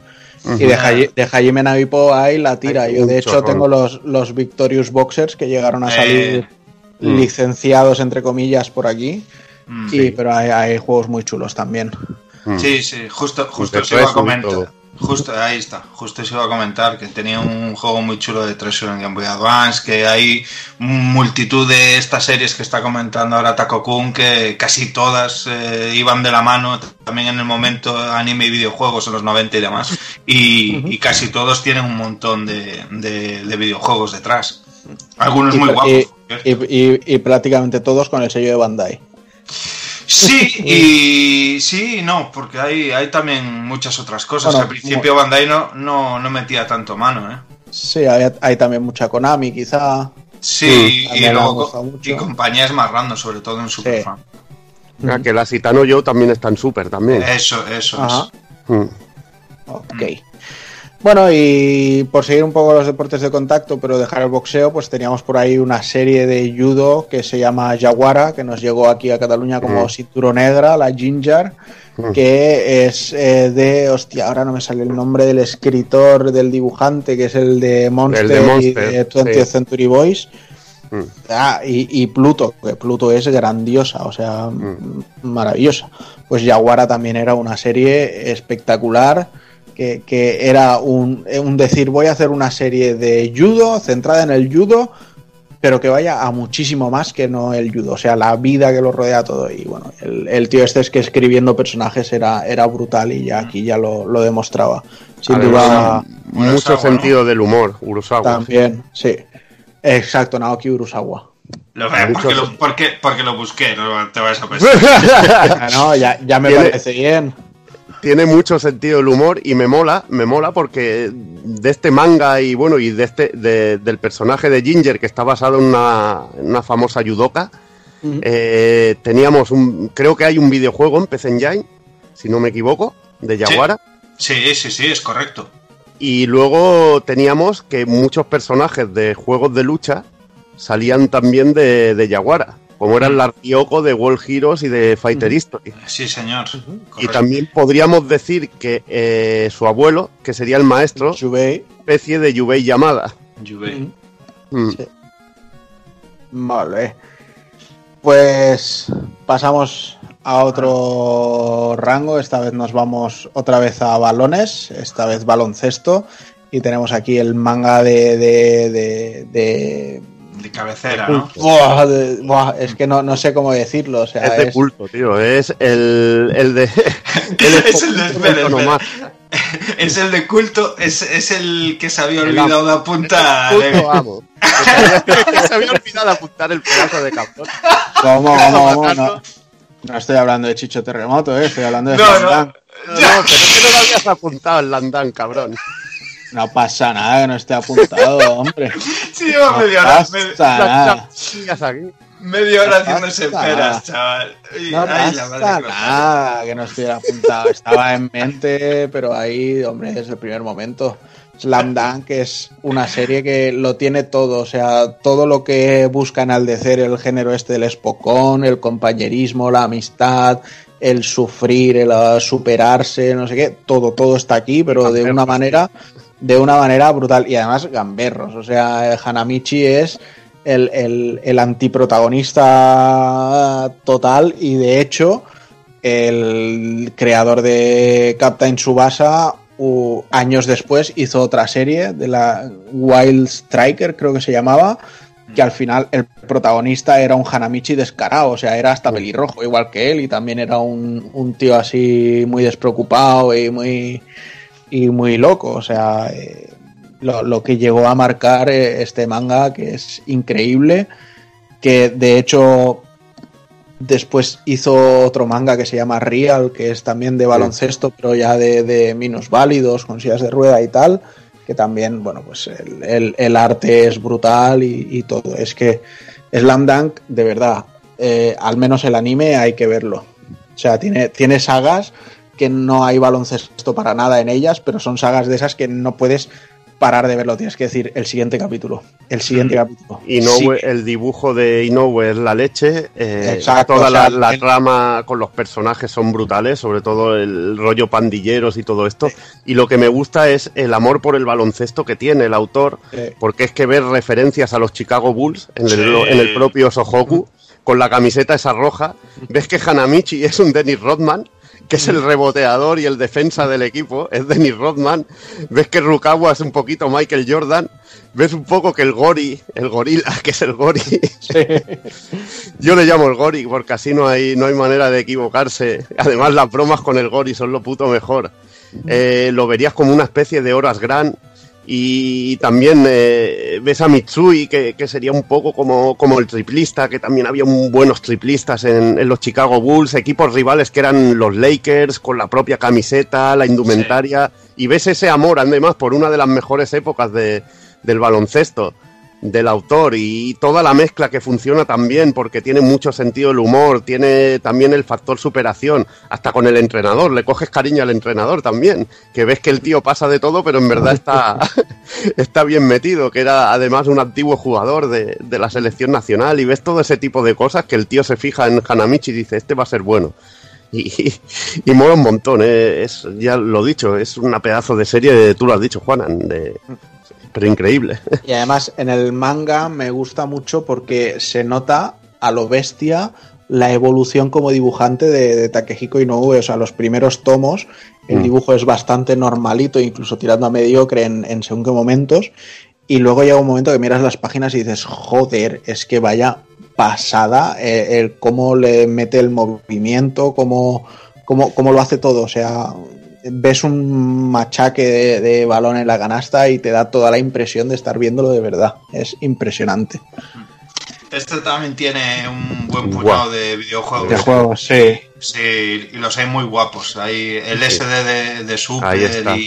Y de, Haji- de Hajime no Ippo ahí la tira. Hay Yo de hecho tengo los, los Victorious Boxers que llegaron a Eh, salir mm. licenciados entre comillas por aquí. Mm. Y, pero hay, hay juegos muy chulos también. Mm. Sí, sí, justo, justo os iba a comentar. Justo, ahí está, justo os iba a comentar que tenía un juego muy chulo de Treasure en Game Boy Advance, que hay multitud de estas series que está comentando ahora Taco Kun, que casi todas eh, iban de la mano también en el momento anime y videojuegos en los 90 y demás, y, y casi todos tienen un montón de, de- de videojuegos detrás. Algunos Y- muy guapos. y- y prácticamente todos con el sello de Bandai. Sí, y sí y no, porque hay, hay también muchas otras cosas. Bueno, Al principio Bandai no, no, no metía tanto mano, ¿eh? Sí, hay, hay también mucha Konami, quizá. Sí, y, también me luego y compañías más random, sobre todo en Super Sí. Fan. Ah, que el Asitano Joe también está en Super también. Eso, eso Ajá. es. Mm. Ok. Bueno, y por seguir un poco los deportes de contacto, pero dejar el boxeo, pues teníamos por ahí una serie de judo que se llama Yaguara, que nos llegó aquí a Cataluña como Mm. cinturón negra, la Ginger, Mm. que es eh, de, hostia, ahora no me sale el nombre del escritor, del dibujante, que es el de Monster, de y Monster, de 20th sí. Century Boys. Mm. Ah, y, y Pluto, que Pluto es grandiosa, o sea, maravillosa. Pues Yaguara también era una serie espectacular, que, que era un, un decir, voy a hacer una serie de judo, centrada en el judo, pero que vaya a muchísimo más que no el judo, o sea, la vida que lo rodea todo. Y bueno, el, el tío este es que escribiendo personajes era, era brutal y ya aquí ya lo, lo demostraba. Sin duda, mucho sentido del humor, Urusawa. también, sí. Exacto, Naoki Urasawa. Lo, Hay porque, lo, porque, porque lo busqué, no te vas a pensar. No, ya, ya me Tiene- parece bien. Tiene mucho sentido el humor y me mola, me mola porque de este manga y bueno, y de este, de- del personaje de Ginger que está basado en una, en una famosa judoka, Ujú. eh, teníamos un, creo que hay un videojuego en PC Engine, si no me equivoco, de Yaguara. Sí, sí, sí, es correcto. Y luego teníamos que muchos personajes de juegos de lucha salían también de, de Yaguara, como eran la Ryoko de World Heroes y de Fighter History. Sí, señor. Y también podríamos decir que eh, su abuelo, que sería el maestro, Yubei. especie de Yubei Yamada. Juve. Mm. Sí. Vale. Pues pasamos a otro rango. Esta vez nos vamos otra vez a balones, esta vez baloncesto. Y tenemos aquí el manga de. de, de, de- De cabecera, ¿no? Buah, de- buah, es que no, no sé cómo decirlo. O sea, Es de es- culto, tío. Es el, el de. Es el de- espera, espera. nomás. Es el de culto, es, es el que se había El olvidado de apuntar. Culto amo. Se había olvidado de apuntar el pedazo de cabrón. ¿Cómo, cómo, cómo? No, no estoy hablando de Chicho Terremoto, ¿eh? estoy hablando de No, Slam no. Dunk. No, pero es que no lo habías apuntado el Landán, cabrón. No pasa nada que no esté apuntado, hombre. Sí, lleva No media hora, media hora No haciéndose peras, chaval. Y- No ay, la madre pasa que lo- nada que no estuviera apuntado. Estaba en mente, pero ahí, hombre, desde el primer momento. Slam Dunk es una serie que lo tiene todo, o sea, todo lo que busca enaldecer el género este del espocón, el compañerismo, la amistad, el sufrir, el uh, superarse, no sé qué, todo, todo está aquí, pero de una manera, de una manera brutal. Y además gamberros, o sea, Hanamichi es el, el, el antiprotagonista total. Y de hecho el creador de Captain Subasa u- años después hizo otra serie de la Wild Striker creo que se llamaba que al final el protagonista era un Hanamichi descarado, o sea, era hasta pelirrojo, igual que él, y también era un, un tío así muy despreocupado y muy, y muy loco, o sea, eh, lo, lo que llegó a marcar eh, este manga, que es increíble, que de hecho después hizo otro manga que se llama Real, que es también de baloncesto, pero ya de, de minusválidos, con sillas de rueda y tal, que también, bueno, pues el, el- el arte es brutal y, y todo. Es que Slam Dunk, de verdad, eh, al menos el anime hay que verlo. O sea, tiene, tiene sagas que no hay baloncesto para nada en ellas, pero son sagas de esas que no puedes parar de verlo. Tienes que decir el siguiente capítulo. El siguiente capítulo. Inoue, Sí. el dibujo de Inoue es la leche. eh, Exacto, toda o sea, la, la el- trama con los personajes son brutales, sobre todo el rollo pandilleros y todo esto. Y lo que me gusta es el amor por el baloncesto que tiene el autor, Sí. porque es que ver referencias a los Chicago Bulls en el, Sí. en el propio Sohoku, con la camiseta esa roja. Ves que Hanamichi es un Dennis Rodman, que es el reboteador y el defensa del equipo, es Dennis Rodman. Ves que Rukawa es un poquito Michael Jordan. Ves un poco que el Gori, el gorila, que es el Gori, yo le llamo el Gori porque así no hay, no hay manera de equivocarse. Además, las bromas con el Gori son lo puto mejor. Eh, lo verías como una especie de horas gran. Y también eh, ves a Mitsui, que, que sería un poco como, como el triplista, que también había un buenos triplistas en, en los Chicago Bulls, equipos rivales que eran los Lakers, con la propia camiseta, la indumentaria, y ves ese amor, además, por una de las mejores épocas de, del baloncesto del autor y toda la mezcla que funciona también porque tiene mucho sentido el humor, tiene también el factor superación, hasta con el entrenador, le coges cariño al entrenador también, que ves que el tío pasa de todo pero en verdad está, está bien metido, que era además un antiguo jugador de, de la selección nacional y ves todo ese tipo de cosas que el tío se fija en Hanamichi y dice, este va a ser bueno. Y, y, mola un montón, ¿eh? es, ya lo dicho, es una pedazo de serie, tú lo has dicho, Juanan, de, pero increíble. Y además en el manga me gusta mucho porque se nota a lo bestia la evolución como dibujante de, de Takehiko Inoue. O sea, los primeros tomos, el Mm. dibujo es bastante normalito, incluso tirando a mediocre en, en según qué momentos. y luego llega un momento que miras las páginas y dices, joder, es que vaya pasada eh, el cómo le mete el movimiento, cómo, cómo, cómo lo hace todo. O sea, ves un machaque de, de balón en la canasta y te da toda la impresión de estar viéndolo de verdad. Es impresionante. Este también tiene un buen puñado de videojuegos. De juegos, sí. Sí, y los hay muy guapos. Hay el Sí. SD de, de Super y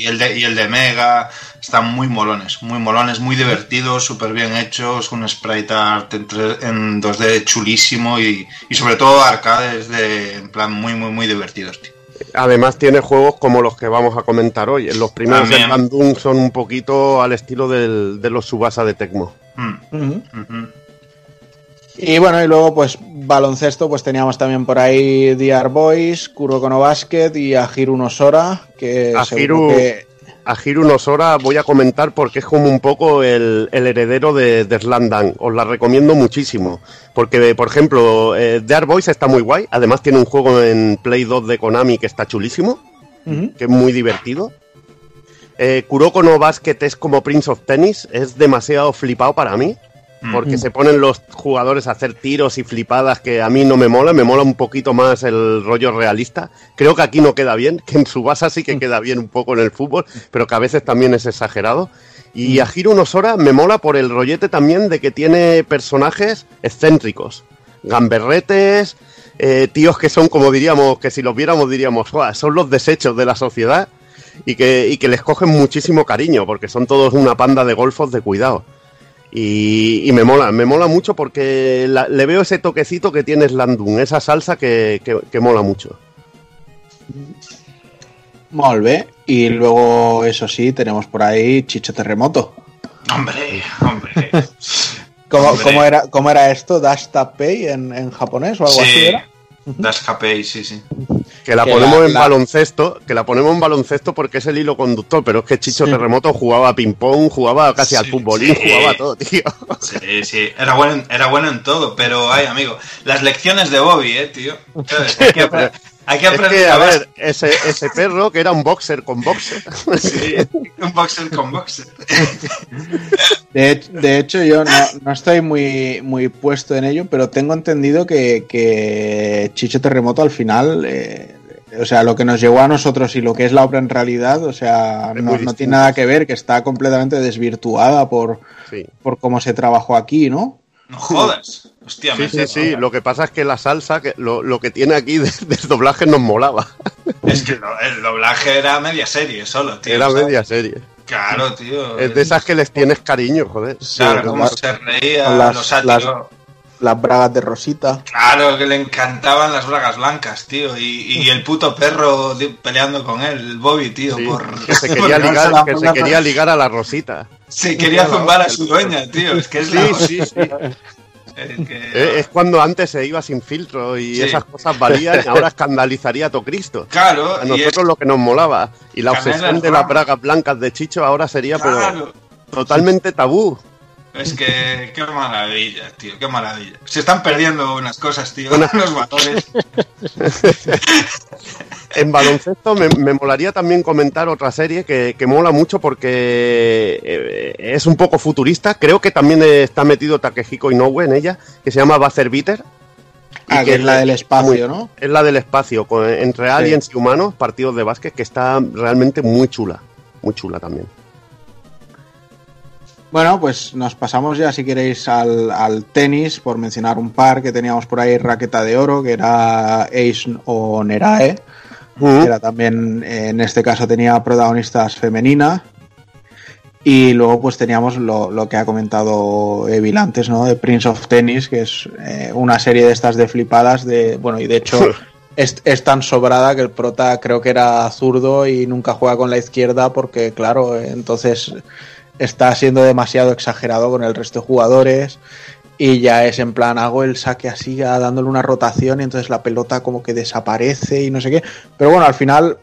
el de, y el de Mega. Están muy molones, muy molones, muy divertidos, súper bien hechos. Un sprite art en 2D chulísimo y, y sobre todo arcades de, en plan muy, muy, muy divertidos, tío. Además tiene juegos como los que vamos a comentar hoy. Los primeros de. Bandung son un poquito al estilo del- de los Subasa de Tecmo. Mm. Y bueno, y luego pues baloncesto, pues teníamos también por ahí DR Boys, Kuroko no Basket y Ahiru no Sora, que A seguro Hiru- que... A Hiro Nosora voy a comentar porque es como un poco el, el heredero de, de Slandang. Os la recomiendo muchísimo. Porque, por ejemplo, eh, The Art Boys está muy guay. Además tiene un juego en Play 2 de Konami que está chulísimo. Que es muy divertido. Eh, Kuroko no Basket es como Prince of Tennis, es demasiado flipado para mí, Mm. porque se ponen los jugadores a hacer tiros y flipadas que a mí no me mola, me mola un poquito más el rollo realista. Creo que aquí no queda bien, que en su base sí que queda bien un poco en el fútbol, pero que a veces también es exagerado. Y a Hiro Nosora me mola por el rollete también de que tiene personajes excéntricos, gamberretes, eh, tíos que son como diríamos, que si los viéramos diríamos, "Buah, son los desechos de la sociedad y que, y que les cogen muchísimo cariño, porque son todos una panda de golfos de cuidado. Y, y me mola, me mola mucho porque la- le veo ese toquecito que tiene Slandung, esa salsa que, que- que mola mucho. Molt bé. Y luego, eso sí, tenemos por ahí Chicho Terremoto. Hombre, hombre. ¿Cómo, Hombre. cómo era, cómo era esto? ¿Dash Tap Pay en, en japonés o algo así Sí, era? Das Capei, sí, sí. Que la Que ponemos la- en la- baloncesto, que la ponemos en baloncesto porque es el hilo conductor, pero es que Chicho Sí. Terremoto jugaba a ping-pong, jugaba casi al futbolín, sí. jugaba a todo, tío. Sí, sí, era bueno, era bueno en todo, pero, ay, amigo, las lecciones de Bobby, eh, tío. ¿Sabes? Hay que, hay que Es aprender que, a ver, ese, ese perro que era un boxer con boxer. Sí, un boxer con boxer. De, de hecho, yo no, no estoy muy, muy puesto en ello, pero tengo entendido que, que Chicho Terremoto al final, eh, o sea, lo que nos llegó a nosotros y lo que es la obra en realidad, o sea, no, no tiene nada que ver, que está completamente desvirtuada por, Sí. por cómo se trabajó aquí, ¿no? No jodas. Hostia, Sí, me sí, sí. Lo que pasa es que la salsa, que lo, lo que tiene aquí de, del doblaje nos molaba. Es que lo- el doblaje era media serie solo, tío. Era ¿sabes? media serie. Claro, tío. Es de esas que les tienes cariño, joder. Claro, Sí, cómo se reía, las- los sátiros. Las bragas de Rosita. Claro, que le encantaban las bragas blancas, tío. Y, y el puto perro peleando con él, el Bobby, tío, Sí, por... que se quería ligar, la que se quería ligar a la Rosita. Se quería zumbar a su dueña, tío. Es que es Sí, la... sí, sí. Eh, que- Eh, Es cuando antes se iba sin filtro y Sí. esas cosas valían y ahora escandalizaría a todo Cristo. Claro, A nosotros es- lo que nos molaba. Y la Canela obsesión de las bragas blancas de Chicho ahora sería pero totalmente tabú. Es que qué maravilla, tío, qué maravilla. Se están perdiendo unas cosas, tío, Una- los valores. En baloncesto me, me molaría también comentar otra serie que, que mola mucho porque eh, es un poco futurista. Creo que también está metido Takehiko Inoue en ella, que se llama Buzzer Beater. y Ah, que es la del espacio, ¿no? Es la del espacio, con- entre Sí. aliens y humanos, partidos de básquet, que está realmente muy chula. Muy chula también. Bueno, pues nos pasamos ya, si queréis, al, al tenis, por mencionar un par que teníamos por ahí, Raqueta de Oro, que era Ace o Nerae, que era también, en este caso tenía protagonistas femeninas. Y luego pues teníamos lo, lo que ha comentado Evil antes, ¿no? De Prince of Tennis, que es eh, una serie de estas de flipadas, de bueno, y de hecho es, es tan sobrada que el prota creo que era zurdo y nunca juega con la izquierda porque, claro, eh, entonces está siendo demasiado exagerado con el resto de jugadores y ya es en plan, hago el saque así, dándole una rotación y entonces la pelota como que desaparece y no sé qué. Pero bueno, al final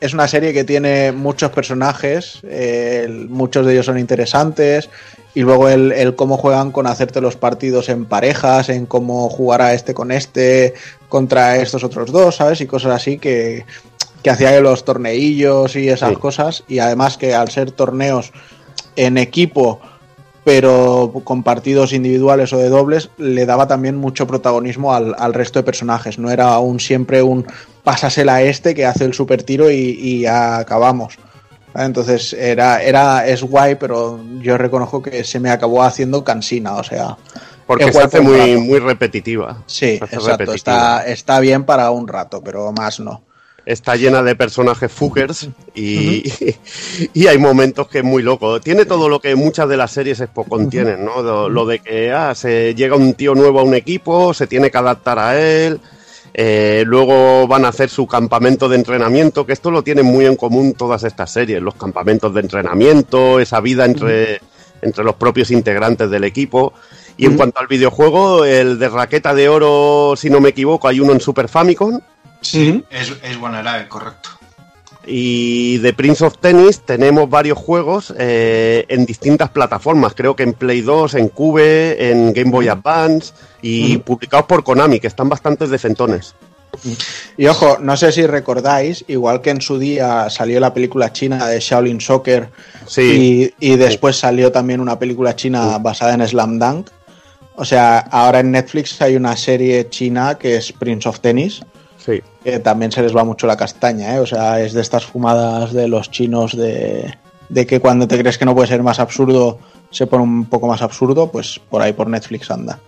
es una serie que tiene muchos personajes, eh, muchos de ellos son interesantes y luego el, el cómo juegan con hacerte los partidos en parejas, en cómo jugará este con este contra estos otros dos, ¿sabes? Y cosas así que, que hacía los torneillos y esas Sí. cosas y además que al ser torneos en equipo pero con partidos individuales o de dobles le daba también mucho protagonismo al, al resto de personajes. No era un siempre un pásasela a este que hace el super tiro y, y ya acabamos. Entonces era, era, es guay, pero yo reconozco que se me acabó haciendo cansina, o sea. Porque se hace muy, rato. muy repetitiva. Sí, exacto. repetitiva. Está, está bien para un rato, pero más no. Está llena de personajes fuckers y, y hay momentos que es muy loco. Tiene todo lo que muchas de las series Expo contienen, ¿no? Lo, lo de que ah, se llega un tío nuevo a un equipo, se tiene que adaptar a él, eh, luego van a hacer su campamento de entrenamiento, que esto lo tienen muy en común todas estas series, los campamentos de entrenamiento, esa vida entre, entre los propios integrantes del equipo. Y en cuanto al videojuego, el de Raqueta de Oro, si no me equivoco, hay uno en Super Famicom. Sí, es, es buena era, correcto. Y de Prince of Tennis tenemos varios juegos eh, en distintas plataformas. Creo que en Play 2, en Cube, en Game Boy Advance y publicados por Konami, que están bastante decentones. Y ojo, no sé si recordáis, igual que en su día salió la película china de Shaolin Soccer Sí. y, y después salió también una película china basada en Slam Dunk. O sea, ahora en Netflix hay una serie china que es Prince of Tennis, Sí. que también se les va mucho la castaña, ¿eh? O sea, es de estas fumadas de los chinos de, de que cuando te crees que no puede ser más absurdo, se pone un poco más absurdo, pues por ahí por Netflix anda.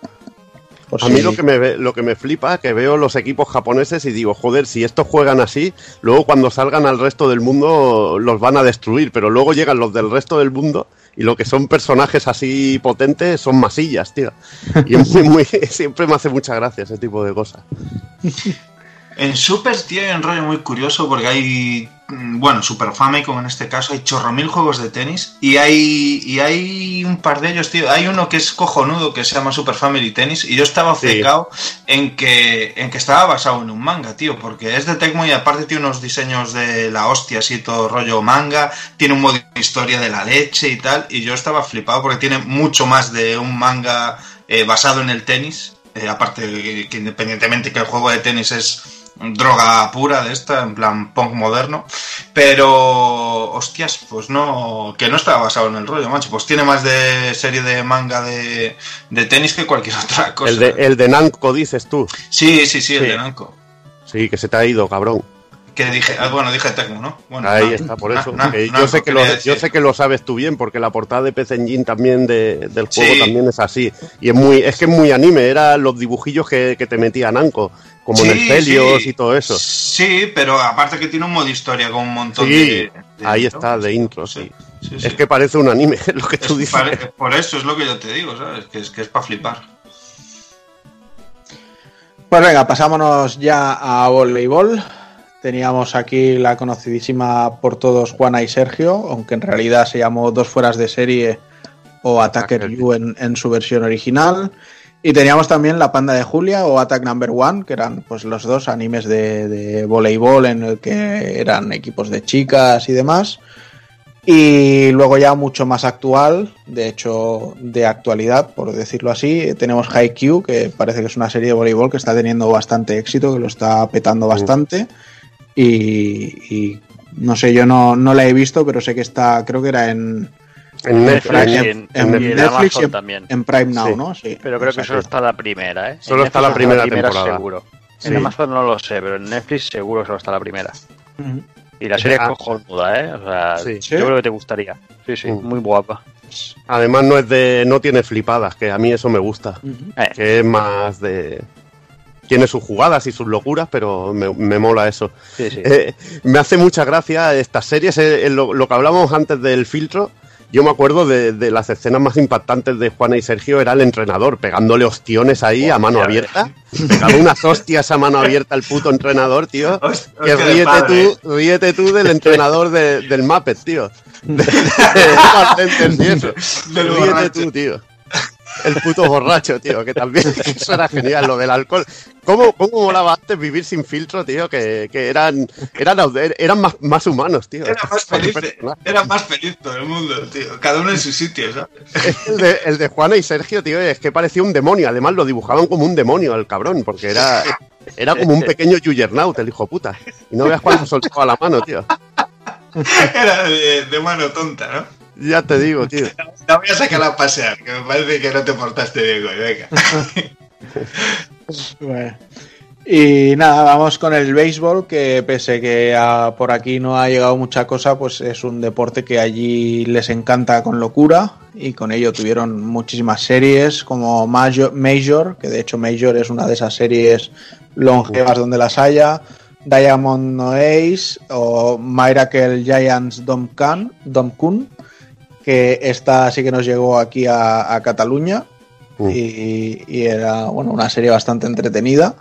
Por A mí lo que, me, lo que me flipa que veo los equipos japoneses y digo, joder, si estos juegan así, luego cuando salgan al resto del mundo los van a destruir, pero luego llegan los del resto del mundo y lo que son personajes así potentes son masillas, tío. Y es muy- siempre me hace mucha gracia ese tipo de cosas. En Super, tío, hay un rollo muy curioso porque hay, mm, bueno, Super Famicom en este caso, hay chorro mil juegos de tenis y hay, y hay un par de ellos, tío. Hay uno que es cojonudo que se llama Super Family Tennis y yo estaba Sí. obcecado en, que, en que estaba basado en un manga, tío, porque es de Tecmo y aparte tiene unos diseños de la hostia, así todo rollo manga, tiene un modo de historia de la leche y tal, y yo estaba flipado porque tiene mucho más de un manga eh, basado en el tenis. Eh, aparte que, que independientemente que el juego de tenis es droga pura de esta, en plan punk moderno, pero hostias, pues no, que no estaba basado en el rollo, macho, pues tiene más de serie de manga de, de tenis que cualquier otra cosa. El de, el de Namco, dices tú. Sí, sí, sí, el Sí. de Namco. Sí, que se te ha ido, cabrón. Que dije, ah, bueno, dije Tecmo, ¿no? Bueno, Ahí na- está, por na- eso. na- yo, sé que lo, yo sé que lo sabes tú bien, porque la portada de PC Engine también de- del juego Sí. también es así. Y es muy, es que es muy anime, eran los dibujillos que, que te metía Namco, como en el Sí, Felios sí. y todo eso. Sí, pero aparte que tiene un modo historia con un montón Sí, de, de- ahí está, de intro, sí. Sí, sí. Es que parece un anime, lo que tú Es dices. pare- por eso es lo que yo te digo, ¿sabes? Que es que es para flipar. Pues venga, pasámonos ya a voleibol. Teníamos aquí la conocidísima por todos Juana y Sergio, aunque en realidad se llamó Dos Fueras de Serie o Attacker Attacker. You en, en su versión original. Y teníamos también La Panda de Julia o Attack Number One, que eran pues los dos animes de, de voleibol en el que eran equipos de chicas y demás. Y luego ya mucho más actual, de hecho de actualidad, por decirlo así, tenemos Haikyuu, que parece que es una serie de voleibol que está teniendo bastante éxito, que lo está petando bastante. Y, y no sé, yo no, no la he visto, pero sé que está, creo que era en, En Netflix, en, y en- en- en y en Netflix Amazon y en, también. en Prime Now, Sí. ¿no? Sí. Pero creo O sea que solo está la primera, ¿eh? Solo está la primera temporada. seguro. Sí. En Amazon no lo sé, pero en Netflix seguro que solo está la primera. Y la serie Ah. es cojonuda, ¿eh? O sea, Sí. ¿Sí? yo creo que te gustaría. Sí, sí, Mm. muy guapa. Además no es de, no tiene flipadas, que a mí eso me gusta. Eh, Que es más de... Tiene sus jugadas y sus locuras, pero me, me mola eso. sí, sí. Eh, me hace mucha gracia estas series, lo, lo que hablábamos antes del filtro. Yo me acuerdo de, de las escenas más impactantes de Juana y Sergio, era el entrenador pegándole ostiones ahí a mano abierta. Pegaba unas hostias a mano abierta el puto entrenador, tío. Hostia, Que ríete tú, ríete tú del entrenador de- del Muppet, tío. De, de Ríete tú, tío. El puto borracho, tío, que también eso era genial, lo del alcohol. ¿Cómo, cómo molaba antes vivir sin filtro, tío? Que, que eran, eran, eran más, más humanos, tío. Era más feliz, era más feliz todo el mundo, tío. Cada uno en su sitio, ¿sabes? El de, el de Juana y Sergio, tío, es que parecía un demonio. Además, lo dibujaban como un demonio, el cabrón, porque era, era como un pequeño Juggernaut, el hijo puta. Y no veas cuando soltaba la mano, tío. Era de, de mano tonta, ¿no? Ya te digo, tío. La voy a sacar a pasear, que me parece que no te portaste bien hoy, venga. Bueno. Y nada, vamos con el béisbol, que pese que a- por aquí no ha llegado mucha cosa, pues es un deporte que allí les encanta con locura y con ello tuvieron muchísimas series como Major, Major que de hecho Major es una de esas series longevas donde las haya, Diamond No Ace o Miracle Giants Domkan, Domkun, que esta sí que nos llegó aquí a, a Cataluña Mm. y, y era bueno una serie bastante entretenida,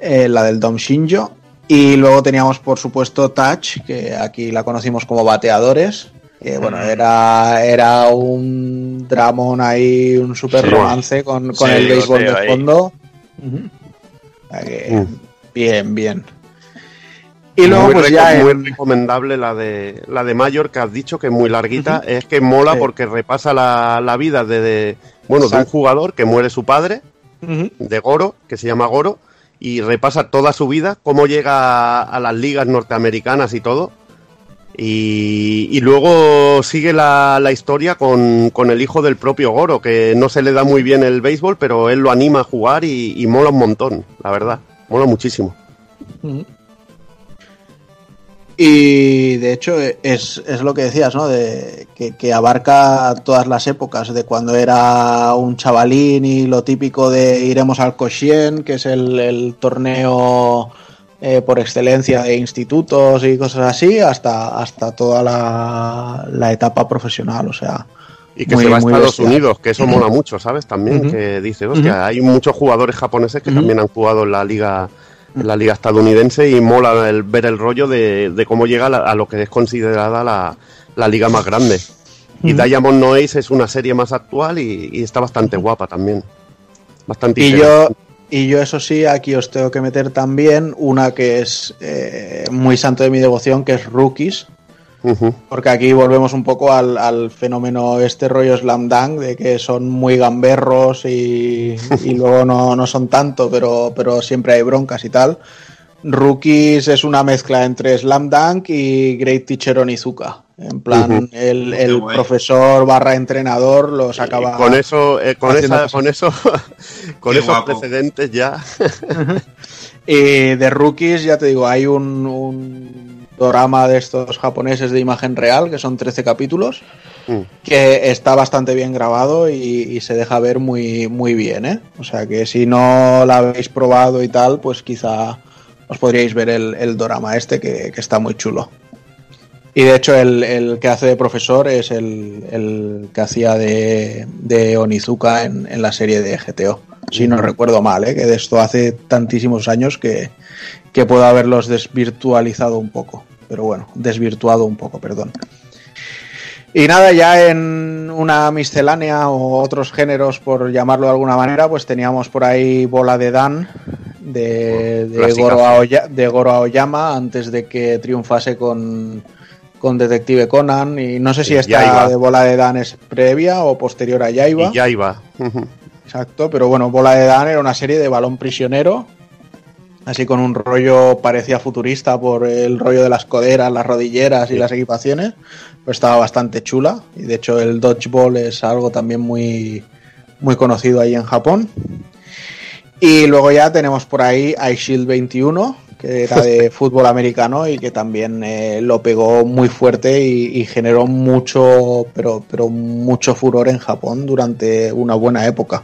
eh, la del Dom Shinjo. Y luego teníamos, por supuesto, Touch, que aquí la conocimos como Bateadores. Que bueno, era, era un dramón ahí, un super Sí. romance con, con Sí, el béisbol de fondo. Que, Mm. Bien, bien. Y luego, muy, pues ya muy en- recomendable la de la de Mayor que has dicho que es muy larguita. Es que mola Sí. porque repasa la, la vida de, de- bueno de un jugador que muere su padre, de Goro, que se llama Goro, y repasa toda su vida, cómo llega a, a las ligas norteamericanas y todo. Y, y luego sigue la, la historia con, con el hijo del propio Goro, que no se le da muy bien el béisbol, pero él lo anima a jugar y, y mola un montón, la verdad. Mola muchísimo. Ujú. Y de hecho es, es lo que decías, ¿no? De, que, que abarca todas las épocas, de cuando era un chavalín y lo típico de iremos al Koshien, que es el, el torneo eh, por excelencia de institutos y cosas así, hasta, hasta toda la, la etapa profesional, o sea. Y que muy- se va a Estados. Unidos, que eso mola mucho, ¿sabes? También, Ujú. que dice, hostia, Ujú. hay muchos jugadores japoneses que también han jugado en la liga en la liga estadounidense y mola el, ver el rollo de, de cómo llega a, la- a lo que es considerada la, la liga más grande. Y Ujú. Diamond No Ace es una serie más actual y, y está bastante guapa también. Bastante Y yo, y yo, eso sí, aquí os tengo que meter también una que es eh, muy santo de mi devoción, que es Rookies. Porque aquí volvemos un poco al, al fenómeno este rollo slam dunk, de que son muy gamberros y, y luego no, no son tanto, pero, pero siempre hay broncas y tal. Rookies es una mezcla entre slam dunk y Great Teacher Onizuka. En plan, el, el profesor barra entrenador los acaba... Y con eso, eh, con, esa, con eso, con Qué esos guapo. precedentes ya. Y de Rookies, ya te digo, hay un, un drama de estos japoneses de imagen real, que son 13 capítulos, Mm. que está bastante bien grabado y, y se deja ver muy, muy bien, ¿eh? O sea que si no la habéis probado y tal, pues quizá os podríais ver el, el drama este, que, que está muy chulo. Y de hecho el, el que hace de profesor es el, el que hacía de, de Onizuka en, en la serie de GTO. Si no recuerdo mal, ¿eh? que de esto hace tantísimos años que, que puedo haberlos desvirtualizado un poco. Pero bueno, desvirtuado un poco, perdón. Y nada, ya en una miscelánea o otros géneros, por llamarlo de alguna manera, pues teníamos por ahí Bola de Dan de, de. Goro, Aoya- de Goro Aoyama antes de que triunfase con, con Detective Conan. Y no sé si esta Yaiba. de Bola de Dan es previa o posterior a Yaiba. Y ya iba. Ujú. Exacto, pero bueno, Bola de Dan era una serie de balón prisionero, así con un rollo parecía futurista por el rollo de las coderas, las rodilleras y las equipaciones, pero estaba bastante chula y de hecho el dodgeball es algo también muy muy conocido ahí en Japón. Y luego ya tenemos por ahí iShield 21, que era de fútbol americano y que también eh, lo pegó muy fuerte y, y generó mucho, pero, pero mucho furor en Japón durante una buena época.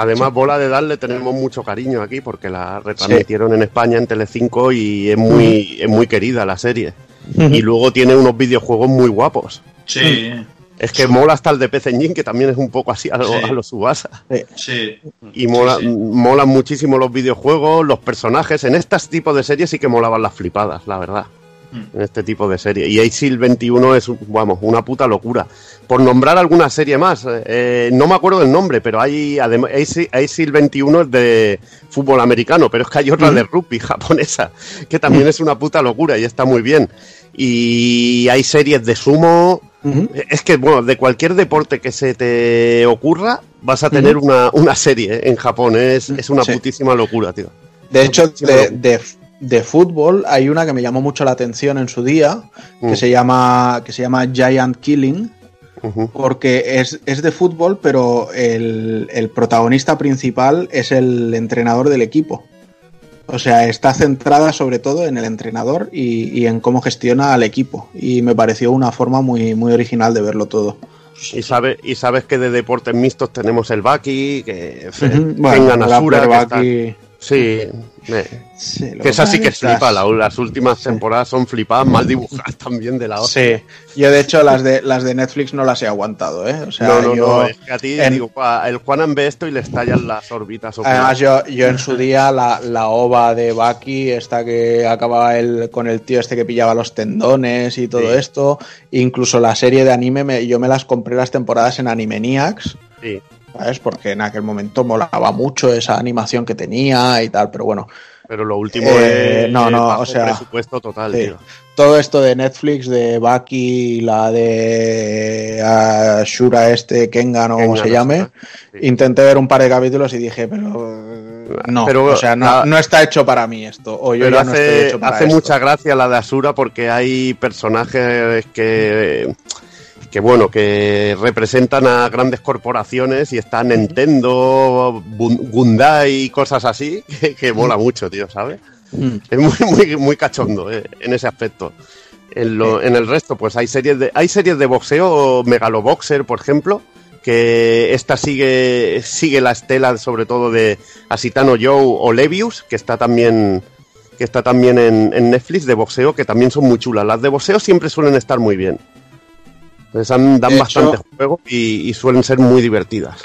Además, Bola de Dan le tenemos mucho cariño aquí porque la retransmitieron en España en Telecinco y es muy, es muy querida la serie. Y luego tiene unos videojuegos muy guapos. Sí, Es que mola hasta el de PC Engine, que también es un poco así a lo, Sí. a lo Subasa. sí. Y mola, Sí, sí. molan muchísimo los videojuegos, los personajes. En este tipo de series sí que molaban las flipadas, la verdad. Mm. En este tipo de serie. Y Asil 21 es, vamos, una puta locura. Por nombrar alguna serie más, eh, no me acuerdo del nombre, pero hay, además, Asil 21 es de fútbol americano, pero es que hay otra de rugby japonesa, que también es una puta locura y está muy bien. Y hay series de sumo. Es que, bueno, de cualquier deporte que se te ocurra, vas a tener una, una serie ¿eh? en Japón. Es, es una Sí. putísima locura, tío. De hecho, de- de fútbol hay una que me llamó mucho la atención en su día, que Mm. se llama que se llama Giant Killing, porque es, es de fútbol, pero el, el protagonista principal es el entrenador del equipo. O sea, está centrada sobre todo en el entrenador y, y en cómo gestiona al equipo. Y me pareció una forma muy, muy original de verlo todo. Y, sabe, y sabes que de deportes mixtos tenemos el Baki, que Ujú, tengan bueno, Asura, que Sí, me- Sí, que esa sí que pasa flipa, la- las últimas temporadas son flipadas, mal dibujadas también de la hostia. Sí, yo de hecho las de las de Netflix no las he aguantado, ¿eh? O sea, no, no, yo, no, es que a ti en- digo, "Guau, el Juanan ve esto y le estallan las órbitas. Además, yo, yo en su día, la, la ova de Baki, esta que acababa el, con el tío este que pillaba los tendones y todo Sí. esto, incluso la serie de anime, me- yo me las compré las temporadas en Animaniacs, Sí. ¿Sabes? Porque en aquel momento molaba mucho esa animación que tenía y tal, pero bueno, Pero lo último Eh, es no, no, o sea, presupuesto total, sí. tío. todo esto de Netflix, de Baki, la de Ashura este, Kengan o como se llame, sí. intenté ver un par de capítulos y dije, pero no, Pero o sea, no, está hecho para mí esto, o yo Pero ya no estoy hace, hecho para hace esto. mucha gracia la de Asura porque hay personajes que, que bueno, que representan a grandes corporaciones y está Nintendo, Gundai y cosas así, que, que mola mucho, tío, ¿sabes? Mm. Es muy, muy, muy cachondo eh, en ese aspecto. En, lo- en el resto, pues hay series de, hay series de boxeo, Megaloboxer, por ejemplo, que esta sigue, sigue la estela sobre todo de Asitano Joe o Levius, que está también, que está también en, en Netflix de boxeo, que también son muy chulas. Las de boxeo siempre suelen estar muy bien. Han- dan De bastante hecho- juego y, y suelen ser muy divertidas.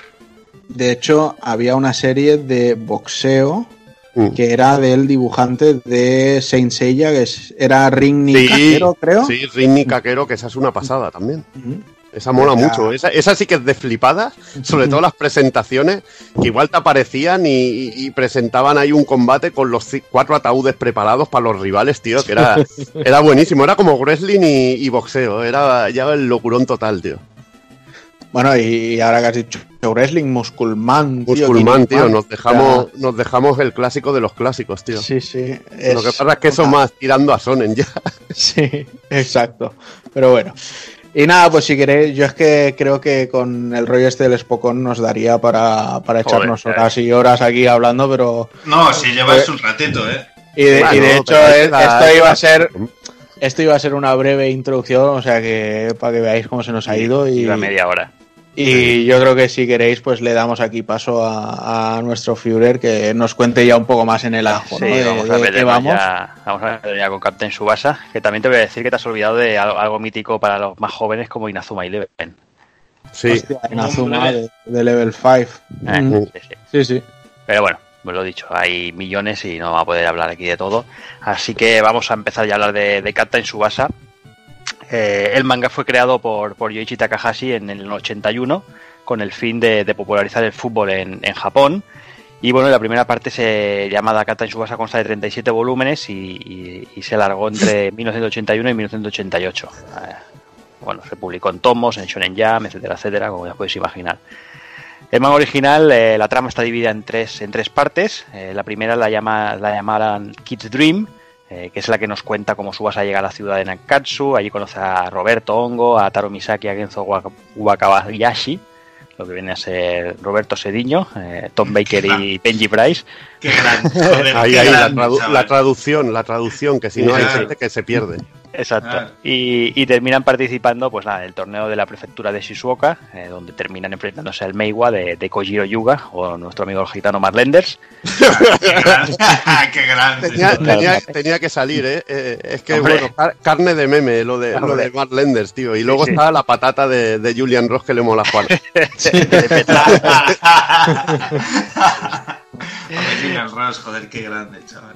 De hecho, había una serie de boxeo Mm. que era del dibujante de Saint Seiya, que es- era Ring Sí, creo. Sí, Rini Caquero, que esa es una pasada también. Ujú. Esa mola mucho. Esa, esa sí que es de flipadas, sobre todo las presentaciones, que igual te aparecían y, y presentaban ahí un combate con los cuatro ataúdes preparados para los rivales, tío, que era, era buenísimo. Era como wrestling y, y boxeo. Era ya el locurón total, tío. Bueno, y ahora que has dicho wrestling, Musculman, tío. Musculman, tío, nos dejamos, nos dejamos el clásico de los clásicos, tío. Sí, sí. Lo que pasa es que eso más tirando a Sonen ya. Sí, exacto. Pero bueno. Y nada, pues si queréis, yo es que creo que con el rollo este del Spokon nos daría para, para echarnos horas y horas aquí hablando, pero... No, si llevas Pues- un ratito, ¿eh? Y de, y de Bueno, hecho, es- la- esto iba a ser... Esto iba a ser una breve introducción, o sea que para que veáis cómo se nos ha ido y, Iba media hora. Y yo creo que si queréis pues le damos aquí paso a, a nuestro Führer que nos cuente ya un poco más en el ajo, Sí, ¿no? De- vamos de a qué ver vamos. ya, vamos a ver ya con Captain Subasa, que también te voy a decir que te has olvidado de algo, algo mítico para los más jóvenes como Inazuma Eleven. Sí. Hostia, Inazuma de, de level 5. Eh, Mm. sí, sí. Sí, sí. Pero bueno, pues lo dicho, hay millones y no vamos a poder hablar aquí de todo. Así que vamos a empezar ya a hablar de, de Captain Subasa. Eh, el manga fue creado por, por Yoichi Takahashi en el 81 con el fin de, de popularizar el fútbol en, en Japón. Y bueno, la primera parte se llamada Captain Subasa consta de 37 volúmenes y, y- y se alargó entre 1981 y 1988. Eh, bueno, se publicó en tomos, en Shonen Jam, etcétera, etcétera, como ya podéis imaginar. El manga original, eh, la trama está dividida en tres, en tres partes. Eh, la primera la, llama, la llamaran Kid's Dream, eh, que es la que nos cuenta cómo Subasa llega a la ciudad de Nankatsu. Allí conoce a Roberto Hongo, a Taro Misaki, a Genzo Waka- Wakabayashi, lo que viene a ser Roberto Sediño, eh, Tom Baker y Benji Price. Qué gran, joder, Ahí, qué ahí, la, grande, tradu- chaval. la traducción, la traducción, que si no hay gente que se pierde. Exacto. Y, y terminan participando pues nada, en el torneo de la prefectura de Shizuoka, eh, donde terminan enfrentándose al Meiwa de, de Kojiro Yuga o nuestro amigo el gitano Marlenders. Qué grande. Tenía, tenía, tenía que salir, ¿eh? Eh, es que, Hombre. bueno, car- carne de meme, lo de, lo de Mark Lenders, tío. Y luego sí. está la patata de, de Julian Ross que le mola a Juan. de Qué grande, chaval.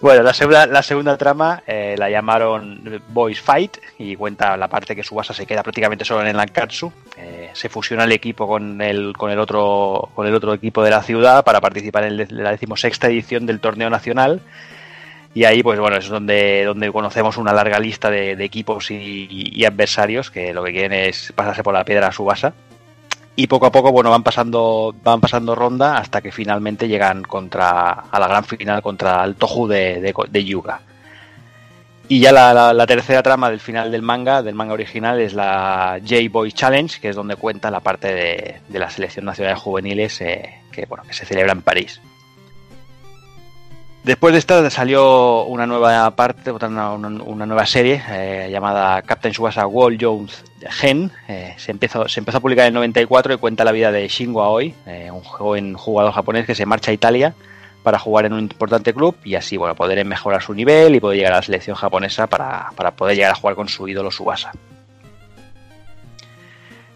Bueno, la segunda, la segunda trama eh, la llamaron Boys Fight y cuenta la parte que Subasa se queda prácticamente solo en el Nankatsu. Eh, se fusiona el equipo con el, con el otro con el otro equipo de la ciudad para participar en la decimosexta edición del torneo nacional. Y ahí, pues bueno, es donde, donde conocemos una larga lista de, equipos y adversarios que lo que quieren es pasarse por la piedra a Subasa. Y poco a poco, bueno, van pasando, van pasando ronda hasta que finalmente llegan contra, a la gran final contra el Tohu de, de, Yuga. Y ya la, tercera trama del final del manga, del manga original, es la J-Boy Challenge, que es donde cuenta la parte de, de la selección nacional de juveniles eh, que, bueno, que se celebra en París. Después de esta salió una nueva parte, una, nueva serie eh, llamada Captain Subasa World Jones Gen. Eh, se, empezó, se empezó a publicar en el 94 y cuenta la vida de Shingo Aoi, eh, un joven jugador japonés que se marcha a Italia para jugar en un importante club y así bueno poder mejorar su nivel y poder llegar a la selección japonesa para, para poder llegar a jugar con su ídolo Subasa.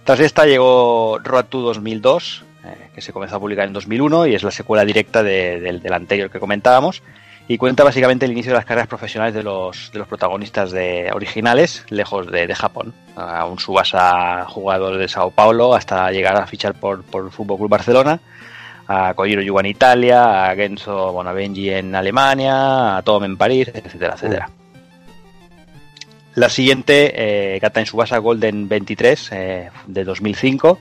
Tras esta llegó Road to 2002, eh, que se comenzó a publicar en 2001 y es la secuela directa de- del, anterior que comentábamos y cuenta básicamente el inicio de las carreras profesionales de los, de los protagonistas de, originales lejos de, Japón. A un Subasa jugador de Sao Paulo hasta llegar a fichar por, por el Fútbol Club Barcelona, a Kojiro Yuga en Italia, a Genso Bonavengi en Alemania, a Tom en París, etcétera, etcétera. La siguiente, eh, Captain Subasa Golden 23 eh, de 2005.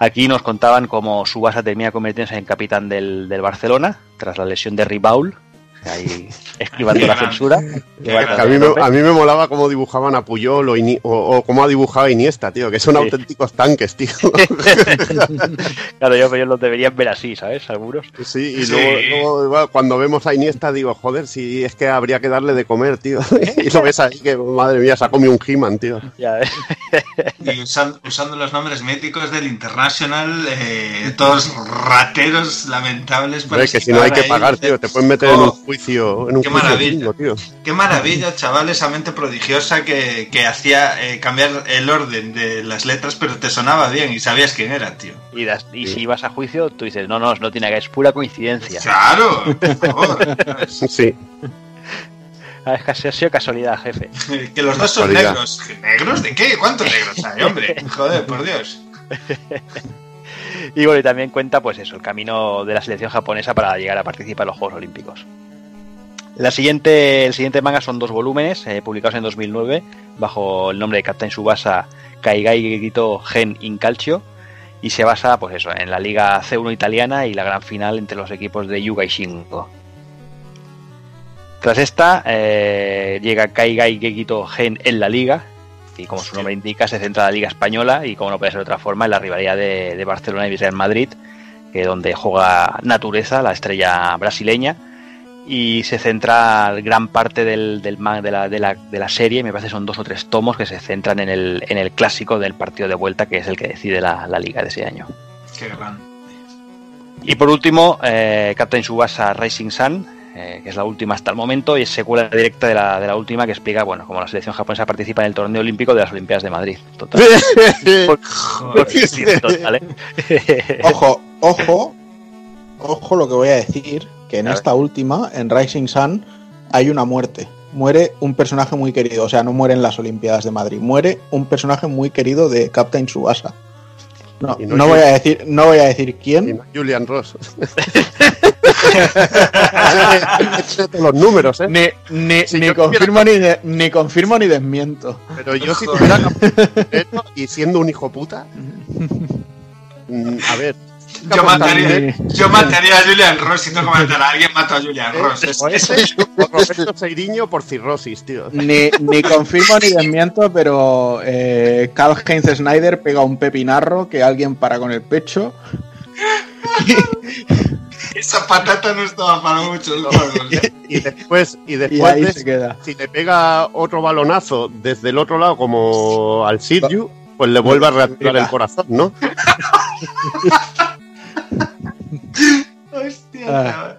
Aquí nos contaban cómo Subasa termina convirtiéndose en capitán del, del Barcelona tras la lesión de Ribaul, ahí esquivando la censura. A, mí me, a mí me molaba cómo dibujaban a Puyol o, Ini- o, o cómo ha dibujado a Iniesta, tío, que son Sí. auténticos tanques, tío. claro, yo, ellos los deberían ver así, ¿sabes? Algunos. Sí, y Sí. Luego, cuando vemos a Iniesta digo, joder, si es que habría que darle de comer, tío. y lo ves ahí que, madre mía, se ha comido un He-Man, tío. Ya, ¿eh? Y usan- usando los nombres míticos del International, eh, todos rateros lamentables. para Hombre, que si no hay que pagar, tío, te pueden meter en un Oh, juicio, en un qué juicio maravilla. tío. Qué maravilla, chaval, esa mente prodigiosa que, que hacía eh, cambiar el orden de las letras, pero te sonaba bien y sabías quién era, tío. Y, das- y si vas a juicio, tú dices, no, no, no tiene que es pura coincidencia. Claro, por favor. Sí. Ah, es que ha sido casualidad, jefe. que los dos son Casualidad. negros. ¿Negros de qué? ¿Cuántos negros hay, hombre? Joder, por Dios. Y bueno, y también cuenta, pues eso, el camino de la selección japonesa para llegar a participar en los Juegos Olímpicos. La siguiente, el siguiente manga son dos volúmenes, eh, publicados en 2009, bajo el nombre de Captain Subasa Kaigai Gegito Gen in Calcio, y se basa, pues eso, en la Liga C1 italiana y la gran final entre los equipos de Yuga y Shingo. Tras esta, eh, llega Kaigai Gegito Gen en la Liga, y como su nombre indica, se centra en la Liga Española y, como no puede ser de otra forma, en la rivalidad de, de Barcelona y Real Madrid, que donde juega Natureza, la estrella brasileña, y se centra gran parte del, del de, la, de, la, de la serie, me parece que son dos o tres tomos que se centran en el, en el clásico del partido de vuelta, que es el que decide la, la liga de ese año. Qué gran. Y por último, eh, Captain Subasa Rising Sun, eh, que es la última hasta el momento, y es secuela directa de la, de la última que explica, bueno, cómo la selección japonesa participa en el torneo olímpico de las Olimpiadas de Madrid. Total. Por- por- ¿eh? Ojo, ojo, ojo lo que voy a decir, que en esta última, en Rising Sun, hay una muerte. Muere un personaje muy querido, o sea, no muere en las Olimpiadas de Madrid, muere un personaje muy querido de Captain Subasa. No, no voy a decir, no voy a decir Y quién, no Julian Ross. los números, ¿eh? ni, ni, Si ni confirmo ni, de- ni confirmo ni desmiento. Pero yo si tuviera y siendo un hijo puta, mm, a ver. Yo mataría, yo mataría a Julian Ross si tengo que matar a alguien, mato a Julian Ross. Es- O es- ese o Roberto Seiriño por cirrosis, tío. Ni, ni confirmo ni desmiento, pero eh, Karl Heinz Snyder pega un pepinarro que alguien para con el pecho. esa patata no estaba para muchos. ¿eh? Y después, y Y después ahí de- se queda. si le pega otro balonazo desde el otro lado, como al Sirju, pues le vuelve a reactivar el corazón, ¿no? Hostia, Ah.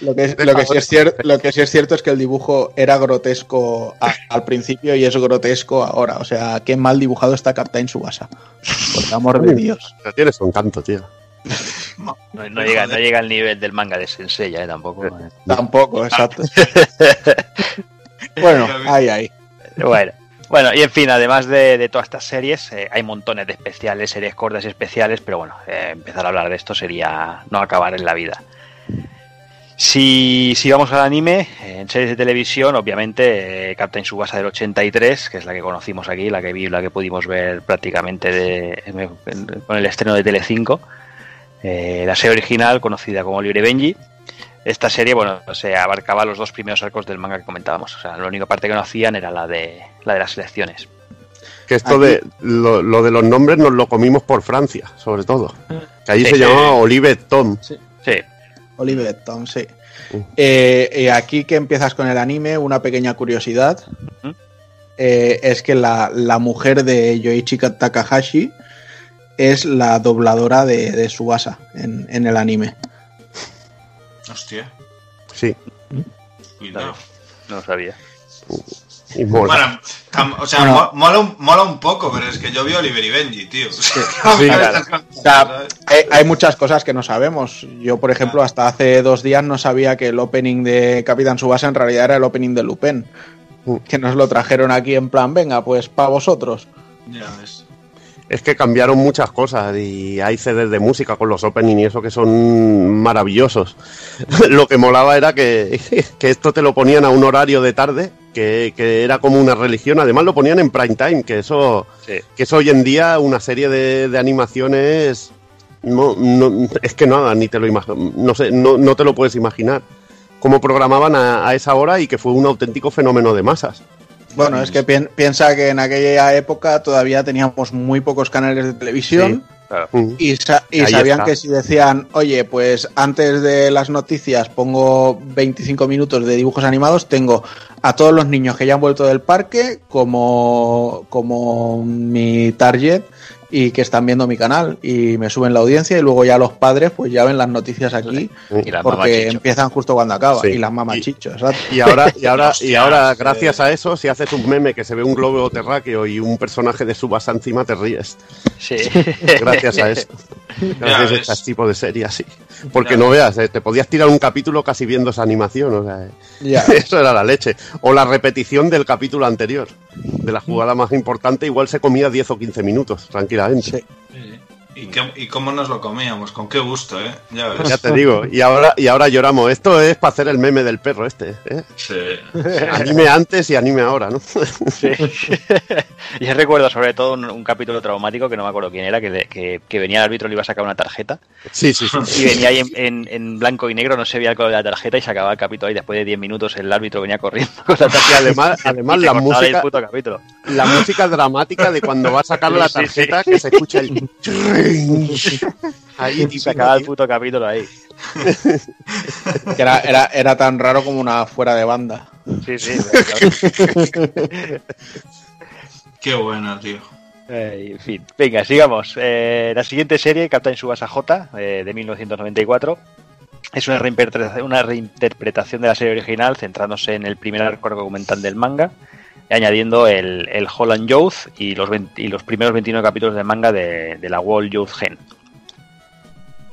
Lo que, es- lo, que sí es cierto, lo que sí es cierto es que el dibujo era grotesco a- al principio y es grotesco ahora. O sea, qué mal dibujado está Captain Subasa. Por el amor de Dios. Pero tiene su encanto, tío. No, no llega, no llega al nivel del manga de Sensei, ¿eh? Tampoco. ¿eh? Tampoco, exacto. bueno, ahí, ahí. Bueno, bueno, y en fin, además de, de todas estas series, eh, hay montones de especiales, series cortas y especiales, pero bueno, eh, empezar a hablar de esto sería no acabar en la vida. Si, si vamos al anime, en series de televisión, obviamente eh, Captain Subasa del 83, que es la que conocimos aquí, la que vi, la que pudimos ver prácticamente de- con el estreno de Telecinco. Eh, la serie original, conocida como Libre Benji. Esta serie, bueno, se abarcaba los dos primeros arcos del manga que comentábamos. O sea, la única parte que no hacían era la de la de las selecciones. Que esto de lo, lo de los nombres nos lo comimos por Francia, sobre todo. Que allí Sí, se sí. llamaba Olive Tom. Sí. Oliver Tom, sí. Eh, eh, aquí que empiezas con el anime, una pequeña curiosidad eh, es que la, la mujer de Yoichi Takahashi es la dobladora de, de Subasa en, en el anime. Hostia, Sí, cuidado. No lo sabía. y mola. Bueno, tam- o sea, Bueno. mola, un, mola un poco, pero es que yo vi Oliver y Benji, tío. Sí, claro. O sea, hay, hay muchas cosas que no sabemos. Yo, por ejemplo, hasta hace dos días no sabía que el opening de Capitán Subasa en realidad era el opening de Lupin. Que nos lo trajeron aquí en plan, venga, pues para vosotros. Ya ves. Es que cambiaron muchas cosas y hay CDs de música con los opening y eso que son maravillosos. lo que molaba era que, que esto te lo ponían a un horario de tarde, que, que era como una religión. Además lo ponían en prime time, que eso, Sí. que eso hoy en día una serie de, de animaciones no, no- es que nada, ni te lo no sé, no, no te lo puedes imaginar. Cómo programaban a, a esa hora y que fue un auténtico fenómeno de masas. Bueno, es que pien- piensa que en aquella época todavía teníamos muy pocos canales de televisión. Claro. Mm. Y, sa- y sabían está. que si decían, oye, pues antes de las noticias pongo 25 minutos de dibujos animados, tengo a todos los niños que ya han vuelto del parque como, como mi target y que están viendo mi canal y me suben la audiencia y luego ya los padres pues ya ven las noticias aquí Y porque empiezan justo cuando acaba Sí. y las mamachichos, exacto. Y ahora, y ahora, y ahora sí. gracias a eso, si haces un meme que se ve un globo terráqueo y un personaje de Subasa encima, te ríes. Sí. Gracias a eso. Gracias a este tipo de series, sí. Porque no veas, eh, te podías tirar un capítulo casi viendo esa animación. O sea, eh, Ya. eso era la leche. O la repetición del capítulo anterior. De la jugada más importante, igual se comía 10 o 15 minutos, tranquilamente. Sí. ¿Y, qué- ¿Y cómo nos lo comíamos? Con qué gusto, ¿eh? Ya ves. Ya te digo, y ahora, y ahora lloramos. Esto es para hacer el meme del perro este. ¿eh? Sí. Anime antes y anime ahora, ¿no? Sí. Yo recuerdo sobre todo un, un capítulo traumático que no me acuerdo quién era, que, le- que, que venía el árbitro, le iba a sacar una tarjeta Sí, sí, sí. y venía ahí en, en- en blanco y negro, no se veía el color de la tarjeta y se acababa el capítulo ahí. Después de 10 minutos el árbitro venía corriendo con la Y además, además y la música, el puto capítulo. la música dramática de cuando va a sacar la Sí, sí, sí. tarjeta que se escucha el ahí Y típico, se acaba el puto capítulo ahí. Que era, era, era tan raro como una fuera de banda. Sí, sí. Qué bueno, tío. Eh, en fin, venga, sigamos. Eh, la siguiente serie, Captain Subasa J, eh, de 1994, es una reinterpretación, una reinterpretación de la serie original, centrándose en el primer arco argumental del manga, añadiendo el, el Holland Youth y los, 20 y los primeros 29 capítulos del manga de, de la World Youth Gen.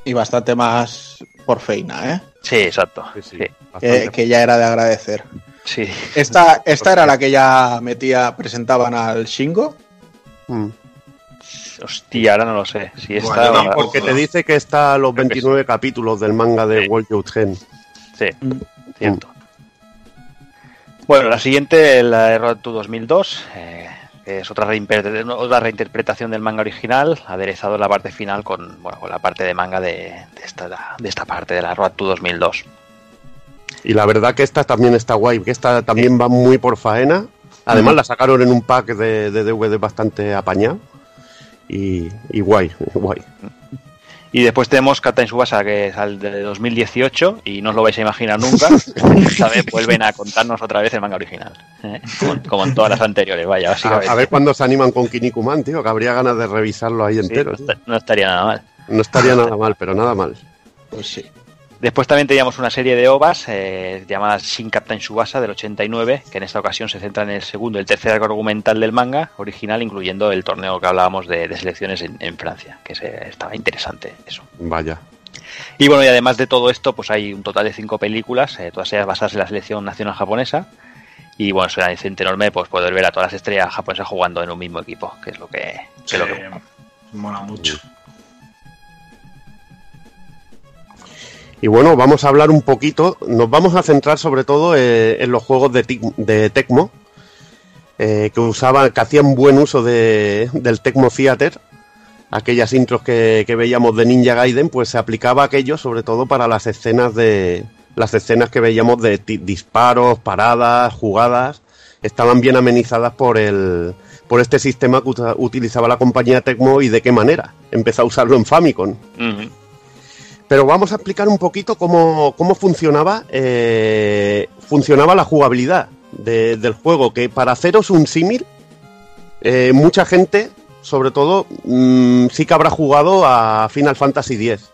Y bastante más por feina, ¿eh? Sí, exacto. Sí, sí, Sí, bastante. Que, que ya era de agradecer. sí. Esta, esta era la que ya metía, presentaban al Shingo. Mm. Hostia, ahora no lo sé. Si Bueno, está, yo tampoco. Porque te dice que está los Creo que 29 capítulos del manga de Sí. World Youth Gen. Sí, cierto. Bueno, la siguiente, la de Road to 2002, eh, que es otra, reinter- otra reinterpretación del manga original, aderezado en la parte final con, bueno, con la parte de manga de, de esta, de esta parte de la Road to 2002. Y la verdad que esta también está guay, que esta también va muy por faena. Además la sacaron en un pack de, de DVD bastante apañado. Y, y guay, guay. Y después tenemos Captain Subasa, que es al de 2018, y no os lo vais a imaginar nunca. Esta vez vuelven a contarnos otra vez el manga original. ¿eh? Como, como en todas las anteriores, vaya, A, básicamente. a ver cuándo se animan con Kinnikuman, tío, que habría ganas de revisarlo ahí Sí, entero. no, no estaría nada mal. No estaría nada mal, pero nada mal. Pues sí. Después también teníamos una serie de ovas eh, llamada Shin Captain Subasa del 89, que en esta ocasión se centra en el segundo y el tercer arco argumental del manga original, incluyendo el torneo que hablábamos de, de selecciones en, en Francia, que se- estaba interesante eso. Vaya. Y bueno, y además de todo esto, pues hay un total de cinco películas, eh, todas ellas basadas en la selección nacional japonesa. Y bueno, es un aliciente enorme pues poder ver a todas las estrellas japonesas jugando en un mismo equipo, que es lo que, que Sí, es lo que mola mucho. Y bueno, vamos a hablar un poquito, nos vamos a centrar sobre todo eh, en los juegos de, Tecmo, eh, que usaban, que hacían buen uso de, del Tecmo Theater, aquellas intros que, veíamos de Ninja Gaiden, pues se aplicaba aquello sobre todo para las escenas de, las escenas que veíamos de disparos, paradas, jugadas, estaban bien amenizadas por el por este sistema que utilizaba la compañía Tecmo y de qué manera. Empezó a usarlo en Famicom. Pero vamos a explicar un poquito cómo, cómo funcionaba, eh, funcionaba la jugabilidad de- del juego, que para haceros un símil, eh, mucha gente, sobre todo, mm, sí que habrá jugado a Final Fantasy X.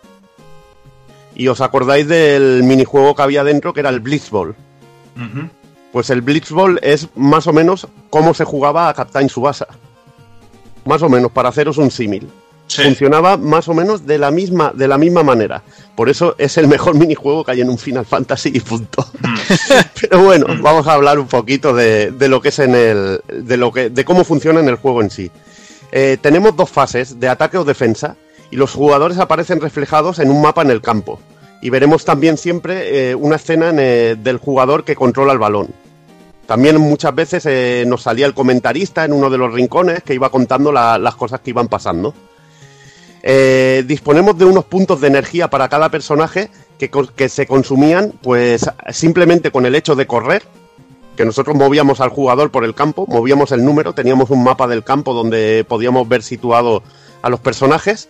Y os acordáis del minijuego que había dentro, que era el Blitzball. Pues el Blitzball es más o menos cómo se jugaba a Captain Subasa. Más o menos, para haceros un símil. Sí. Funcionaba más o menos de la misma, de la misma manera. Por eso es el mejor minijuego que hay en un Final Fantasy y punto. Pero bueno, vamos a hablar un poquito de, de lo que es en el. de lo que. de cómo funciona en el juego en sí. Eh, tenemos dos fases, de ataque o defensa, y los jugadores aparecen reflejados en un mapa en el campo. Y veremos también siempre eh, una escena en, eh, del jugador que controla el balón. También muchas veces eh, nos salía el comentarista en uno de los rincones que iba contando la- las cosas que iban pasando. Eh, disponemos de unos puntos de energía para cada personaje que, se consumían pues simplemente con el hecho de correr, que nosotros movíamos al jugador por el campo, movíamos el número, teníamos un mapa del campo donde podíamos ver situado a los personajes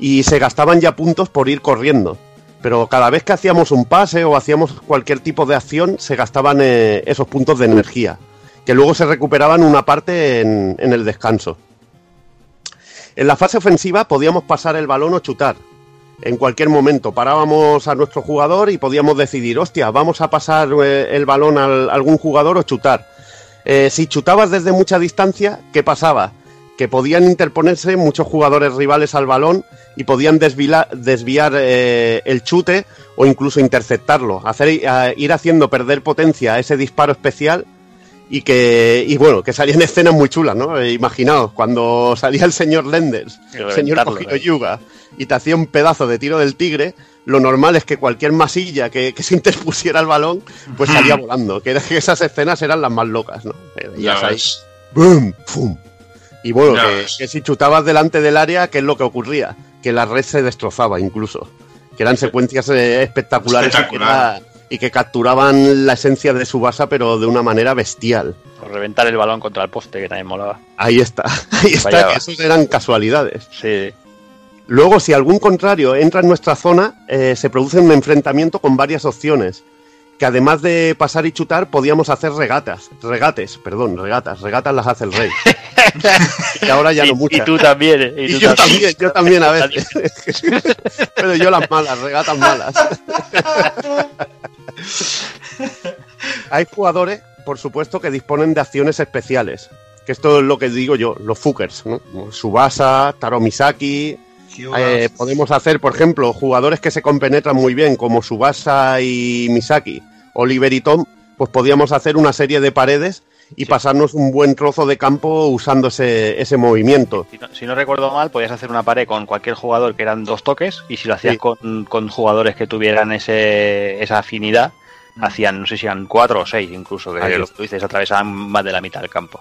y se gastaban ya puntos por ir corriendo. Pero cada vez que hacíamos un pase o hacíamos cualquier tipo de acción se gastaban eh, esos puntos de energía, que luego se recuperaban una parte en el descanso. En la fase ofensiva podíamos pasar el balón o chutar. En cualquier momento parábamos a nuestro jugador y podíamos decidir, hostia, vamos a pasar eh, el balón a algún jugador o chutar. Eh, si chutabas desde mucha distancia, ¿qué pasaba? Que podían interponerse muchos jugadores rivales al balón y podían desviar eh, el chute o incluso interceptarlo, hacer, a- ir haciendo perder potencia a ese disparo especial y que y bueno que salían escenas muy chulas no imaginaos cuando salía el señor Lenders el señor Kojiro eh. Yuga y te hacía un pedazo de tiro del tigre lo normal es que cualquier masilla que, que se interpusiera al balón pues salía volando que, esas escenas eran las más locas no Eh, Ya ves. ¡boom! ¡fum! y bueno que, si chutabas delante del área qué es lo que ocurría que la red se destrozaba incluso que eran secuencias eh, espectaculares y que Espectacular. Y que capturaban la esencia de Subasa pero de una manera bestial O reventar el balón contra el poste, que también molaba. Ahí está, ahí está, que esos eran casualidades. Sí. Luego, si algún contrario entra en nuestra zona, eh, se produce un enfrentamiento con varias opciones. Que además de pasar y chutar, podíamos hacer regatas. Regates, perdón, regatas. Regatas las hace el rey. y ahora ya y, no muchas. y tú también. ¿eh? Y tú yo también, yo también a veces. Pero yo las malas, regatas malas. Hay jugadores, por supuesto, que disponen de acciones especiales. Que esto es lo que digo yo, los fuckers, ¿no? Subasa, Taro Misaki. Eh, podemos hacer, por ejemplo, jugadores que se compenetran muy bien, como Subasa y Misaki, Oliver y Tom, pues podíamos hacer una serie de paredes y pasarnos un buen trozo de campo usando ese, ese movimiento. Si no, si no recuerdo mal, podías hacer una pared con cualquier jugador que eran dos toques y si lo hacías Sí. con, con jugadores que tuvieran ese, esa afinidad, hacían, no sé si eran cuatro o seis incluso, que lo que tú dices, atravesaban más de la mitad del campo.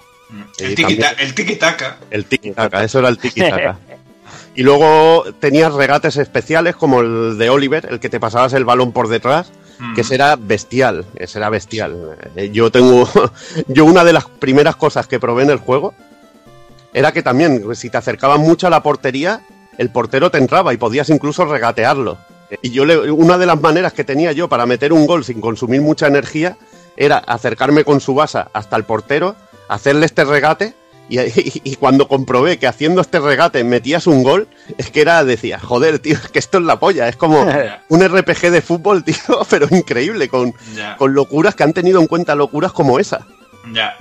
El Sí, tiki- también. el tiki-taka. El tiki-taka, eso era el tiki-taka. y luego tenías regates especiales como el de Oliver, el que te pasabas el balón por detrás, Mm. que ese era bestial, ese era bestial. Eh, Yo tengo, yo una de las primeras cosas que probé en el juego era que también, si te acercabas mucho a la portería, el portero te entraba y podías incluso regatearlo. Y yo le- una de las maneras que tenía yo para meter un gol sin consumir mucha energía era acercarme con su basa hasta el portero, hacerle este regate y, y- y cuando comprobé que haciendo este regate metías un gol, es que era, decía, joder, tío, es que esto es la polla, es como un RPG de fútbol, tío, pero increíble, con, locuras que han tenido en cuenta locuras como esa. ya.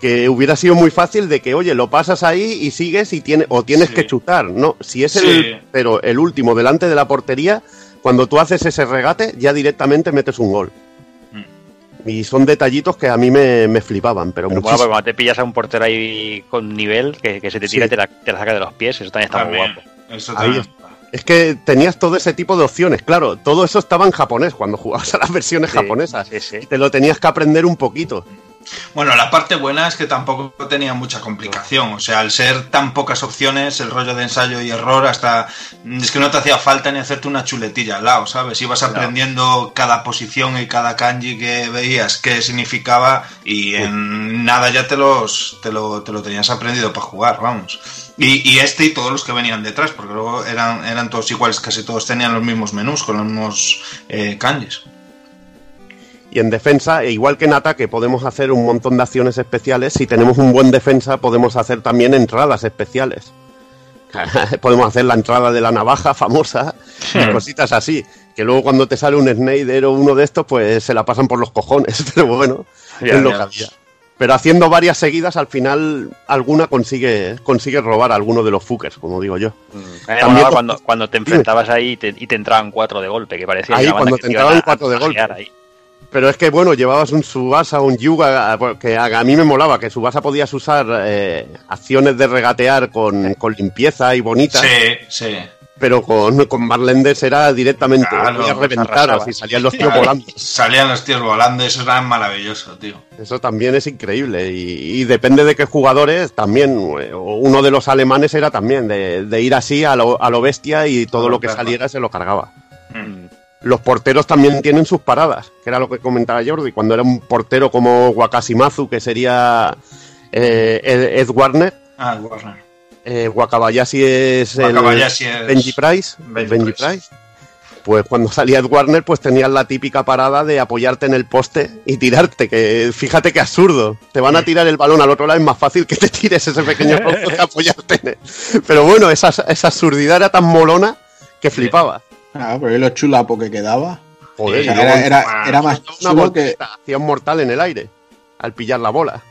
Que hubiera sido muy fácil de que, oye, lo pasas ahí y sigues y tiene, o tienes Sí. que chutar. No, si es Sí. el, pero el último delante de la portería, cuando tú haces ese regate, ya directamente metes un gol. Y son detallitos que a mí me, me flipaban, pero, Pero bueno, muchísimo. porque cuando te pillas a un portero ahí con nivel, que, que se te tira Sí. y te la, te la saca de los pies, eso también está muy guapo. Eso Ahí también. Es que tenías todo ese tipo de opciones, claro, todo eso estaba en japonés cuando jugabas a las versiones Sí, japonesas. sí, sí. Te lo tenías que aprender un poquito. Bueno, la parte buena es que tampoco tenía mucha complicación. O sea, al ser tan pocas opciones, el rollo de ensayo y error, hasta. Es que no te hacía falta ni hacerte una chuletilla al lado, ¿sabes? Ibas aprendiendo cada posición y cada kanji que veías, qué significaba, y en nada ya te los te lo, te lo tenías aprendido para jugar, vamos. Y, y este y todos los que venían detrás, porque luego eran, eran todos iguales, casi todos tenían los mismos menús, con los mismos eh, kanjis. Y en defensa, e igual que en ataque, podemos hacer un montón de acciones especiales. Si tenemos un buen defensa, podemos hacer también entradas especiales. podemos hacer la entrada de la navaja famosa, y cositas así. Que luego cuando te sale un Snyder o uno de estos, pues se la pasan por los cojones. Pero bueno, Ya, es lo que había. Pero haciendo varias seguidas, al final alguna consigue, consigue robar a alguno de los fuckers, como digo yo. Me También cuando, cuando te enfrentabas ahí y te, y te entraban cuatro de golpe, que parecía Ahí, banda cuando que te entraban a- cuatro de golpe. ahí. Pero es que, bueno, llevabas un Subasa, un Yuga, que a, a mí me molaba, que Subasa podías usar eh, acciones de regatear con, con limpieza y bonita, Sí, sí. pero con, con Marlenders era directamente, Claro, podías reventar, así salían los tíos Claro, volando. Salían los tíos volando, eso era maravilloso, tío. Eso también es increíble. Y, y depende de qué jugadores, también, uno de los alemanes era también de, de ir así a lo, a lo bestia y todo lo que saliera se lo cargaba. Mm. Los porteros también tienen sus paradas, que era lo que comentaba Jordi. Cuando era un portero como Wakashimazu, que sería eh, Ed, Ed Warner, Ah, Warner. eh, Wakabayashi es el Wakabayashi es- Benji Price, Benji Benji Price. Price. Pues cuando salía Ed Warner, pues tenías la típica parada de apoyarte en el poste y tirarte, que fíjate qué absurdo. Te van a tirar el balón al otro lado, es más fácil que te tires ese pequeño trozo que apoyarte en él. Pero bueno, esa, esa absurdidad era tan molona que flipaba. Ah, pero es lo chulapo que quedaba. Joder, O sea, y luego era, era, era más una chulo que. voltereta, hacía un mortal en el aire al pillar la bola.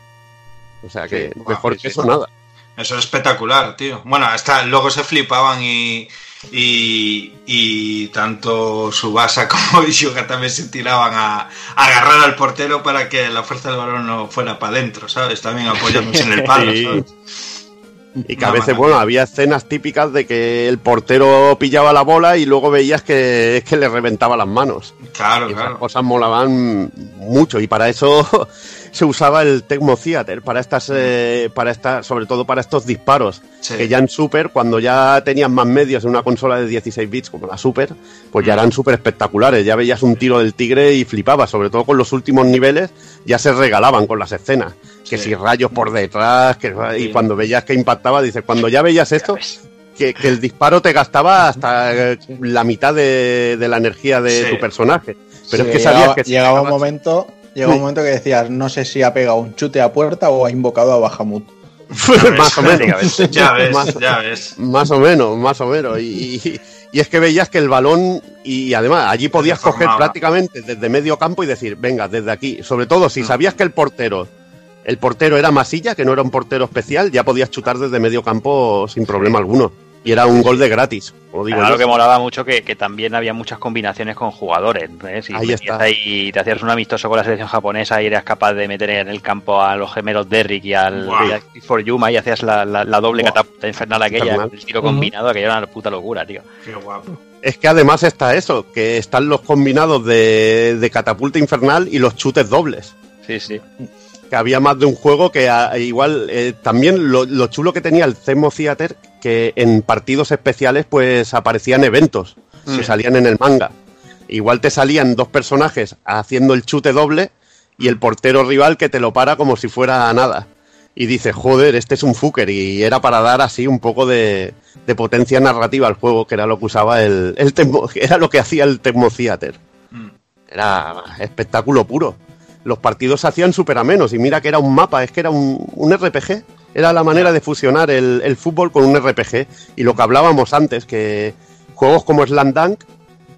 O sea que Sí, mejor que sí, eso sí. nada. Eso es espectacular, tío. Bueno, hasta luego se flipaban y, y, y tanto Subasa como Yuga también se tiraban a, a agarrar al portero para que la fuerza del balón no fuera para adentro, ¿sabes? También apoyándose en el palo, Sí. ¿sabes? Y que a veces, bueno, había escenas típicas de que el portero pillaba la bola y luego veías que, que le reventaba las manos. Claro, Y esas claro. cosas molaban mucho y para eso se usaba el Tecmo Theater, para estas, eh, para esta, sobre todo para estos disparos. Sí. Que ya en Super, cuando ya tenían más medios en una consola de 16 bits como la Super, pues Mm. ya eran súper espectaculares. Ya veías un tiro del tigre y flipabas, sobre todo con los últimos niveles, ya se regalaban con las escenas. Que Sí. si rayos por detrás, que, y cuando veías que impactaba, dices, cuando ya veías esto, que, que el disparo te gastaba hasta la mitad de, de la energía de Sí. tu personaje. Pero Sí, es que llegaba, sabías que si llegaba un momento. Llegaba un momento que decías, no sé si ha pegado un chute a puerta o ha invocado a Bahamut. más o menos. Ya ves, Más- ya ves. Más o menos, más o menos. Y, y- y es que veías que el balón, y además allí podías coger prácticamente desde medio campo y decir, venga, desde aquí. Sobre todo si sabías que el portero, el portero era masilla, que no era un portero especial, ya podías chutar desde medio campo sin problema alguno. Y era un gol de gratis, digo Claro yo. que molaba mucho que, que también había muchas combinaciones con jugadores. ¿eh? Si Ahí está. ahí, te hacías un amistoso con la selección japonesa y eras capaz de meter en el campo a los gemelos Derrick y al y Clifford Yuma y hacías la, la- la doble catapulta infernal aquella, Infernal. el tiro combinado, aquello era una puta locura, tío. Qué guapo. Es que además está eso, que están los combinados de, de catapulta infernal y los chutes dobles. Sí, sí. Que había más de un juego que a- igual eh, también lo, lo chulo que tenía el Cemo Theater que en partidos especiales pues aparecían eventos que salían en el manga igual te salían dos personajes haciendo el chute doble y el portero rival que te lo para como si fuera nada y dices joder este es un fucker y era para dar así un poco de, de potencia narrativa al juego que era lo que usaba el, el Tecmo- era lo que hacía el Tecmo Theater Mm. era espectáculo puro. Los partidos se hacían súper amenos y mira que era un mapa, es que era un, un RPG. Era la manera de fusionar el, el fútbol con un RPG. Y lo que hablábamos antes, que juegos como Slam Dunk,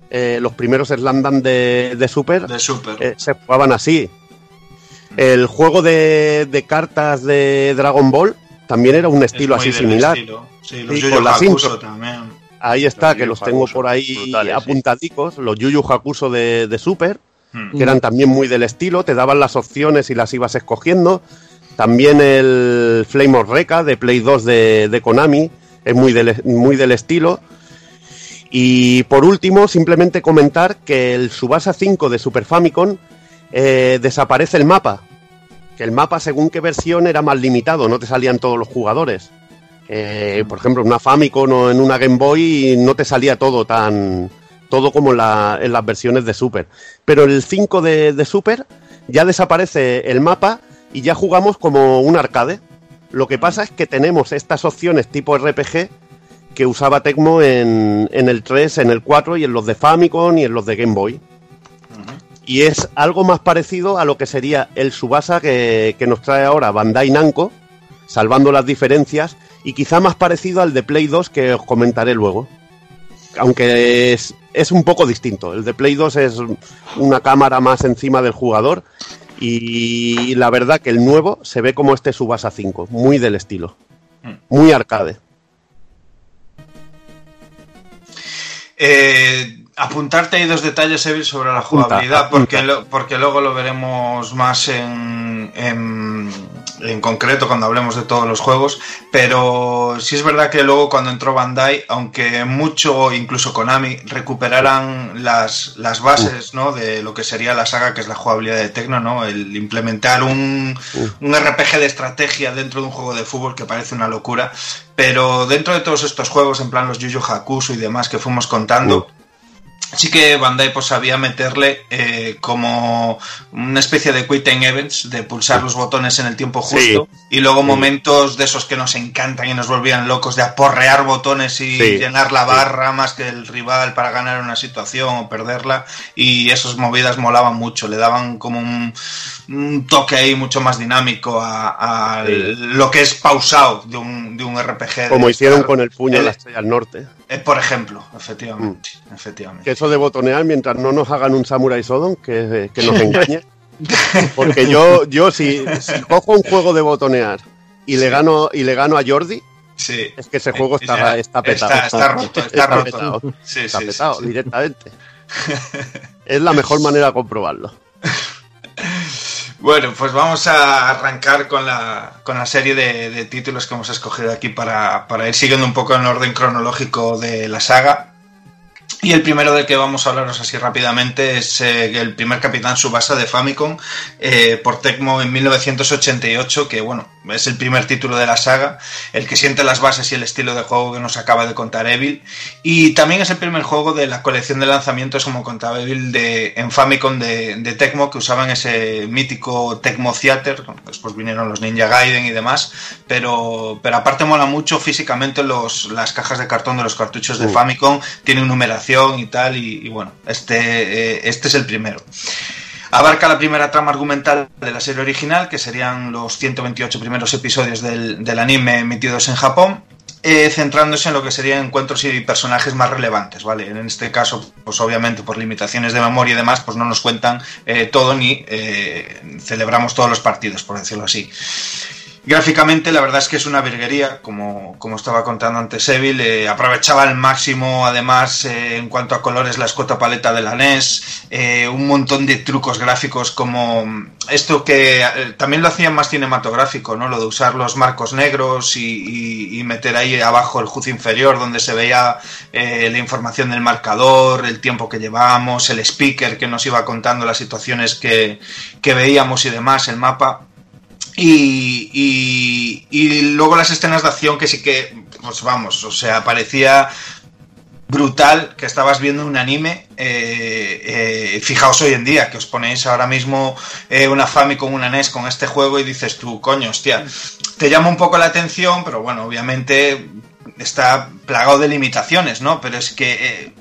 eh, los primeros Slam Dunk de, de Super, De Super. eh, se jugaban así. El juego de, de cartas de Dragon Ball también era un Es estilo así similar. estilo. Sí, los Sí, intro. también. Ahí está, Los que los tengo por ahí brutales, sí. apuntadicos, los Yu Yu Hakusho de, de Super Mm. que eran también muy del estilo, te daban las opciones y las ibas escogiendo. También el Flame of Reca de Play 2 de, Konami es muy del, muy del estilo. Y por último, simplemente comentar que el Subasa 5 de Super Famicom eh, desaparece el mapa. que el mapa, según qué versión, era más limitado, no te salían todos los jugadores. Eh, por ejemplo, en una Famicom o en una Game Boy no te salía todo tan. Todo como en, la- en las versiones de Super. Pero el 5 de, de Super ya desaparece el mapa y ya jugamos como un arcade. Lo que pasa es que tenemos estas opciones tipo RPG que usaba Tecmo en, en el 3, en el 4 y en los de Famicom y en los de Game Boy. Y es algo más parecido a lo que sería el Subasa que, que nos trae ahora Bandai Namco, salvando las diferencias, y quizá más parecido al de Play 2 que os comentaré luego. Aunque es, es un poco distinto. El de Play 2 es una cámara más encima del jugador y la verdad que el nuevo se ve como este Subasa 5, muy del estilo. Muy arcade. Eh, apuntarte ahí dos detalles, Evil, sobre la jugabilidad, porque, lo- porque luego lo veremos más en, en, en concreto cuando hablemos de todos los juegos. Pero sí es verdad que luego cuando entró Bandai, aunque mucho, incluso Konami, recuperaran las, las bases ¿no? de lo que sería la saga, que es la jugabilidad de Tecno, ¿no? el implementar un, un RPG de estrategia dentro de un juego de fútbol que parece una locura. Pero dentro de todos estos juegos, en plan los Yu Yu Hakusho y demás que fuimos contando, sí que Bandai pues sabía meterle eh, como una especie de time events, de pulsar los botones en el tiempo justo, y luego momentos de esos que nos encantan y nos volvían locos, de aporrear botones y Sí. llenar la Sí. barra más que el rival para ganar una situación o perderla, y esas movidas molaban mucho, le daban como un, un toque ahí mucho más dinámico a, a lo que es pausado de un, de un RPG. de Como hicieron estar- con el puño de la estrella del norte. Eh, por ejemplo, efectivamente, efectivamente. Que eso de botonear mientras no nos hagan un Samurai Sodom, que, que nos engañe. Porque yo, yo si, si cojo un juego de botonear y le gano y le gano a Jordi, Sí. es que ese juego Ya, está, está petado. Está, está roto, está, roto. petado. Sí, Está petado directamente. es la mejor manera de comprobarlo. Bueno, pues vamos a arrancar con la, con la serie de, títulos que hemos escogido aquí para, para ir siguiendo un poco en orden cronológico de la saga. Y el primero del que vamos a hablaros así rápidamente es eh, el primer Capitán Subasa de Famicom eh, por Tecmo en 1988, que bueno, es el primer título de la saga, el que siente las bases y el estilo de juego que nos acaba de contar Evil. Y también es el primer juego de la colección de lanzamientos, como contaba Evil, de, en Famicom de, de Tecmo, que usaban ese mítico Tecmo Theater. Después vinieron los Ninja Gaiden y demás, pero, pero aparte mola mucho físicamente los, las cajas de cartón de los cartuchos de. Famicom, tienen numeración y tal, y, bueno, este, eh, este es el primero. Abarca la primera trama argumental de la serie original, que serían los 128 primeros episodios del, anime emitidos en Japón, eh, centrándose en lo que serían encuentros y personajes más relevantes, ¿vale? En este caso, pues obviamente por limitaciones de memoria y demás, pues no nos cuentan eh, todo ni celebramos todos los partidos, por decirlo así. Gráficamente, la verdad es que es una virguería, como, como estaba contando antes Evil. eh, aprovechaba al máximo, además, eh, en cuanto a colores, la escota paleta de la NES. eh, un montón de trucos gráficos, como esto que también lo hacían más cinematográfico, ¿no? Lo de usar los marcos negros y, y- y meter ahí abajo el HUD inferior, donde se veía la información del marcador, el tiempo que llevábamos, el speaker que nos iba contando las situaciones que, que veíamos y demás, el mapa. Y, y- y luego las escenas de acción que sí que, pues vamos, o sea, parecía brutal que estabas viendo un anime. eh, eh, fijaos hoy en día que os ponéis ahora mismo eh, una Famicom, una NES con este juego y dices tú, coño, hostia, te llama un poco la atención, pero bueno, obviamente está plagado de limitaciones, ¿no? Pero es que eh,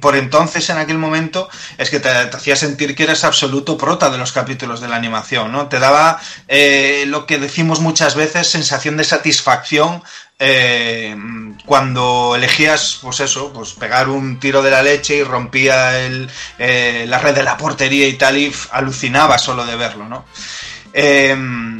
por entonces, en aquel momento, es que te, hacía sentir que eras absoluto prota de los capítulos de la animación, ¿no? Te daba eh, lo que decimos muchas veces, sensación de satisfacción eh, cuando elegías, pues eso, pues pegar un tiro de la leche y rompía el, eh, la red de la portería y tal, y alucinaba solo de verlo, ¿no? Em,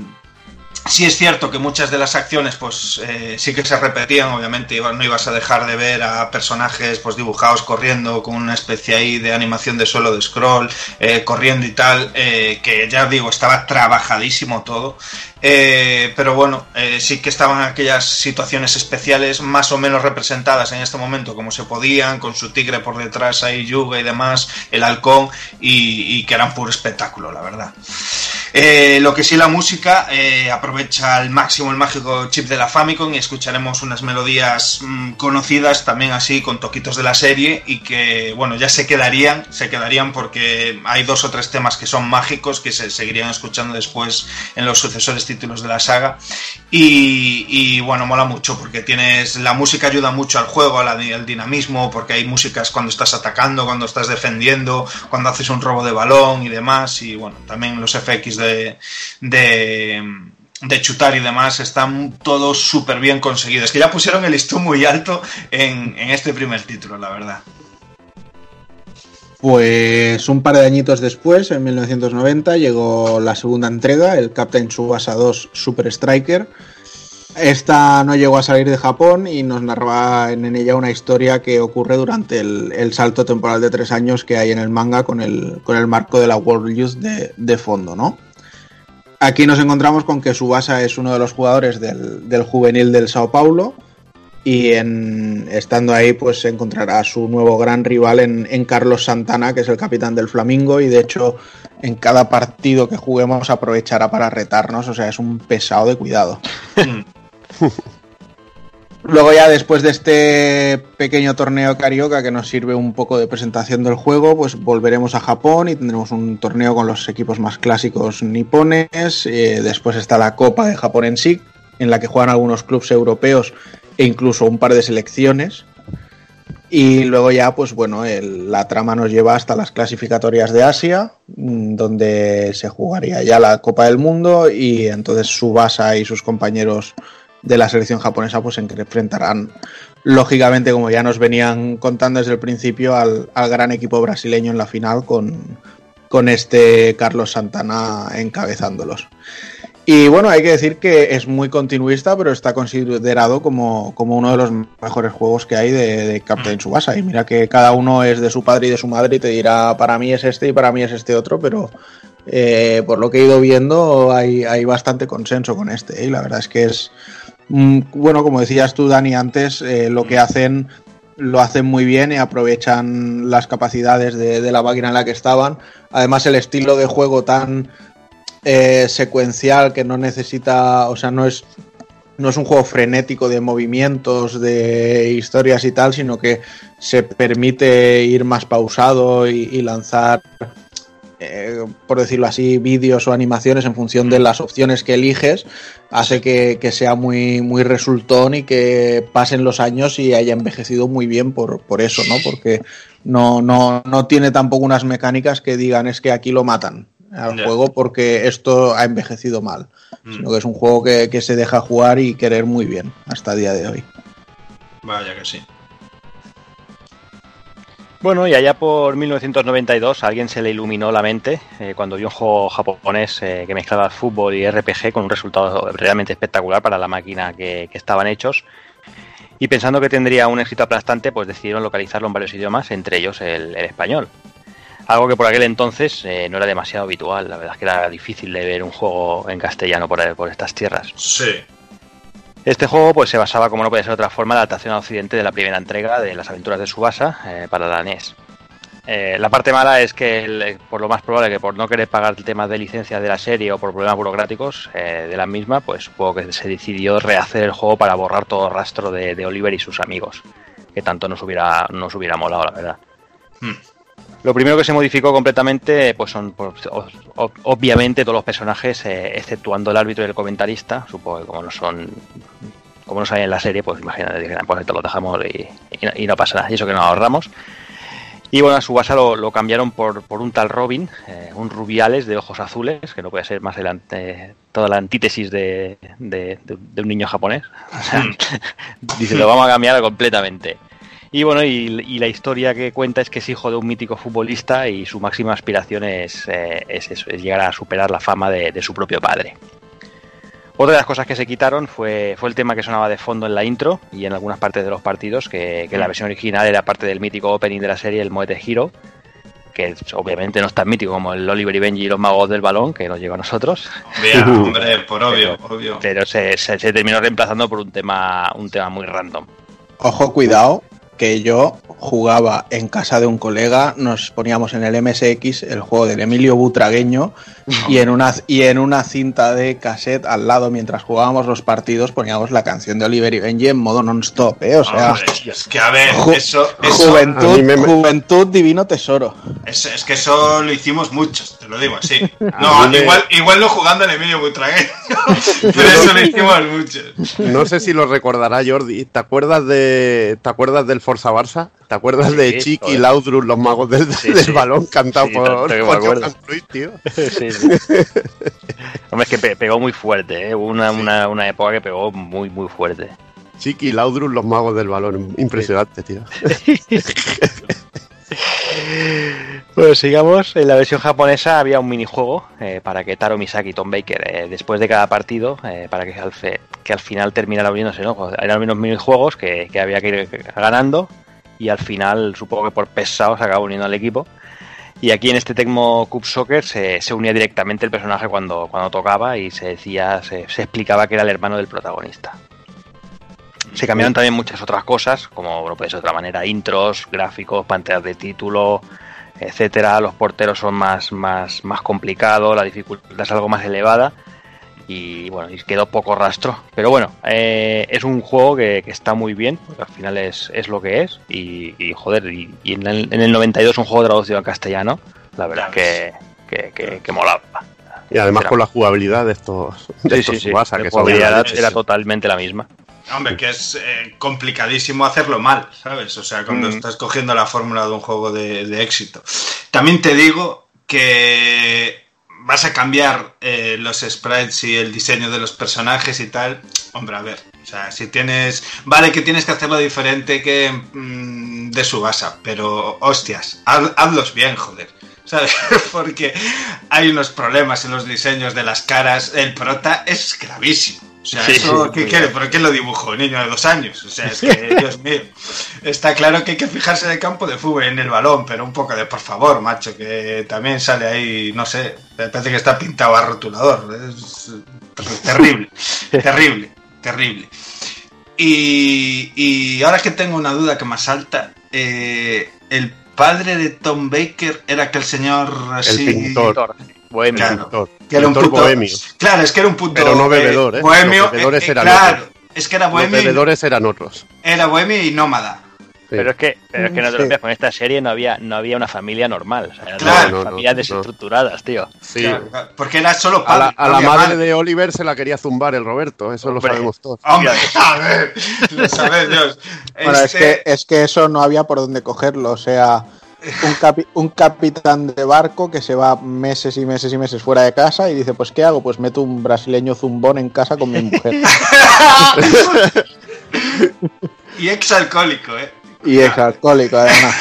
Sí es cierto que muchas de las acciones pues eh, sí que se repetían, obviamente no ibas a dejar de ver a personajes pues dibujados corriendo con una especie ahí de animación de suelo de scroll, eh, corriendo y tal, eh, que ya digo, estaba trabajadísimo todo, Eh, pero bueno, eh, sí que estaban aquellas situaciones especiales más o menos representadas en este momento como se podían, con su tigre por detrás ahí, Yuga y demás, el halcón, y, que eran puro espectáculo, la verdad. Eh, lo que sí la música aprovecha al máximo el mágico chip de la Famicom y escucharemos unas melodías mm, conocidas también así con toquitos de la serie y que bueno ya se quedarían, se quedarían porque hay dos o tres temas que son mágicos que se seguirían escuchando después en los sucesores títulos de la saga y, bueno mola mucho porque tienes la música ayuda mucho al juego, al, al dinamismo porque hay músicas cuando estás atacando, cuando estás defendiendo, cuando haces un robo de balón y demás y bueno también los FX de, de, de chutar y demás están todos súper bien conseguidos. Que ya pusieron el listón muy alto en, en, este primer título, la verdad. Pues un par de añitos después, en 1990, llegó la segunda entrega, el Captain Tsubasa 2 Super Striker. Esta no llegó a salir de Japón y nos narraba en ella una historia que ocurre durante el, el, salto temporal de tres años que hay en el manga con el, con el marco de la World Youth de, de fondo, ¿no? Aquí nos encontramos con que Subasa es uno de los jugadores del, del juvenil del Sao Paulo y en, estando ahí pues encontrará a su nuevo gran rival en, en, Carlos Santana, que es el capitán del Flamingo y de hecho en cada partido que juguemos aprovechará para retarnos, o sea, es un pesado de cuidado. Luego ya después de este pequeño torneo carioca que nos sirve un poco de presentación del juego, pues volveremos a Japón y tendremos un torneo con los equipos más clásicos nipones. Eh, después está la Copa de Japón en sí, en la que juegan algunos clubes europeos e incluso un par de selecciones. Y luego ya, pues bueno, la trama nos lleva hasta las clasificatorias de Asia, mm, donde se jugaría ya la Copa del Mundo y entonces Subasa y sus compañeros de la selección japonesa pues se enfrentarán lógicamente como ya nos venían contando desde el principio al, al gran equipo brasileño en la final con, con, este Carlos Santana encabezándolos. Y bueno, hay que decir que es muy continuista, pero está considerado como, como uno de los mejores juegos que hay de, de Captain Tsubasa. Y mira que cada uno es de su padre y de su madre y te dirá, para mí es este y para mí es este otro, pero eh, por lo que he ido viendo hay, hay bastante consenso con este. Y ¿eh? la verdad es que es, mm, bueno, como decías tú, Dani, antes, eh, lo que hacen lo hacen muy bien y aprovechan las capacidades de, de, la máquina en la que estaban. Además, el estilo de juego tan eh, secuencial que no necesita, o sea, no es no es un juego frenético de movimientos, de historias y tal, sino que se permite ir más pausado y, y lanzar eh, por decirlo así, vídeos o animaciones en función de las opciones que eliges, hace que, que, sea muy, muy resultón y que pasen los años y haya envejecido muy bien por, por eso, ¿no? Porque no, no, no tiene tampoco unas mecánicas que digan es que aquí lo matan al yeah. juego porque esto ha envejecido mal, mm. sino que es un juego que, que se deja jugar y querer muy bien hasta el día de hoy. Vaya que sí. Bueno, y allá por 1992 a alguien se le iluminó la mente eh, cuando vio un juego japonés eh, que mezclaba fútbol y RPG con un resultado realmente espectacular para la máquina que, que, estaban hechos. Y pensando que tendría un éxito aplastante, pues decidieron localizarlo en varios idiomas, entre ellos el, el español. Algo que por aquel entonces eh, no era demasiado habitual, la verdad es que era difícil de ver un juego en castellano por, por estas tierras. Sí. Este juego pues, se basaba, como no puede ser de otra forma, en la adaptación a occidente de la primera entrega de las aventuras de Subasa eh, para la NES. Eh, la parte mala es que, el, por lo más probable, que por no querer pagar el tema de licencia de la serie o por problemas burocráticos eh, de la misma, pues supongo que se decidió rehacer el juego para borrar todo rastro de, de Oliver y sus amigos, que tanto nos hubiera, nos hubiera molado, la verdad. Hmm. Lo primero que se modificó completamente, pues son pues, obviamente todos los personajes, eh, exceptuando el árbitro y el comentarista, supongo que como no son, como no salen en la serie, pues imagínate, pues esto lo dejamos y, y, no, y, no, pasa nada, y eso que nos ahorramos. Y bueno, a su base lo, lo cambiaron por, por, un tal Robin, eh, un Rubiales de ojos azules, que no puede ser más el, eh, toda la antítesis de, de, de, de, un niño japonés. O sea, dice, lo vamos a cambiar completamente. Y bueno, y, y, la historia que cuenta es que es hijo de un mítico futbolista y su máxima aspiración es, eh, es eso, es llegar a superar la fama de, de, su propio padre. Otra de las cosas que se quitaron fue, fue el tema que sonaba de fondo en la intro y en algunas partes de los partidos, que, que la versión original era parte del mítico opening de la serie, el Moete Hero, que obviamente no es tan mítico como el Oliver y Benji y los magos del balón, que nos llegó a nosotros. Bien, hombre, por obvio, pero, obvio. Pero se, se, se terminó reemplazando por un tema, un tema muy random. Ojo, cuidado, que yo jugaba en casa de un colega, nos poníamos en el MSX el juego del Emilio Butragueño y en una y en una cinta de cassette al lado mientras jugábamos los partidos poníamos la canción de Oliver y Benji en modo non-stop, ¿eh? O sea, Hombre, es que a ver, ju- eso, eso, juventud, a mí me- juventud divino tesoro. es, es que eso lo hicimos muchos, te lo digo así. No, me- igual, igual no jugando en Emilio Butragueño, pero eso lo hicimos muchos. No sé si lo recordará Jordi. ¿Te acuerdas de ¿Te acuerdas del Forza Barça? ¿Te acuerdas Sí, de Chiqui y. Laudrup, los magos del, Sí, del sí. balón, cantado por. Johan Cruyff, tío? Sí, sí. Hombre, es que pe- pegó muy fuerte, ¿eh? Hubo una, una, una época que pegó muy, muy fuerte. Chiqui y Laudrup, los magos del balón. Impresionante, tío. Bueno, sigamos. En la versión japonesa había un minijuego eh, para que Taro Misaki y Tom Baker, eh, después de cada partido, eh, para que al, que al final terminara uniéndose, ¿no? Eran unos minijuegos que, que había que ir ganando y al final, supongo que por pesado, se acaba uniendo al equipo. Y aquí en este Tecmo Cup Soccer se, se unía directamente el personaje cuando, cuando tocaba y se decía, se explicaba que era el hermano del protagonista. Se cambiaron también muchas otras cosas, como no puede ser de otra manera, intros, gráficos, pantallas de título, etcétera. Los porteros son más, más, más complicados, la dificultad es algo más elevada y bueno, y quedó poco rastro. Pero bueno, eh, es un juego que, que está muy bien, porque al final es, es lo que es y, y, joder, y, y en, el, en el 92 un juego traducido en castellano, la verdad es que, que, que, que molaba. Y además con la jugabilidad de estos, de Sí, estos sí, sí. Subasa, La que jugabilidad era totalmente la misma. Hombre, que es eh, complicadísimo hacerlo mal, ¿sabes? O sea, cuando Mm. estás cogiendo la fórmula de un juego de, de éxito. También te digo que vas a cambiar eh, los sprites y el diseño de los personajes y tal. Hombre, a ver, o sea, si tienes... Vale que tienes que hacerlo diferente que mm, de Subasa, pero hostias, haz- hazlos bien, joder. ¿Sabes? Porque hay unos problemas en los diseños de las caras. El prota es gravísimo. O sea, Sí, eso, sí, ¿qué sí. quiere? ¿Por qué lo dibujó? Un niño de dos años. O sea, es que, Dios mío. Está claro que hay que fijarse en el campo de fútbol, en el balón, pero un poco de por favor, macho, que también sale ahí, no sé, parece que está pintado a rotulador. Es terrible, terrible, terrible. Y, y ahora que tengo una duda que me salta, eh, el padre de Tom Baker era aquel señor así. El pintor. Bohemio. Claro. Pintor. Que era un Pintor puto- bohemio. Claro, es que era un punto. Pero no bebedor, ¿eh? Bohemio. Los bebedores eh, eh, eran claro, otros. es que era bohemio. y- bebedores eran otros. Era bohemio y nómada. Sí. Pero es que, pero es que no te olvides, con esta serie no había, no había una familia normal. O sea, eran Claro. No, familias no. desestructuradas, tío. Sí. Claro, porque era solo A padre. la, a la madre madre. de Oliver se la quería zumbar el Roberto, eso lo sabemos todos. Hombre, a ver, lo sabes Dios. Bueno, es Este- que, es que eso no había por dónde cogerlo. O sea, un, capi- un capitán de barco que se va meses y meses y meses fuera de casa y dice, pues ¿qué hago? Pues meto un brasileño zumbón en casa con mi mujer. y ex alcohólico, ¿eh? Y es alcohólico, además.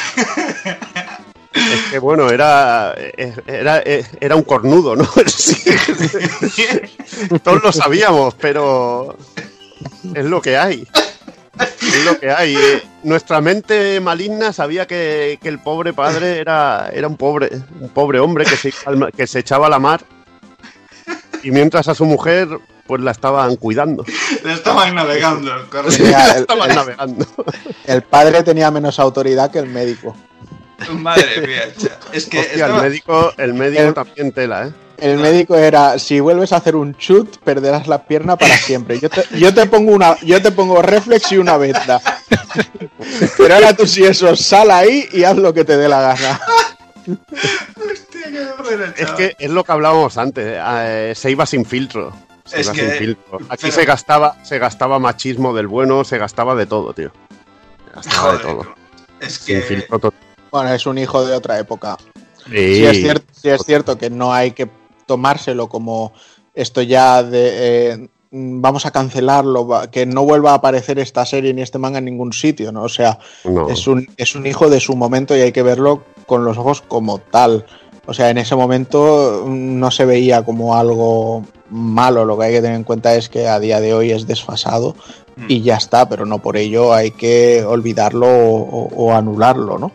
Es que bueno, era, era, era un cornudo, ¿no? Sí. Todos lo sabíamos, pero es lo que hay. Es lo que hay. Eh, Nuestra mente maligna sabía que, que el pobre padre era, era un pobre, un pobre hombre que se, que se echaba a la mar y mientras a su mujer pues la estaban cuidando. Le estaban navegando, correcto. Tenía- el, Estaban el- navegando. el padre tenía menos autoridad que el médico. Madre mía, es que Hostia, el médico, el médico El- también tela, ¿eh? El médico era, si vuelves a hacer un chut, perderás la pierna para siempre. Yo te, yo te pongo una, yo te pongo reflex y una beta. Pero ahora tú si eso, sal ahí y haz lo que te dé la gana. Hostia, qué Es que es lo que hablábamos antes, eh, se iba sin filtro. Se Es iba que- sin filtro. Aquí pero- se gastaba, se gastaba machismo del bueno, se gastaba de todo, tío. Se gastaba de todo. es Sin que filtro to- Bueno, es un hijo de otra época. Sí. Sí, es cierto, sí es cierto que no hay que tomárselo como esto ya de eh, vamos a cancelarlo, que no vuelva a aparecer esta serie ni este manga en ningún sitio, ¿no? O sea, No. es un, es un hijo de su momento y hay que verlo con los ojos como tal. O sea, en ese momento mm, no se veía como algo malo. Lo que hay que tener en cuenta es que a día de hoy es desfasado Mm. y ya está, pero no por ello hay que olvidarlo o, o- o anularlo, ¿no?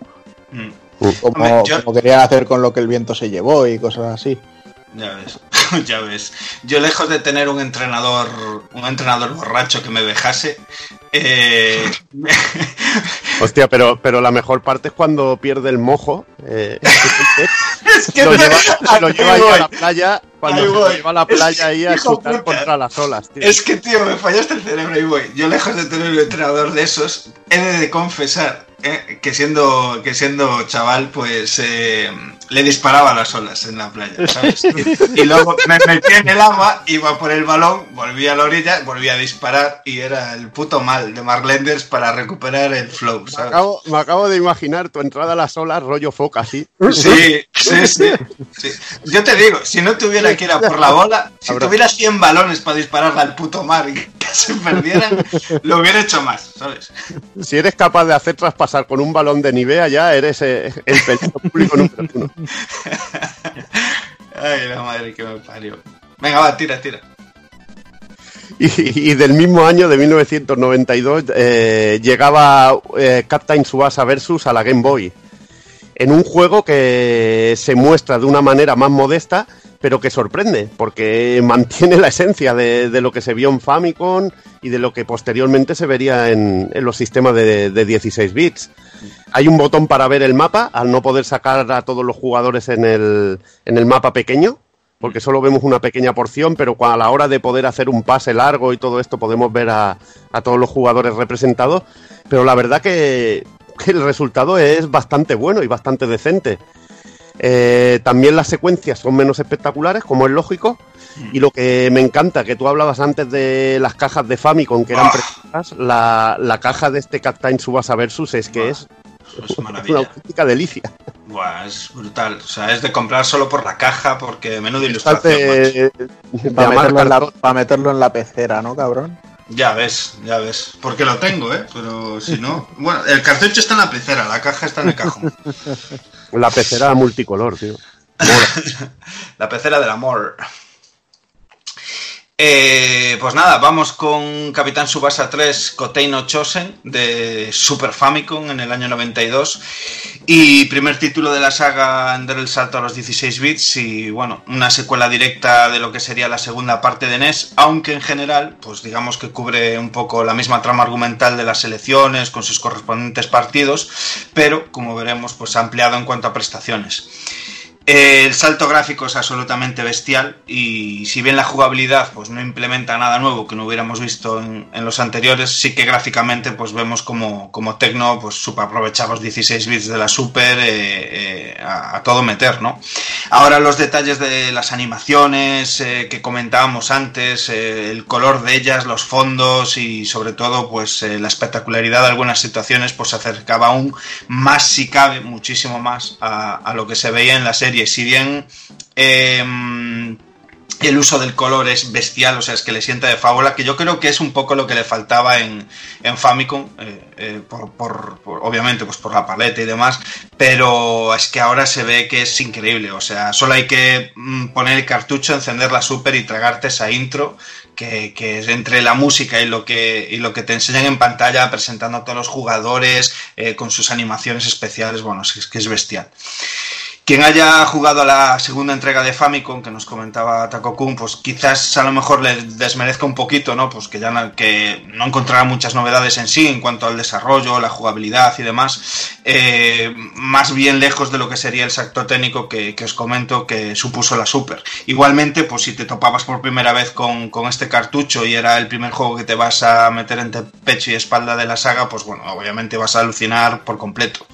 Mm, Como, Hombre, yo- como querían hacer con lo que el viento se llevó y cosas así. Ya ves. ya ves. Yo lejos de tener un entrenador, un entrenador borracho que me dejase, eh, Hostia, pero, pero la mejor parte es cuando pierde el mojo. eh, es que lo me- lleva, se lo ahí lleva ahí a la playa, cuando Ahí se lo lleva a la Es playa ahí a chutar contra las olas, tío. Es que, tío, me fallaste el cerebro y voy. Yo, lejos de tener un entrenador de esos, he de confesar eh, que, siendo, que siendo chaval, pues eh, le disparaba a las olas en la playa, ¿sabes? Y, y luego me metí en el agua, iba por el balón, volví a la orilla, volví a disparar y era el puto mal de Marlenders para recuperar el flow, Me ¿sabes? acabo, me acabo de imaginar tu entrada a las olas, rollo foca. Sí, sí, sí, sí. Yo te digo, si no tuviera que ir a por la bola, si Habrá- tuviera 100 balones para dispararla al puto mar y que se perdieran, lo hubiera hecho más, ¿sabes? Si eres capaz de hacer traspasar con un balón de Nivea, ya eres eh, el peligro público número uno. Ay, la madre que me parió. Venga, va, tira, tira. Y, del mismo año, de 1992, eh, llegaba eh, Captain Subasa Versus a la Game Boy. En un juego que se muestra de una manera más modesta, pero que sorprende, porque mantiene la esencia de, de lo que se vio en Famicom y de lo que posteriormente se vería en, los sistemas de, de 16 bits. Hay un botón para ver el mapa, al no poder sacar a todos los jugadores en el, en el mapa pequeño, porque solo vemos una pequeña porción, pero a la hora de poder hacer un pase largo y todo esto podemos ver a, a todos los jugadores representados, pero la verdad que, que el resultado es bastante bueno y bastante decente. Eh, también las secuencias son menos espectaculares, como es lógico, y lo que me encanta, que tú hablabas antes de las cajas de Famicom, que eran Ah. preciosas, la, la caja de este Captain Subasa Versus es que es Es una maravilla. auténtica delicia. Buah, es brutal. O sea, es de comprar solo por la caja porque menudo ilustración. de Para meterlo, en la, cartón. pa' meterlo en la pecera, ¿no, cabrón? Ya ves, ya ves. Porque lo tengo, ¿eh? Pero si no... Bueno, el cartucho está en la pecera, la caja está en el cajón. La pecera multicolor, tío. La pecera del amor. Eh, pues nada, vamos con Capitán Subasa 3 Kotei no Chosen de Super Famicom en el año 92 y primer título de la saga en dar el salto a los 16 bits y bueno, una secuela directa de lo que sería la segunda parte de NES, aunque en general, pues digamos que cubre un poco la misma trama argumental de las elecciones con sus correspondientes partidos, pero como veremos, pues ampliado en cuanto a prestaciones. El salto gráfico es absolutamente bestial y si bien la jugabilidad pues no implementa nada nuevo que no hubiéramos visto en, los anteriores, sí que gráficamente pues vemos como, como Tecno pues los 16 bits de la Super eh, eh, a, todo meter, ¿no? Ahora los detalles de las animaciones eh, que comentábamos antes, el color de ellas, los fondos y sobre todo pues la espectacularidad de algunas situaciones pues se acercaba aún más si cabe, muchísimo más a lo que se veía en la serie. Si bien eh, el uso del color es bestial, o sea, es que le sienta de fábula, que yo creo que es un poco lo que le faltaba en, en Famicom, eh, eh, por, obviamente pues por la paleta y demás, pero es que ahora se ve que es increíble, o sea, solo hay que mm, poner el cartucho, encender la super y tragarte esa intro, que, es entre la música y lo que, y lo que te enseñan en pantalla, presentando a todos los jugadores, eh, con sus animaciones especiales, bueno, es que es bestial. Quien haya jugado a la segunda entrega de Famicom, que nos comentaba Taco Kun, pues quizás a lo mejor le desmerezca un poquito, ¿no? Pues que ya no, que no encontrará muchas novedades en sí en cuanto al desarrollo, la jugabilidad y demás. Eh, más bien lejos de lo que sería el salto técnico que, que os comento que supuso la Super. Igualmente, pues si te topabas por primera vez con, con este cartucho y era el primer juego que te vas a meter entre pecho y espalda de la saga, pues bueno, obviamente vas a alucinar por completo.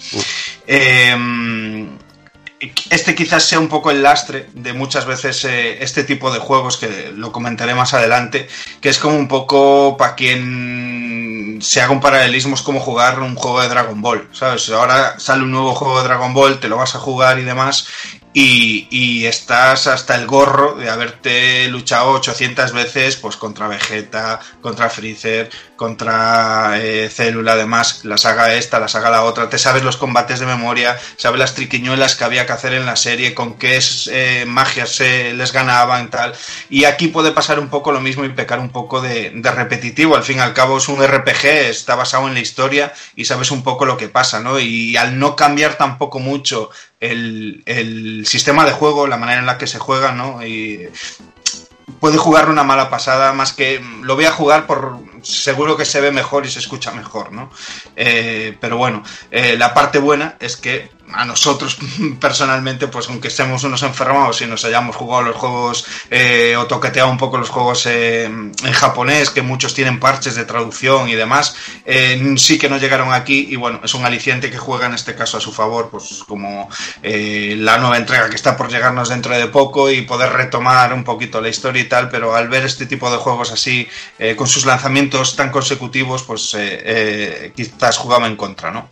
Eh, este quizás sea un poco el lastre de muchas veces eh, este tipo de juegos, que lo comentaré más adelante, que es como un poco para quien se haga un paralelismo, es como jugar un juego de Dragon Ball, ¿sabes? Ahora sale un nuevo juego de Dragon Ball, te lo vas a jugar y demás, y, y estás hasta el gorro de haberte luchado 800 veces pues contra Vegeta, contra Freezer, contra eh, Célula, además, la saga esta, la saga la otra, te sabes los combates de memoria, sabes las triquiñuelas que había que hacer en la serie, con qué eh, magias se les ganaban, tal. Y aquí puede pasar un poco lo mismo y pecar un poco de repetitivo. Al fin y al cabo es un RPG, está basado en la historia y sabes un poco lo que pasa, ¿no? Y al no cambiar tampoco mucho el, el sistema de juego, la manera en la que se juega, ¿no? Y puede jugar una mala pasada, más que lo voy a jugar por seguro que se ve mejor y se escucha mejor, ¿no? Eh, pero bueno, eh, la parte buena es que a nosotros personalmente, pues aunque estemos unos enfermados y nos hayamos jugado los juegos eh, o toqueteado un poco los juegos eh, en japonés, que muchos tienen parches de traducción y demás, eh, sí que no llegaron aquí y bueno, es un aliciente que juega en este caso a su favor, pues como la nueva entrega que está por llegarnos dentro de poco y poder retomar un poquito la historia y tal, pero al ver este tipo de juegos así, con sus lanzamientos tan consecutivos, pues quizás jugaba en contra, ¿no?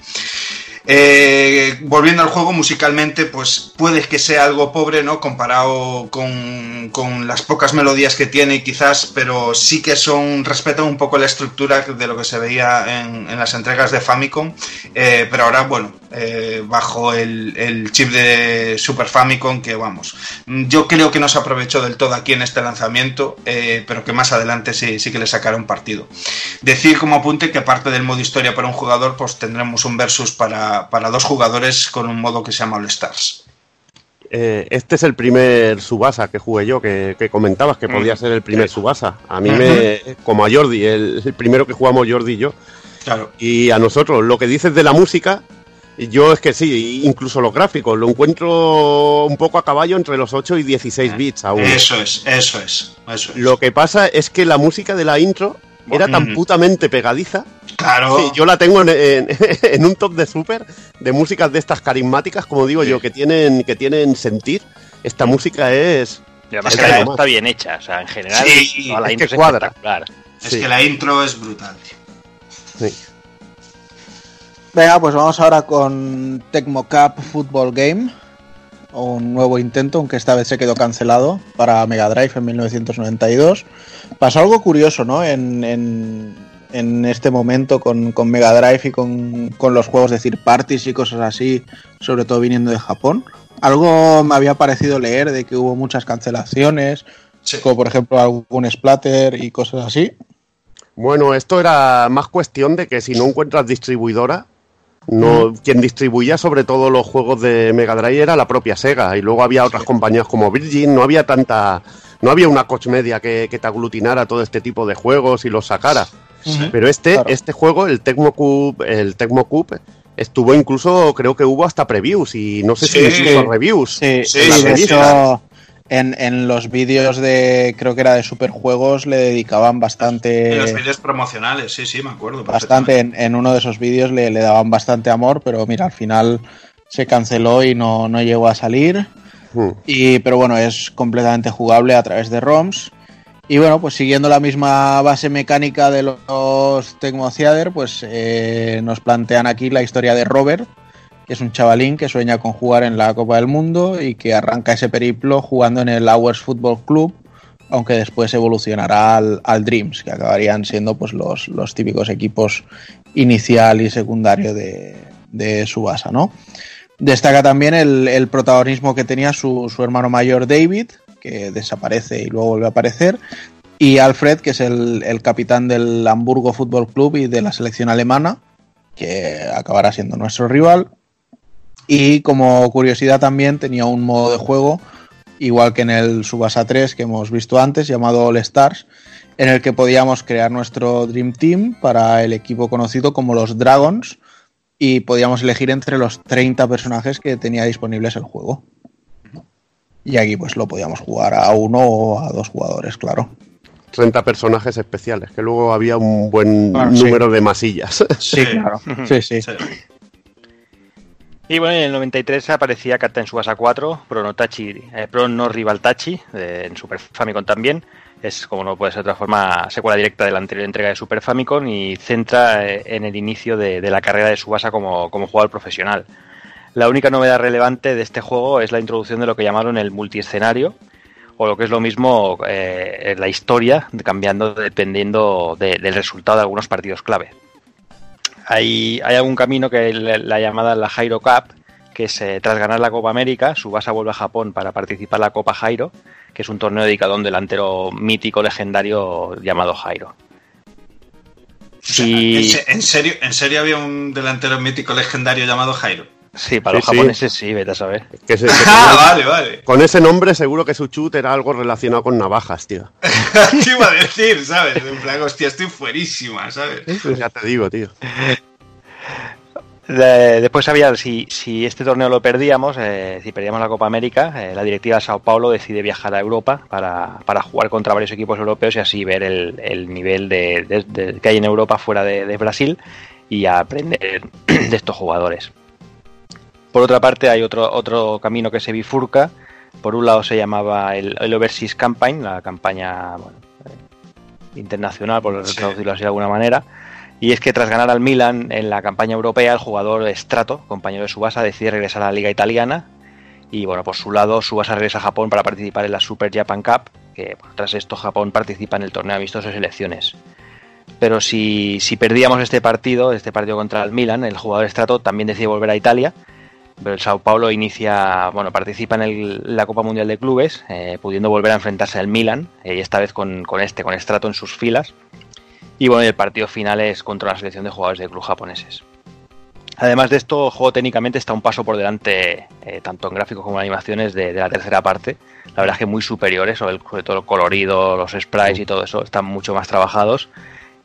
Eh, volviendo al juego, musicalmente, pues puede que sea algo pobre, ¿no? Comparado con, con las pocas melodías que tiene, quizás, pero sí que son, respetan un poco la estructura de lo que se veía en, las entregas de Famicom. Eh, pero ahora, bueno, eh, bajo el, el chip de Super Famicom, que vamos, yo creo que no se aprovechó del todo aquí en este lanzamiento, eh, pero que más adelante sí, sí que le sacaron partido. Decir como apunte que aparte del modo historia para un jugador, pues tendremos un versus para, para dos jugadores con un modo que se llama All Stars. Eh, este es el primer Subasa que jugué yo, que, que comentabas que podía ser el primer Subasa. A mí me, como a Jordi, el, el primero que jugamos Jordi y yo. Claro. Y a nosotros, lo que dices de la música, yo es que sí, incluso los gráficos, lo encuentro un poco a caballo entre los 8 y 16 bits aún. Eso es, eso es, eso es. Lo que pasa es que la música de la intro era tan putamente pegadiza. Claro. Sí, yo la tengo en, en- en un top de super de músicas de estas carismáticas, como digo yo, que tienen, que tienen sentir. Esta música es. Y además es que la algo intro más. está bien hecha, o sea, en general, Sí, toda la es intro que es cuadra. espectacular. Es Sí. que la intro es brutal, tío. Sí. Venga, pues vamos ahora con Tecmo Cup Football Game. Un nuevo intento, aunque esta vez se quedó cancelado para Mega Drive en 1992. Pasó algo curioso, ¿no? En, en- en este momento con, con Mega Drive y con, con los juegos de third parties y cosas así, sobre todo viniendo de Japón. Algo me había parecido leer de que hubo muchas cancelaciones, Sí. como por ejemplo algún splatter y cosas así. Bueno, esto era más cuestión de que si no encuentras distribuidora, no, quien distribuía sobre todo los juegos de Mega Drive era la propia Sega y luego había otras compañías como Virgin, no había tanta, no había una coach media que, que te aglutinara todo este tipo de juegos y los sacara. Pero este, Claro. este juego, el Tecmo Cup, el Tecmo Cup, estuvo incluso, creo que hubo hasta previews y no sé si Sí. les hizo reviews. Sí, Sí, de hecho, en, en los vídeos de, creo que era de Superjuegos, le dedicaban bastante, En los vídeos promocionales, sí, sí, me acuerdo. bastante, en, en uno de esos vídeos le, le daban bastante amor, pero mira, al final se canceló y no, no llegó a salir. Hmm. Y, pero bueno, es completamente jugable a través de ROMs. Y bueno, pues siguiendo la misma base mecánica de los Tecmo Theater, pues eh, nos plantean aquí la historia de Robert, es un chavalín que sueña con jugar en la Copa del Mundo y que arranca ese periplo jugando en el Hours Football Club, aunque después evolucionará al, Dreams, que acabarían siendo pues los, los típicos equipos inicial y secundario de, de Subasa, ¿no? Destaca también el, el protagonismo que tenía su, su hermano mayor David, que desaparece y luego vuelve a aparecer, y Alfred, que es el, el capitán del Hamburgo Fútbol Club y de la selección alemana, que acabará siendo nuestro rival. Y como curiosidad también tenía un modo de juego, igual que en el Subasa 3 que hemos visto antes, llamado All Stars, en el que podíamos crear nuestro Dream Team para el equipo conocido como los Dragons y podíamos elegir entre los 30 personajes que tenía disponibles el juego. Y aquí pues lo podíamos jugar a uno o a dos jugadores, claro. 30 personajes especiales, que luego había un buen sí. número de masillas. Sí, claro. Sí, sí. Sí. Y bueno, en el 93 aparecía Captain Subasa 4, Pronotachi, eh, Pro No Rival Tachi, en Super Famicom también. Es, como no puede ser de otra forma, secuela directa de la anterior entrega de Super Famicom y centra eh, en el inicio de, la carrera de Subasa como, como jugador profesional. La única novedad relevante de este juego es la introducción de lo que llamaron el multiescenario, o lo que es lo mismo, eh, la historia, cambiando dependiendo de- del resultado de algunos partidos clave. Hay, hay algún camino que la, la llamada la Jairo Cup, que es eh, tras ganar la Copa América, Subasa vuelve a Japón para participar en la Copa Jairo, que es un torneo dedicado a un delantero mítico legendario llamado Jairo. O sea, Y- ¿en, se- en serio, ¿En serio había un delantero mítico legendario llamado Jairo? Sí, para Sí, los sí. japoneses sí, vete a saber. Que se- que Ah, vale, vale. Con ese nombre seguro que su chute era algo relacionado con navajas, tío. Te iba a decir, ¿sabes? En plan, hostia, estoy fuerísima, ¿sabes? Pues ya te digo, tío. De- después había, si, si este torneo lo perdíamos, eh, si perdíamos la Copa América, eh, la directiva de Sao Paulo decide viajar a Europa para, para jugar contra varios equipos europeos y así ver el, el nivel de, de- de- que hay en Europa fuera de, de Brasil y aprender de estos jugadores. Por otra parte, hay otro, otro camino que se bifurca. Por un lado se llamaba el, el Overseas Campaign, la campaña bueno, eh, internacional, por Sí. traducirlo así de alguna manera. Y es que tras ganar al Milan en la campaña europea, el jugador Strato, compañero de Subasa, decide regresar a la liga italiana. Y bueno, por su lado, Subasa regresa a Japón para participar en la Super Japan Cup, que bueno, tras esto Japón participa en el torneo amistoso de selecciones. Pero si, si perdíamos este partido, este partido contra el Milan, el jugador Strato también decide volver a Italia. Pero el Sao Paulo inicia, bueno, participa en el- la Copa Mundial de Clubes, eh, pudiendo volver a enfrentarse al Milan, eh, y esta vez con, este, con Strato en sus filas. Y bueno, el partido final es contra la selección de jugadores del club japoneses. Además de esto, el juego técnicamente está un paso por delante, eh, tanto en gráficos como en animaciones, de, de la tercera parte. La verdad es que muy superiores, sobre todo el colorido, los sprites y todo eso, están mucho más trabajados.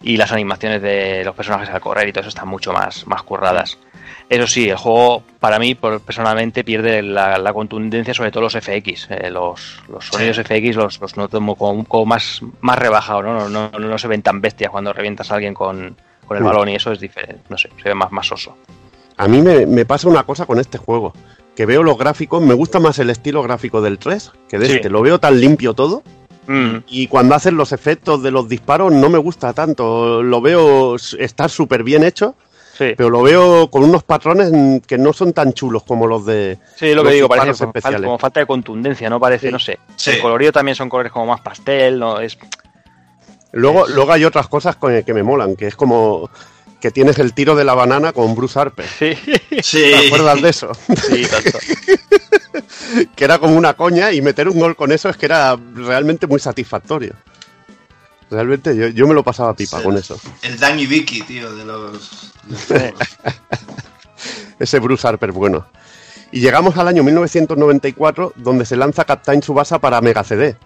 Y las animaciones de los personajes al correr y todo eso están mucho más, más curradas. Eso sí, el juego para mí personalmente pierde la, la contundencia, sobre todo los FX. eh, los, los sonidos FX los, los noto como, como- más, más rebajados, ¿no? No, no, no se ven tan bestias cuando revientas a alguien con, con el Mm. balón y eso es diferente. No sé, se ve más masoso. A mí me, me pasa una cosa con este juego. Que veo los gráficos, me gusta más el estilo gráfico del 3 que de Sí. este. Lo veo tan limpio todo. Mm, Y cuando hacen los efectos de los disparos no me gusta tanto. Lo veo estar súper bien hecho, sí, pero lo veo con unos patrones que no son tan chulos como los de... sí, lo los que digo, parece como falta, especiales. como falta de contundencia, ¿no? Parece, Sí. no sé. Sí. El colorido también son colores como más pastel, ¿no? Es, Luego, luego hay otras cosas con- que me molan, que es como que tienes el tiro de la banana con Bruce Harper. sí, Sí. ¿Te acuerdas de eso? sí, tanto. que era como una coña y meter un gol con eso es que era realmente muy satisfactorio. Realmente yo, yo me lo pasaba pipa con eso. El Danny Vicky, tío, de los. Ese Bruce Harper bueno. Y llegamos al año 1994, donde se lanza Captain Subasa para Mega CD,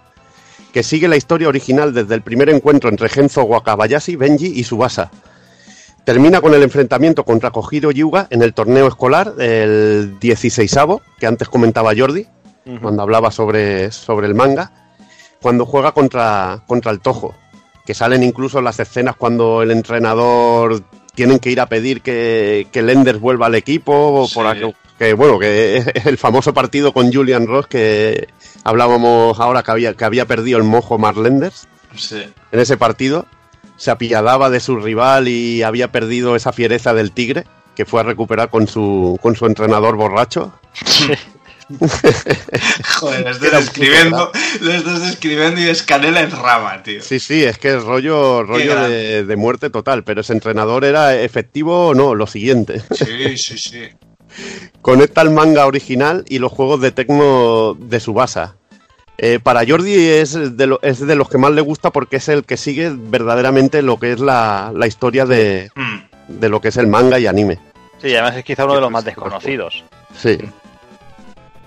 que sigue la historia original desde el primer encuentro entre Genzo Wakabayashi, Benji y Subasa. Termina con el enfrentamiento contra Kojiro Yuga en el torneo escolar, el 16avo, que antes comentaba Jordi, cuando hablaba sobre, sobre el manga, cuando juega contra, contra el Tojo, que salen incluso las escenas cuando el entrenador tienen que ir a pedir que, que Lenders vuelva al equipo, Sí. por que bueno, que es el famoso partido con Julian Ross que hablábamos ahora que había, que había perdido el mojo Mark Lenders Sí. en ese partido, se apiadaba de su rival y había perdido esa fiereza del tigre que fue a recuperar con su, con su entrenador borracho. Joder, lo estás escribiendo, lo estás escribiendo y es canela en rama, tío. Sí, sí, es que es rollo, rollo de, de muerte total, pero ese entrenador era efectivo o no, lo siguiente. Sí, sí, sí. Conecta el manga original y los juegos de Tecno de Subasa. Eh, para Jordi es de, lo- es de los que más le gusta porque es el que sigue verdaderamente lo que es la, la historia de, Mm. de lo que es el manga y anime. Sí, además es quizá uno de los más desconocidos. Sí.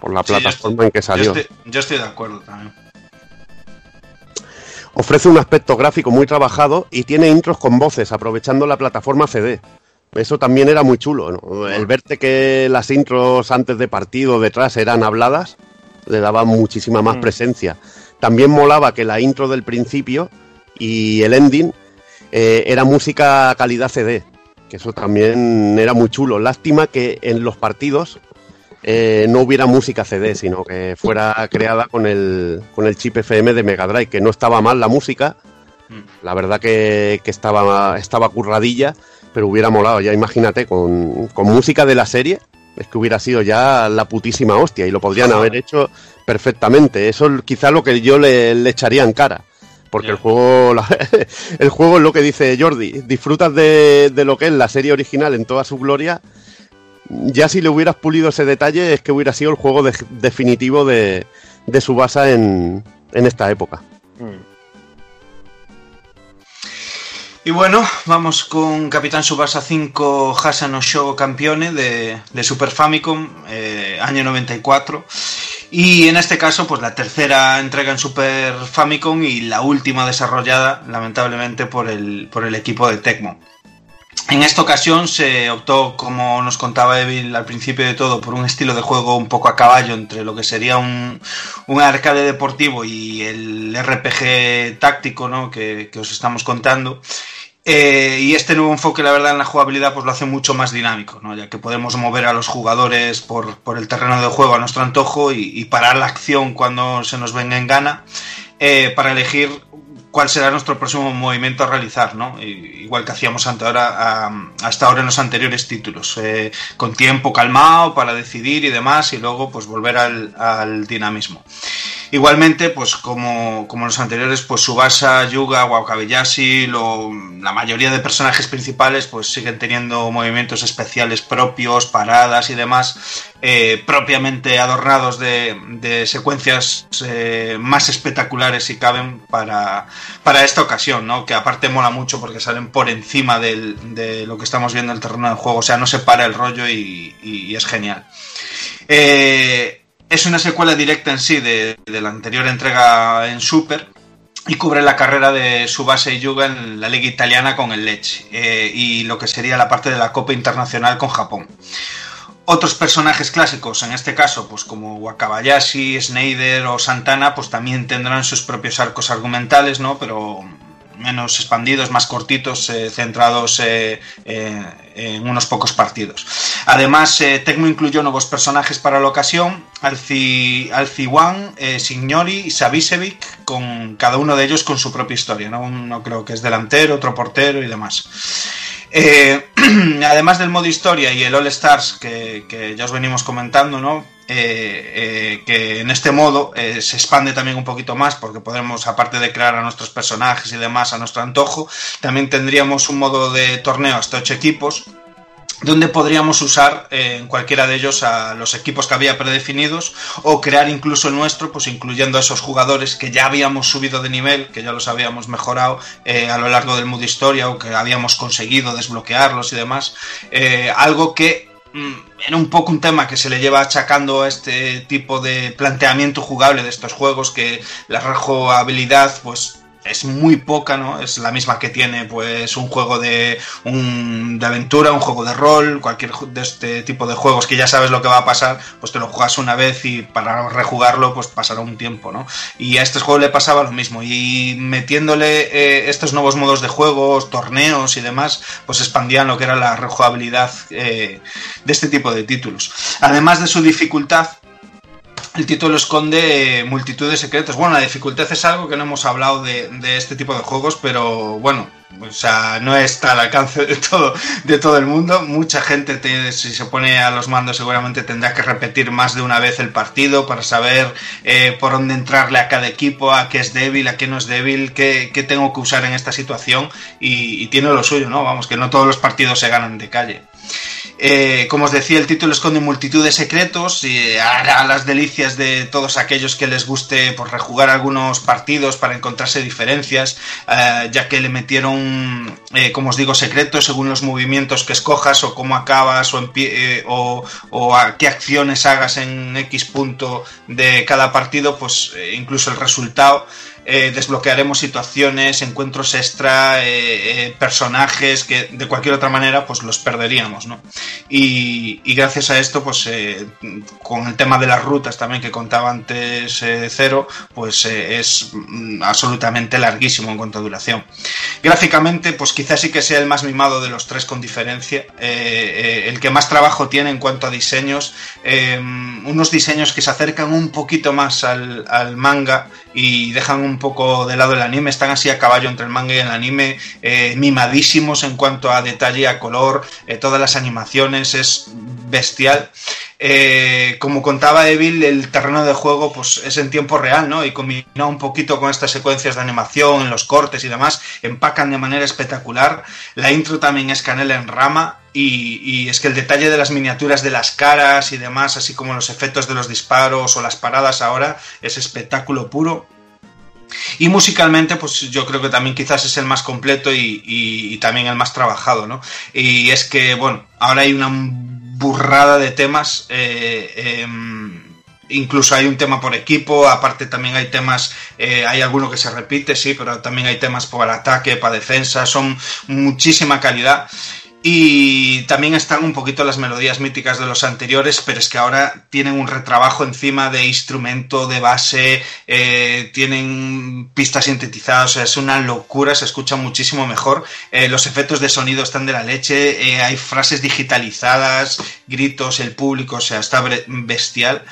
Por la Sí, plataforma en que Yo salió. estoy, yo estoy de acuerdo también. Ofrece un aspecto gráfico muy trabajado y tiene intros con voces, aprovechando la plataforma CD. Eso también era muy chulo, ¿no? El verte que las intros antes de partido detrás eran habladas, le daba muchísima más Mm. presencia. También molaba que la intro del principio y el ending eh, era música calidad CD, que eso también era muy chulo. Lástima que en los partidos eh, no hubiera música CD, sino que fuera creada con el, con el chip FM de Mega Drive, que no estaba mal la música, Mm. la verdad que, que estaba, estaba curradilla, pero hubiera molado, ya imagínate, con, con música de la serie, es que hubiera sido ya la putísima hostia y lo podrían haber hecho perfectamente. Eso es quizá lo que yo le, le echaría en cara. Porque el juego la- el juego es lo que dice Jordi. Disfrutas de, de lo que es la serie original en toda su gloria. Ya si le hubieras pulido ese detalle, es que hubiera sido el juego de- definitivo de, de Subasa en, en esta época. Mm. Y bueno, vamos con Capitán Subasa 5 Hasano Show Campione de, de Super Famicom, eh, año 94. Y en este caso, pues la tercera entrega en Super Famicom y la última desarrollada, lamentablemente, por el, por el equipo de Tecmo. En esta ocasión se optó, como nos contaba Evil al principio de todo, por un estilo de juego un poco a caballo entre lo que sería un, un arcade deportivo y el RPG táctico ¿no? que, que os estamos contando. Eh, y este nuevo enfoque, la verdad, en la jugabilidad, pues lo hace mucho más dinámico, ¿no? ya que podemos mover a los jugadores por, por el terreno de juego a nuestro antojo y, parar la acción cuando se nos venga en gana eh, para elegir cuál será nuestro próximo movimiento a realizar, ¿no? Igual que hacíamos hasta ahora en los anteriores títulos, eh, con tiempo calmado para decidir y demás, y luego pues volver al, al dinamismo. Igualmente, pues como, como los anteriores, pues Subasa, Yuga, Wakabayashi, lo, la mayoría de personajes principales pues siguen teniendo movimientos especiales propios, paradas y demás, eh, propiamente adornados de, secuencias eh, más espectaculares si caben para, para esta ocasión, ¿no? Que aparte mola mucho porque salen por encima de lo que estamos viendo en el terreno del juego, o sea, no se para el rollo y, es genial. Eh, es una secuela directa en sí de, la anterior entrega en Super y cubre la carrera de Subasa y Yuga en la liga italiana con el Lecce y lo que sería la parte de la Copa Internacional con Japón. Otros personajes clásicos, en este caso, pues como Wakabayashi, Snyder o Santana, pues también tendrán sus propios arcos argumentales, ¿no? Pero menos expandidos, más cortitos, eh, centrados eh, eh, en unos pocos partidos. Además, Tecmo incluyó nuevos personajes para la ocasión, Alci, Alciwan, eh, Signori y Savicevic, con cada uno de ellos con su propia historia, ¿no? Uno creo que es delantero, otro portero y demás. Eh, además del modo historia y el All Stars que, ya os venimos comentando, ¿no? Eh, eh, que en este modo se expande también un poquito más porque podremos, aparte de crear a nuestros personajes y demás a nuestro antojo, también tendríamos un modo de torneo hasta 8 equipos donde podríamos usar eh, en cualquiera de ellos a los equipos que había predefinidos o crear incluso nuestro, pues incluyendo a esos jugadores que ya habíamos subido de nivel, que ya los habíamos mejorado eh, a lo largo del modo historia o que habíamos conseguido desbloquearlos y demás. Eh, algo que mm, era un poco un tema que se le lleva achacando a este tipo de planteamiento jugable de estos juegos, que la rejugabilidad, pues es muy poca, ¿no? Es la misma que tiene pues un juego de, un, de aventura, un juego de rol, cualquier de este tipo de juegos que ya sabes lo que va a pasar, pues te lo juegas una vez y para rejugarlo pues pasará un tiempo, ¿no? Y a este juego le pasaba lo mismo y metiéndole eh, estos nuevos modos de juegos, torneos y demás, pues expandían lo que era la rejugabilidad eh, de este tipo de títulos. Además de su dificultad, el título esconde multitud de secretos. Bueno, la dificultad es algo que no hemos hablado de, este tipo de juegos, pero bueno, o sea, no está al alcance de todo, de todo el mundo. Mucha gente, te- si se pone a los mandos, seguramente tendrá que repetir más de una vez el partido para saber eh, por dónde entrarle a cada equipo, a qué es débil, a qué no es débil, qué, qué tengo que usar en esta situación. Y, y tiene lo suyo, ¿no? Vamos, que no todos los partidos se ganan de calle. Eh, como os decía, el título esconde multitud de secretos y hará las delicias de todos aquellos que les guste por rejugar algunos partidos para encontrarse diferencias, eh, ya que le metieron, eh, como os digo, secretos según los movimientos que escojas o cómo acabas o, empie- eh, o, qué acciones hagas en X punto de cada partido, pues eh, incluso el resultado. Eh, desbloquearemos situaciones, encuentros extra, eh, eh, personajes que de cualquier otra manera pues los perderíamos, ¿no? Y, gracias a esto, pues con el tema de las rutas también que contaba antes Cero, pues es mm, absolutamente larguísimo en cuanto a duración. Gráficamente, pues quizás sí que sea el más mimado de los tres con diferencia, el que más trabajo tiene en cuanto a diseños, unos diseños que se acercan un poquito más al manga y dejan un poco de lado el anime, están así a caballo entre el manga y el anime, eh, mimadísimos en cuanto a detalle, a color, eh, todas las animaciones, es bestial. Eh, como contaba Evil, el terreno de juego pues, es en tiempo real, ¿no? Y combinado un poquito con estas secuencias de animación, los cortes y demás, empacan de manera espectacular. La intro también es canela en rama. Y, es que el detalle de las miniaturas de las caras y demás, así como los efectos de los disparos o las paradas ahora, es espectáculo puro. Y musicalmente, pues yo creo que también quizás es el más completo y también el más trabajado, ¿no? Y es que, bueno, ahora hay una burrada de temas. eh, em, incluso hay un tema por equipo, aparte también hay temas, eh, hay alguno que se repite, sí, pero también hay temas para ataque, para defensa, son muchísima calidad. Y también están un poquito las melodías míticas de los anteriores, pero es que ahora tienen un retrabajo encima de instrumento, de base, eh, tienen pistas sintetizadas, o sea, es una locura, se escucha muchísimo mejor. Eh, los efectos de sonido están de la leche, eh, hay frases digitalizadas, gritos, el público, o sea, está bestial.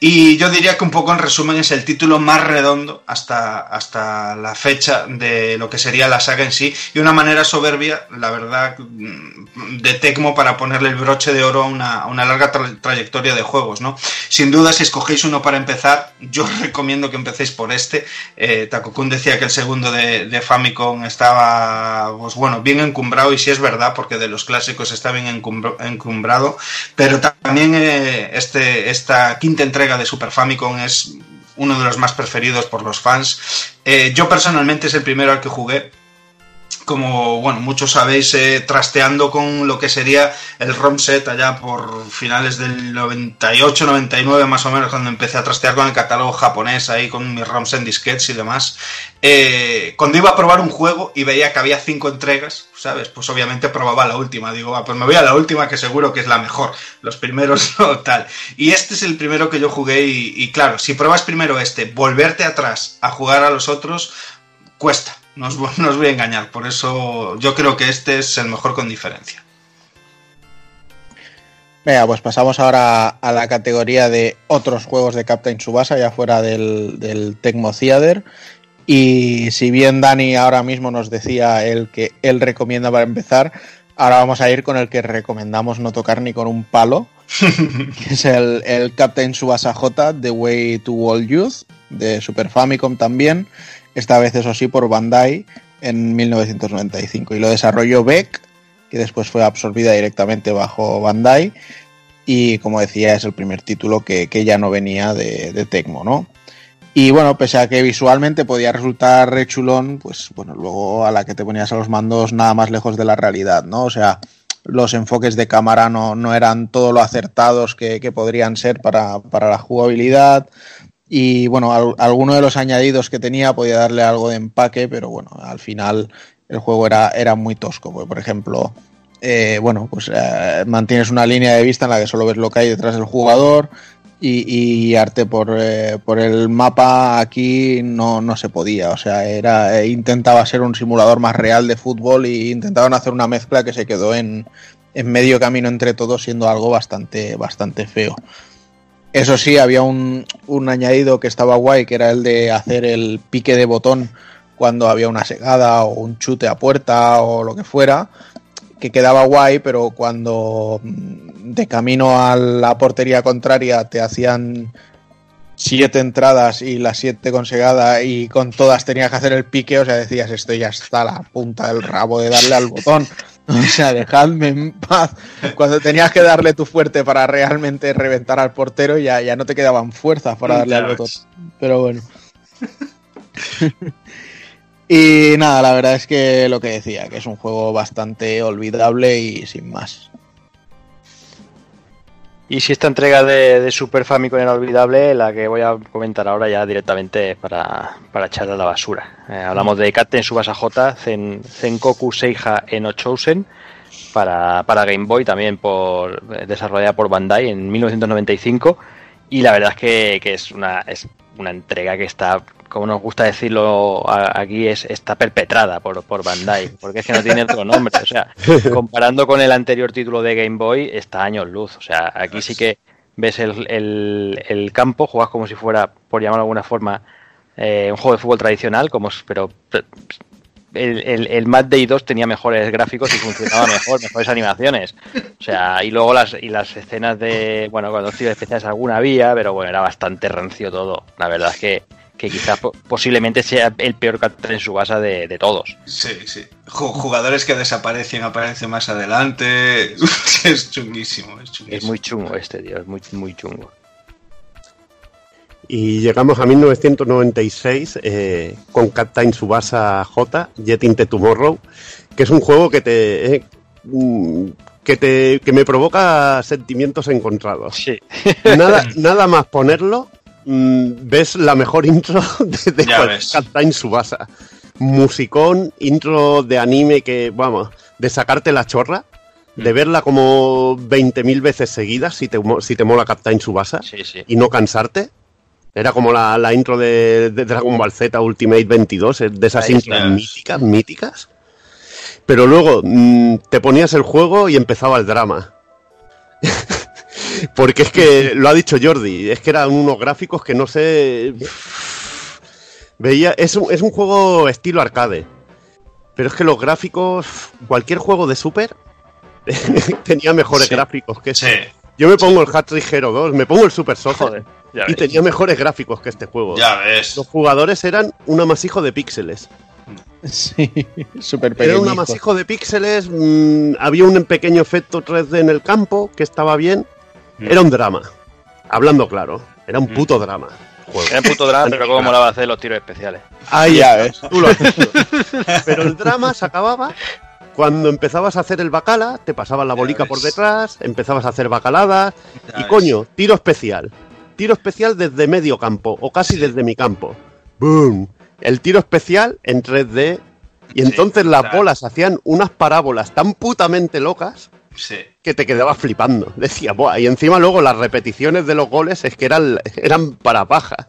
Y yo diría que un poco en resumen es el título más redondo hasta, hasta la fecha de lo que sería la saga en sí y una manera soberbia, la verdad, mm, de Tecmo para ponerle el broche de oro a una, a una larga tra- trayectoria de juegos, ¿no? Sin duda, si escogéis uno para empezar, yo recomiendo que empecéis por este. Eh, Takokun decía que el segundo de, Famicom estaba, pues bueno, bien encumbrado y sí es verdad, porque de los clásicos está bien encumbrado, pero también eh, este, esta quinta entrega de Super Famicom es uno de los más preferidos por los fans. Eh, yo personalmente es el primero al que jugué. Como bueno, muchos sabéis, eh, trasteando con lo que sería el ROM set allá por finales del 98, 99 más o menos, cuando empecé a trastear con el catálogo japonés ahí con mis ROMs en disquetes y demás. Eh, cuando iba a probar un juego y veía que había cinco entregas, ¿sabes? Pues obviamente probaba la última. Digo, "Ah, pues me voy a la última que seguro que es la mejor. Los primeros no tal. Y este es el primero que yo jugué y, y claro, si pruebas primero este, volverte atrás a jugar a los otros, cuesta. No os, vo- no os voy a engañar. Por eso yo creo que este es el mejor con diferencia. Venga, pues pasamos ahora a la categoría de otros juegos de Captain Subasa, ya fuera del, del Tecmo Theater. Y si bien Dani ahora mismo nos decía el que él recomienda para empezar, ahora vamos a ir con el que recomendamos no tocar ni con un palo, que es el, el Captain Subasa J, The Way to All Youth, de Super Famicom también, esta vez eso sí por Bandai en 1995. Y lo desarrolló Beck, que después fue absorbida directamente bajo Bandai. Y como decía, es el primer título que, que ya no venía de, Tecmo, ¿no? Y bueno, pese a que visualmente podía resultar re chulón, pues bueno, luego a la que te ponías a los mandos nada más lejos de la realidad, ¿no? O sea, los enfoques de cámara no, no eran todo lo acertados que, que podrían ser para, para la jugabilidad. Y bueno, al- alguno de los añadidos que tenía podía darle algo de empaque, pero bueno, al final el juego era, era muy tosco. por ejemplo, eh, bueno, pues eh, mantienes una línea de vista en la que solo ves lo que hay detrás del jugador y, guiarte por, eh, por el mapa aquí no, no se podía. O sea, era, eh, intentaba ser un simulador más real de fútbol y intentaban hacer una mezcla que se quedó en, en medio camino entre todos, siendo algo bastante, bastante feo. Eso sí, había un, un añadido que estaba guay, que era el de hacer el pique de botón cuando había una segada o un chute a puerta o lo que fuera, que quedaba guay, pero cuando mm, de camino a la portería contraria te hacían siete entradas y las siete con segada y con todas tenías que hacer el pique, o sea, decías, esto ya está a la punta del rabo de darle al botón. O sea, dejadme en paz. Cuando tenías que darle tu fuerte para realmente reventar al portero, ya, ya no te quedaban fuerzas para darle al botón. Pero bueno. y nada, la verdad es que lo que decía, que es un juego bastante olvidable y sin más. Y si esta entrega de, Super Famicom era olvidable, la que voy a comentar ahora ya directamente para, para echarla a la basura. Eh, hablamos de Captain Subasa J, Zen, Zenkoku Seija Eno Chosen, para, para Game Boy, también por desarrollada por Bandai en 1995. Y la verdad es que, que es, una, una entrega que está, como nos gusta decirlo aquí, es, está perpetrada por, por Bandai, porque es que no tiene otro nombre. O sea, comparando con el anterior título de Game Boy, está años luz. O sea, aquí sí que ves el, el- el campo, juegas como si fuera, por llamarlo de alguna forma, eh, un juego de fútbol tradicional, como, pero el, el, el Mad Day 2 tenía mejores gráficos y funcionaba mejor, mejores animaciones. O sea, y luego las, y las escenas de, bueno, cuando tiros especiales alguna había, pero bueno, era bastante rancio todo. La verdad es que, que quizás po- posiblemente sea el peor Captain Subasa de, de todos. Sí, sí. Ju- Jugadores que desaparecen, aparecen más adelante. es chunguísimo, es chunguísimo. Es muy chungo este, tío, es muy, muy chungo. Y llegamos a 1996 eh, con Captain Subasa J, Jet into Tomorrow, que es un juego que te... eh, mm, que, te, que me provoca sentimientos encontrados. Sí. Nada, nada más ponerlo, mm, ves la mejor intro de. Captain Subasa. Musicón, intro de anime que, vamos, de sacarte la chorra, Mm. de verla como 20.000 veces seguidas si te, si te mola Captain Subasa Sí, sí. y no cansarte. Era como la, la intro de, de Dragon Ball Z Ultimate 22, eh, de esas intros míticas, míticas. Pero luego mm, te ponías el juego y empezaba el drama. Porque es que, lo ha dicho Jordi, es que eran unos gráficos que no sé... Veía, es un, es un juego estilo arcade. Pero es que los gráficos, cualquier juego de Super tenía mejores Sí. gráficos que Sí, este. Yo me pongo el Hat-Trick Hero 2, me pongo el Super Soccer Joder, ya y ves. tenía mejores gráficos que este juego. ya ves. Los jugadores eran un amasijo de píxeles. Sí, súper Era un amasijo de píxeles, mm, había un pequeño efecto 3D en el campo que estaba bien. Mm. Era un drama. Hablando claro, era un Mm. puto drama. juego. Era un puto drama, pero cómo molaba hacer los tiros especiales. Ahí Ya está, tú lo. Pero el drama se acababa cuando empezabas a hacer el bacala, te pasabas la bolica ves. por detrás, empezabas a hacer bacaladas Ya y ves. coño, tiro especial. Tiro especial desde medio campo o casi desde mi campo. ¡Boom! El tiro especial en 3D y Sí, entonces las claro. bolas hacían unas parábolas tan putamente locas Sí. que te quedabas flipando. Decía, Buah, y encima luego las repeticiones de los goles es que eran, eran para paja.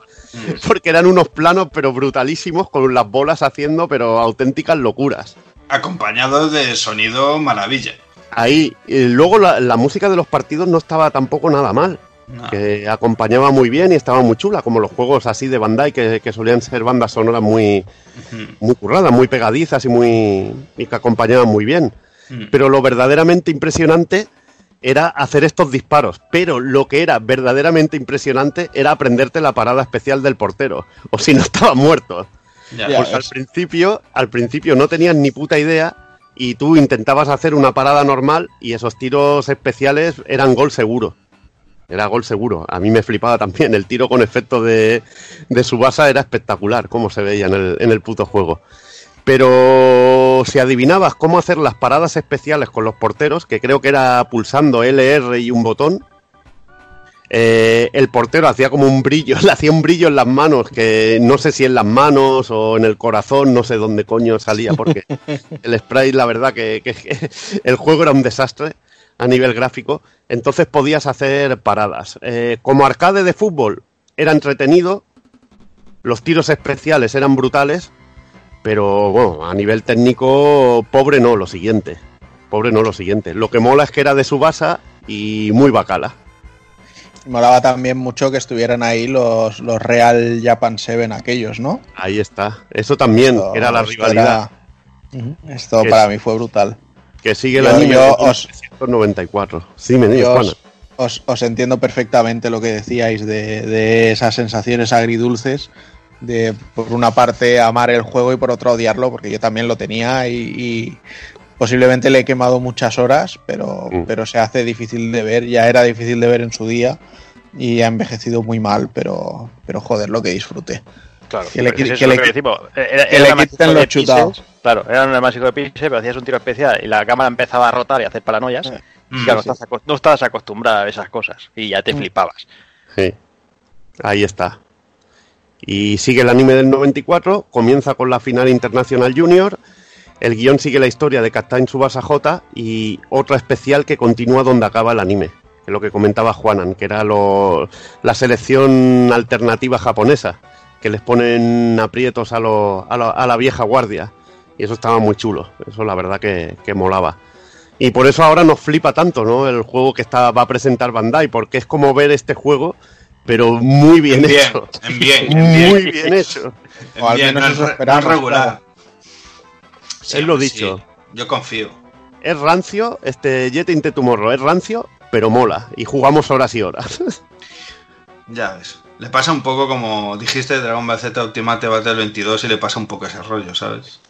Porque eran unos planos pero brutalísimos con las bolas haciendo pero auténticas locuras. Acompañado de sonido maravilla. Ahí, y luego la, la música de los partidos no estaba tampoco nada mal. No. Que acompañaba muy bien y estaba muy chula, como los juegos así de Bandai que, que solían ser bandas sonoras muy, muy curradas, muy pegadizas y muy y que acompañaban muy bien. Mm. Pero lo verdaderamente impresionante era hacer estos disparos. Pero lo que era verdaderamente impresionante era aprenderte la parada especial del portero. O si no estaba muerto. Ya. Porque al principio, al principio no tenías ni puta idea y tú intentabas hacer una parada normal y esos tiros especiales eran gol seguro. Era gol seguro. A mí me flipaba también. El tiro con efecto de, de Subasa era espectacular, como se veía en el, en el puto juego. Pero si adivinabas cómo hacer las paradas especiales con los porteros, que creo que era pulsando LR y un botón, eh, el portero hacía como un brillo, le hacía un brillo en las manos, que no sé si en las manos o en el corazón, no sé dónde coño salía, porque el spray, la verdad que, que- que el juego era un desastre a nivel gráfico, entonces podías hacer paradas. Eh, como arcade de fútbol era entretenido, los tiros especiales eran brutales, pero bueno, a nivel técnico, pobre no, lo siguiente. Pobre no, lo siguiente. Lo que mola es que era de Subasa y muy bacala. Molaba también mucho que estuvieran ahí los, los Real Japan 7 aquellos, ¿no? Ahí está. Eso también Esto- era la rivalidad era- Esto para es- mí fue brutal. Que sigue el Yo- anime yo de os- 1994. Sí, me os, os- os entiendo perfectamente lo que decíais de, de esas sensaciones agridulces, de por una parte amar el juego y por otra odiarlo, porque yo también lo tenía y, y posiblemente le he quemado muchas horas, pero, Mm. pero se hace difícil de ver, ya era difícil de ver en su día y ha envejecido muy mal, pero, pero joder, lo que disfruté. Claro, Que le es que que. Era, que le los chutados. Claro, era un amasijo de píxeles, pero hacías un tiro especial y la cámara empezaba a rotar y a hacer paranoias. Eh, y claro, sí, no, estás no estabas acostumbrada a esas cosas y ya te Mm. flipabas. Sí. Ahí está. Y sigue el anime del 94, comienza con la final internacional junior. El guion sigue la historia de Captain Subasa J y otra especial que continúa donde acaba el anime, que es lo que comentaba Juanan, que era lo- la selección alternativa japonesa, que les ponen aprietos a, lo- a la- a la vieja guardia. Y eso estaba muy chulo, eso la verdad que, que molaba. Y por eso ahora nos flipa tanto, ¿no? El juego que está, va a presentar Bandai, porque es como ver este juego, pero muy bien, En bien, hecho. en bien, en bien. Muy bien hecho. En O al bien, menos no eso regular. Sí, Es lo dicho. sí. Yo confío. Es rancio, este Jet Into Tomorrow es rancio, pero mola. Y jugamos horas y horas. Ya ves. Le pasa un poco como dijiste Dragon Ball Z Ultimate Battle 22 y le pasa un poco ese rollo, ¿sabes?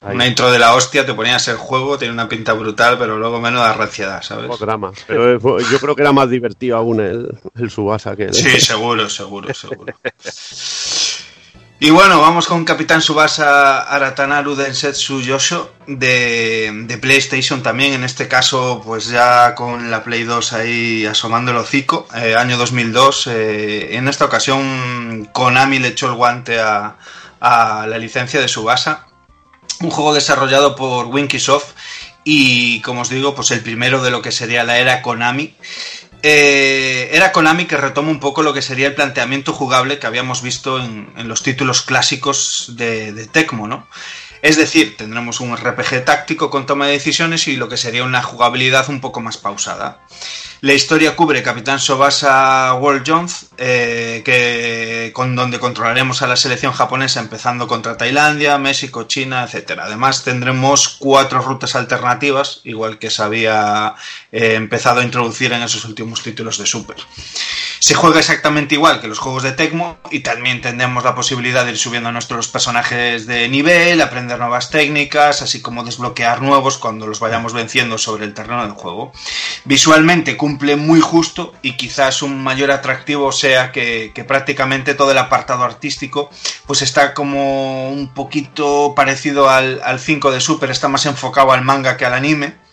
Ahí. Una intro de la hostia, te ponías el juego, tenía una pinta brutal, pero luego menos de ranciedad, ¿sabes? Poco drama. Pero yo creo que era más divertido aún el, el Subasa que el. Sí, seguro, seguro, seguro. Y bueno, vamos con Capitán Subasa Aratanaru Densetsu Yosho de, de PlayStation también, en este caso pues ya con la Play 2 ahí asomando el hocico, eh, año 2002. eh, en esta ocasión Konami le echó el guante a, a la licencia de Subasa, un juego desarrollado por Winkysoft y como os digo, pues el primero de lo que sería la era Konami. Eh, era Konami que retoma un poco lo que sería el planteamiento jugable que habíamos visto en, los títulos clásicos de, Tecmo, ¿no? Es decir, tendremos un RPG táctico con toma de decisiones y lo que sería una jugabilidad un poco más pausada. La historia cubre Capitán Sobasa World Jones, eh, que, con donde controlaremos a la selección japonesa empezando contra Tailandia, México, China, etc. Además tendremos cuatro rutas alternativas, igual que se había eh, empezado a introducir en esos últimos títulos de Super. Se juega exactamente igual que los juegos de Tecmo y también tendremos la posibilidad de ir subiendo nuestros personajes de nivel, aprender nuevas técnicas, así como desbloquear nuevos cuando los vayamos venciendo sobre el terreno del juego. Visualmente cumple muy justo y quizás un mayor atractivo sea que, que prácticamente todo el apartado artístico pues está como un poquito parecido al, al 5 de Super, está más enfocado al manga que al anime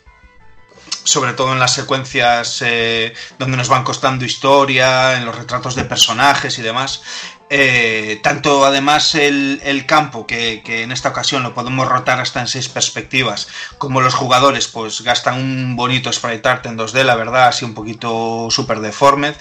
sobre todo en las secuencias eh, donde nos van costando historia, en los retratos de personajes y demás. Eh, tanto además el, el campo, que, que, en esta ocasión lo podemos rotar hasta en seis perspectivas, como los jugadores, pues gastan un bonito sprite art en 2D, la verdad, así un poquito super deformed.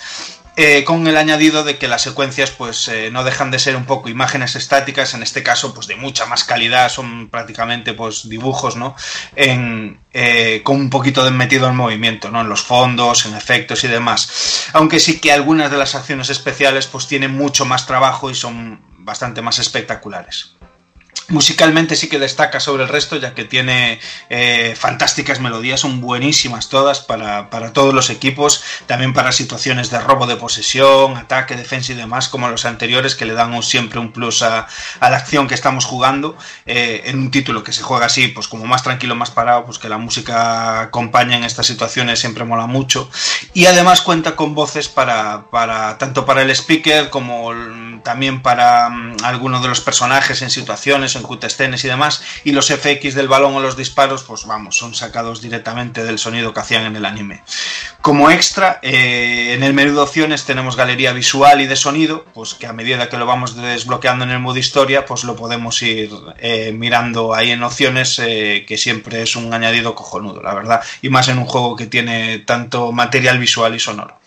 Eh, con el añadido de que las secuencias pues eh, no dejan de ser un poco imágenes estáticas, en este caso pues de mucha más calidad, son prácticamente pues dibujos, ¿no? En, eh, con un poquito de metido en movimiento, ¿no? En los fondos, en efectos y demás. Aunque sí que algunas de las acciones especiales pues tienen mucho más trabajo y son bastante más espectaculares. Musicalmente sí que destaca sobre el resto, ya que tiene eh, fantásticas melodías, son buenísimas todas para, para, todos los equipos, también para situaciones de robo de posesión, ataque, defensa y demás, como los anteriores, que le dan siempre un plus a, la acción que estamos jugando. Eh, en un título que se juega así, pues como más tranquilo, más parado, pues que la música acompaña en estas situaciones siempre mola mucho. Y además cuenta con voces para, para tanto para el speaker como también para um, algunos de los personajes en situaciones en cutescenes y demás, y los FX del balón o los disparos, pues vamos, son sacados directamente del sonido que hacían en el anime. Como extra, eh, en el menú de opciones tenemos galería visual y de sonido, pues que a medida que lo vamos desbloqueando en el modo historia, pues lo podemos ir eh, mirando ahí en opciones, eh, que siempre es un añadido cojonudo, la verdad, y más en un juego que tiene tanto material visual y sonoro.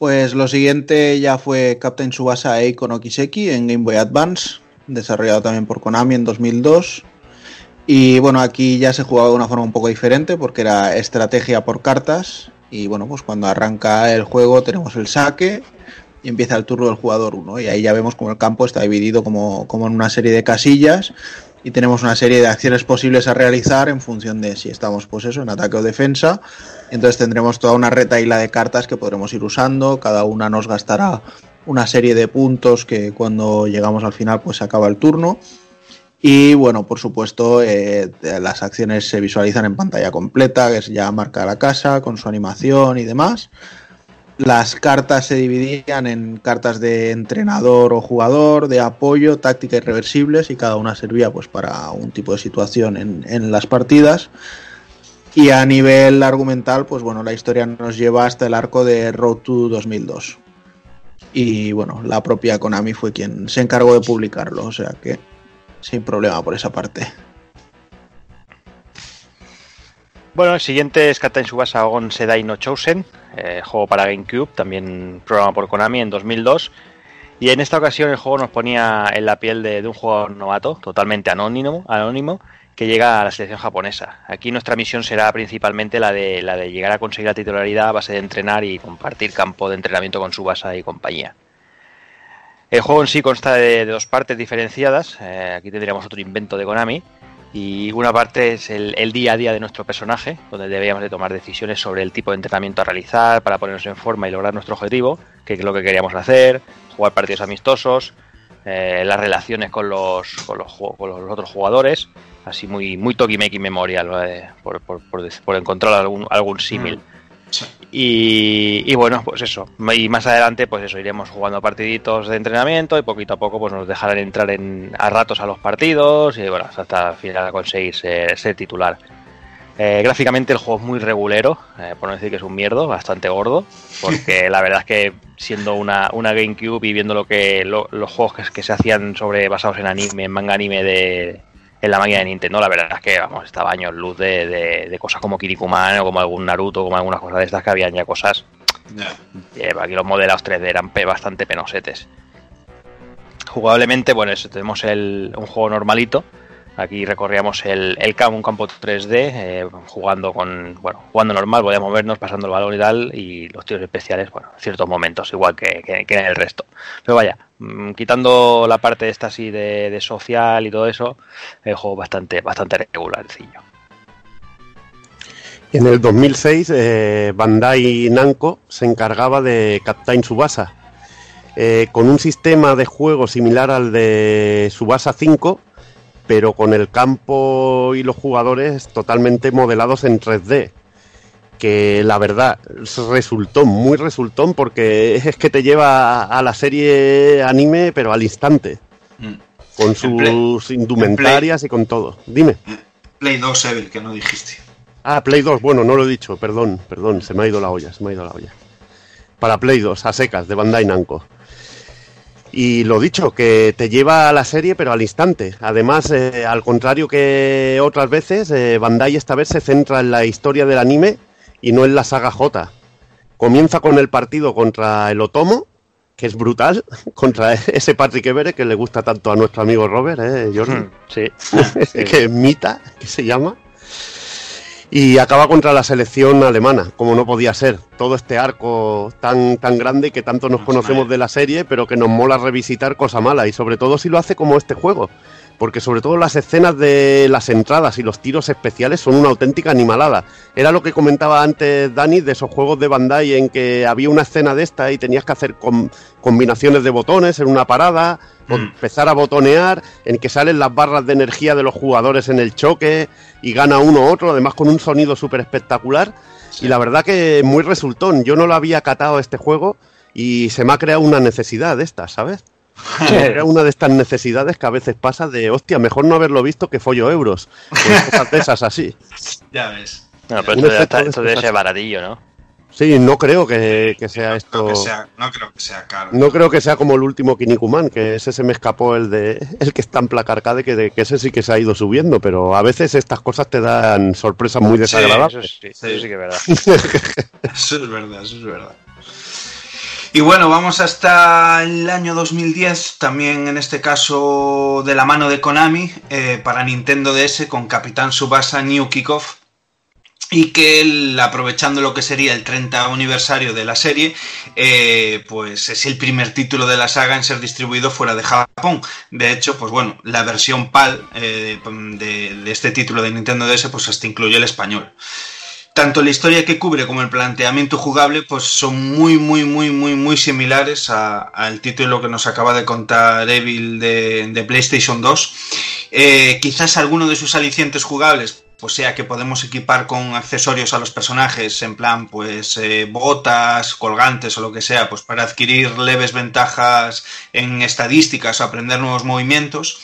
Pues lo siguiente ya fue Captain Subasa Eiko no Kiseki en Game Boy Advance, desarrollado también por Konami en 2002. Y bueno, aquí ya se jugaba de una forma un poco diferente porque era estrategia por cartas. Y bueno, pues cuando arranca el juego tenemos el saque y empieza el turno del jugador 1. Y ahí ya vemos como el campo está dividido como, como en una serie de casillas y tenemos una serie de acciones posibles a realizar en función de si estamos pues eso en ataque o defensa entonces tendremos toda una retaíla de cartas que podremos ir usando cada una nos gastará una serie de puntos que cuando llegamos al final pues acaba el turno y bueno por supuesto eh, las acciones se visualizan en pantalla completa que es ya marca la casa con su animación y demás las cartas se dividían en cartas de entrenador o jugador, de apoyo, táctica y reversibles, y cada una servía pues para un tipo de situación en, en, las partidas. Y a nivel argumental, pues bueno, la historia nos lleva hasta el arco de Road to 2002. Y bueno, la propia Konami fue quien se encargó de publicarlo, o sea que sin problema por esa parte. Bueno, el siguiente es Captain Subasa Ogon Sedai no Chosen, eh, juego para GameCube, también programa por Konami en 2002. Y en esta ocasión el juego nos ponía en la piel de, de un jugador novato, totalmente anónimo, anónimo, que llega a la selección japonesa. Aquí nuestra misión será principalmente la de, la de llegar a conseguir la titularidad a base de entrenar y compartir campo de entrenamiento con Subasa y compañía. El juego en sí consta de, dos partes diferenciadas. Eh, aquí tendríamos otro invento de Konami Y una parte es el, día a día de nuestro personaje, donde debíamos de tomar decisiones sobre el tipo de entrenamiento a realizar para ponernos en forma y lograr nuestro objetivo, que es lo que queríamos hacer, jugar partidos amistosos, eh, las relaciones con los, con los, con los otros jugadores, así muy, muy Tokimeki Memorial, ¿vale? por, por, por, por encontrar algún, algún símil. Sí. Y, y bueno, pues eso. Y más adelante, pues eso, iremos jugando partiditos de entrenamiento y poquito a poco pues nos dejarán entrar en, a ratos a los partidos y bueno, hasta al final conseguir ser, ser titular. Eh, gráficamente el juego es muy regulero, eh, por no decir que es un mierdo, bastante gordo, porque la verdad es que siendo una, una GameCube y viendo lo que lo- los juegos que, que se hacían sobre basados en anime, en manga anime de en la máquina de Nintendo, la verdad es que vamos, estaba años luz de, de- de cosas como Kirikuman o como algún Naruto, como algunas cosas de estas que habían ya cosas eh, aquí los modelados 3D eran bastante penosetes. Jugablemente, bueno, eso, tenemos el, un juego normalito. Aquí recorríamos el, campo, un campo 3D, eh, jugando con, bueno, jugando normal, podíamos movernos, pasando el balón y tal, y los tiros especiales, bueno, en ciertos momentos, igual que, que- que en el resto. Pero vaya, mm, quitando la parte esta así de, de social y todo eso, el juego bastante, bastante regularcillo. En el 2006, eh, Bandai Namco se encargaba de Captain Subasa, eh, con un sistema de juego similar al de Subasa 5, pero con el campo y los jugadores totalmente modelados en 3D. Que la verdad resultó muy resultón porque es que te lleva a la serie anime, pero al instante, Mm. con sus indumentarias y con todo. Dime. Play 2 Evil, que no dijiste. Ah, Play 2, bueno, no lo he dicho, perdón, perdón, se me ha ido la olla, se me ha ido la olla. Para Play 2, a secas, de Bandai Namco. Y lo dicho, que te lleva a la serie, pero al instante. Además, eh, al contrario que otras veces, eh, Bandai esta vez se centra en la historia del anime y no en la saga J. Comienza con el partido contra el Otomo, que es brutal, contra ese Patrick Everett que le gusta tanto a nuestro amigo Robert, ¿eh, Jordi? Mm, Sí. que es Mita, que se llama. Y acaba contra la selección alemana, como no podía ser. Todo este arco tan, tan grande que tanto nos conocemos de la serie, pero que nos mola revisitar cosa mala. Y sobre todo si lo hace como este juego. Porque sobre todo las escenas de las entradas y los tiros especiales son una auténtica animalada. Era lo que comentaba antes Dani de esos juegos de Bandai en que había una escena de esta y tenías que hacer com- combinaciones de botones en una parada, Mm. empezar a botonear, en que salen las barras de energía de los jugadores en el choque y gana uno u otro, además con un sonido súper espectacular. Y la verdad que muy resultón. Yo no lo había catado este juego y se me ha creado una necesidad de estas, ¿sabes? Crea una de estas necesidades que a veces pasa de, hostia, mejor no haberlo visto que follo euros. Pues cosas de esas así. Ya ves. No, pero esto, está- de esto debe ser baratillo, ¿no? Sí, no creo que, que sea esto... que sea- no creo que sea caro. No creo que sea como el último Kinnikuman, que ese se me escapó el de el que está en placa arcade, que, de- que ese sí que se ha ido subiendo, pero a veces estas cosas te dan sorpresas muy Sí, Eso desagradables. sí, eso sí que es verdad. Eso es verdad, eso es verdad. Y bueno, vamos hasta el año 2010, también en este caso de la mano de Konami, eh, para Nintendo DS con Capitán Subasa New Kickoff. Y que aprovechando lo que sería el 30 aniversario de la serie, eh, pues es el primer título de la saga en ser distribuido fuera de Japón. De hecho, pues bueno, la versión PAL eh, de, de este título de Nintendo DS, pues hasta incluye el español tanto la historia que cubre como el planteamiento jugable pues son muy muy muy muy muy similares al título que nos acaba de contar Evil de, de PlayStation 2 Eh, quizás alguno de sus alicientes jugables pues sea que podemos equipar con accesorios a los personajes en plan pues eh, botas colgantes o lo que sea pues para adquirir leves ventajas en estadísticas o aprender nuevos movimientos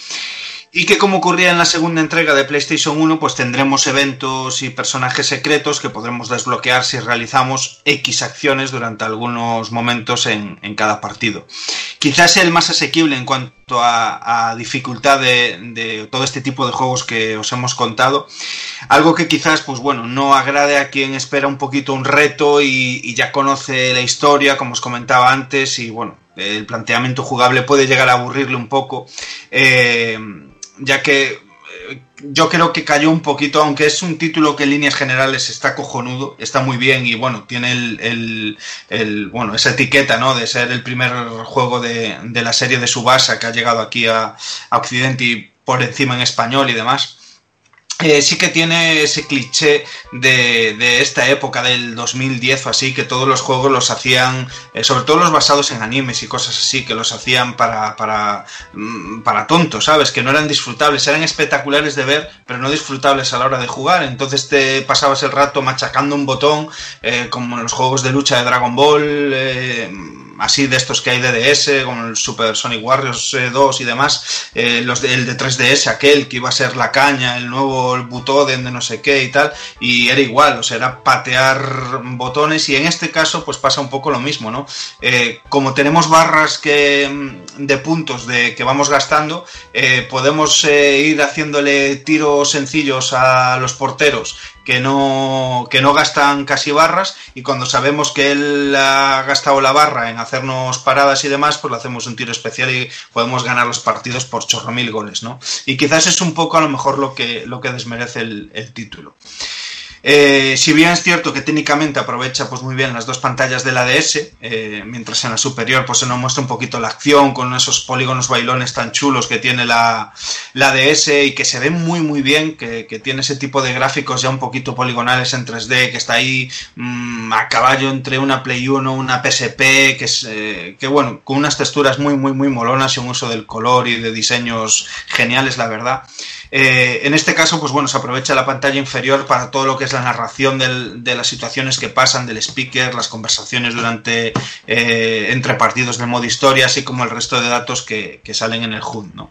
y que como ocurría en la segunda entrega de PlayStation 1, pues tendremos eventos y personajes secretos que podremos desbloquear si realizamos X acciones durante algunos momentos en, en cada partido. Quizás sea el más asequible en cuanto a, dificultad de, de todo este tipo de juegos que os hemos contado. Algo que quizás, pues bueno, no agrade a quien espera un poquito un reto y, y ya conoce la historia, como os comentaba antes, y bueno, el planteamiento jugable puede llegar a aburrirle un poco. Eh, ya que eh, yo creo que cayó un poquito, aunque es un título que en líneas generales está cojonudo, está muy bien y bueno, tiene el, bueno, esa etiqueta, ¿no? De ser el primer juego de, de la serie de Subasa que ha llegado aquí a, a Occidente y por encima en español y demás. Eh, sí que tiene ese cliché de, de esta época del 2010 o así, que todos los juegos los hacían, eh, sobre todo los basados en animes y cosas así, que los hacían para, para, mm, para tontos, ¿sabes? Que no eran disfrutables, eran espectaculares de ver, pero no disfrutables a la hora de jugar. Entonces te pasabas el rato machacando un botón, eh, como en los juegos de lucha de Dragon Ball. Eh, así de estos que hay de DS, como el Super Sonic Warriors eh, 2 y demás, eh, el de 3DS, aquel que iba a ser la caña, el nuevo el Butoden de no sé qué y tal, y era igual, o sea, era patear botones y en este caso pues pasa un poco lo mismo, ¿no? Eh, como tenemos barras que mm, de puntos de que vamos gastando, eh, podemos eh, ir haciéndole tiros sencillos a los porteros que no, que no gastan casi barras y cuando sabemos que él ha gastado la barra en hacernos paradas y demás, pues le hacemos un tiro especial y podemos ganar los partidos por chorro mil goles, ¿no? Y quizás es un poco a lo mejor lo que, lo que desmerece el, el título. Eh, si bien es cierto que técnicamente aprovecha pues muy bien las dos pantallas de la DS, eh, mientras en la superior pues se nos muestra un poquito la acción con esos polígonos bailones tan chulos que tiene la, la DS y que se ven muy muy bien, que, que tiene ese tipo de gráficos ya un poquito poligonales en 3D, que está ahí mm, a caballo entre una Play 1, una PSP, que es eh, que bueno, con unas texturas muy muy muy molonas y un uso del color y de diseños geniales, la verdad. Eh, en este caso, pues bueno, se aprovecha la pantalla inferior para todo lo que es la narración del- de las situaciones que pasan, del speaker, las conversaciones durante eh, entre partidos de modo historia, así como el resto de datos que, que salen en el HUD, ¿no?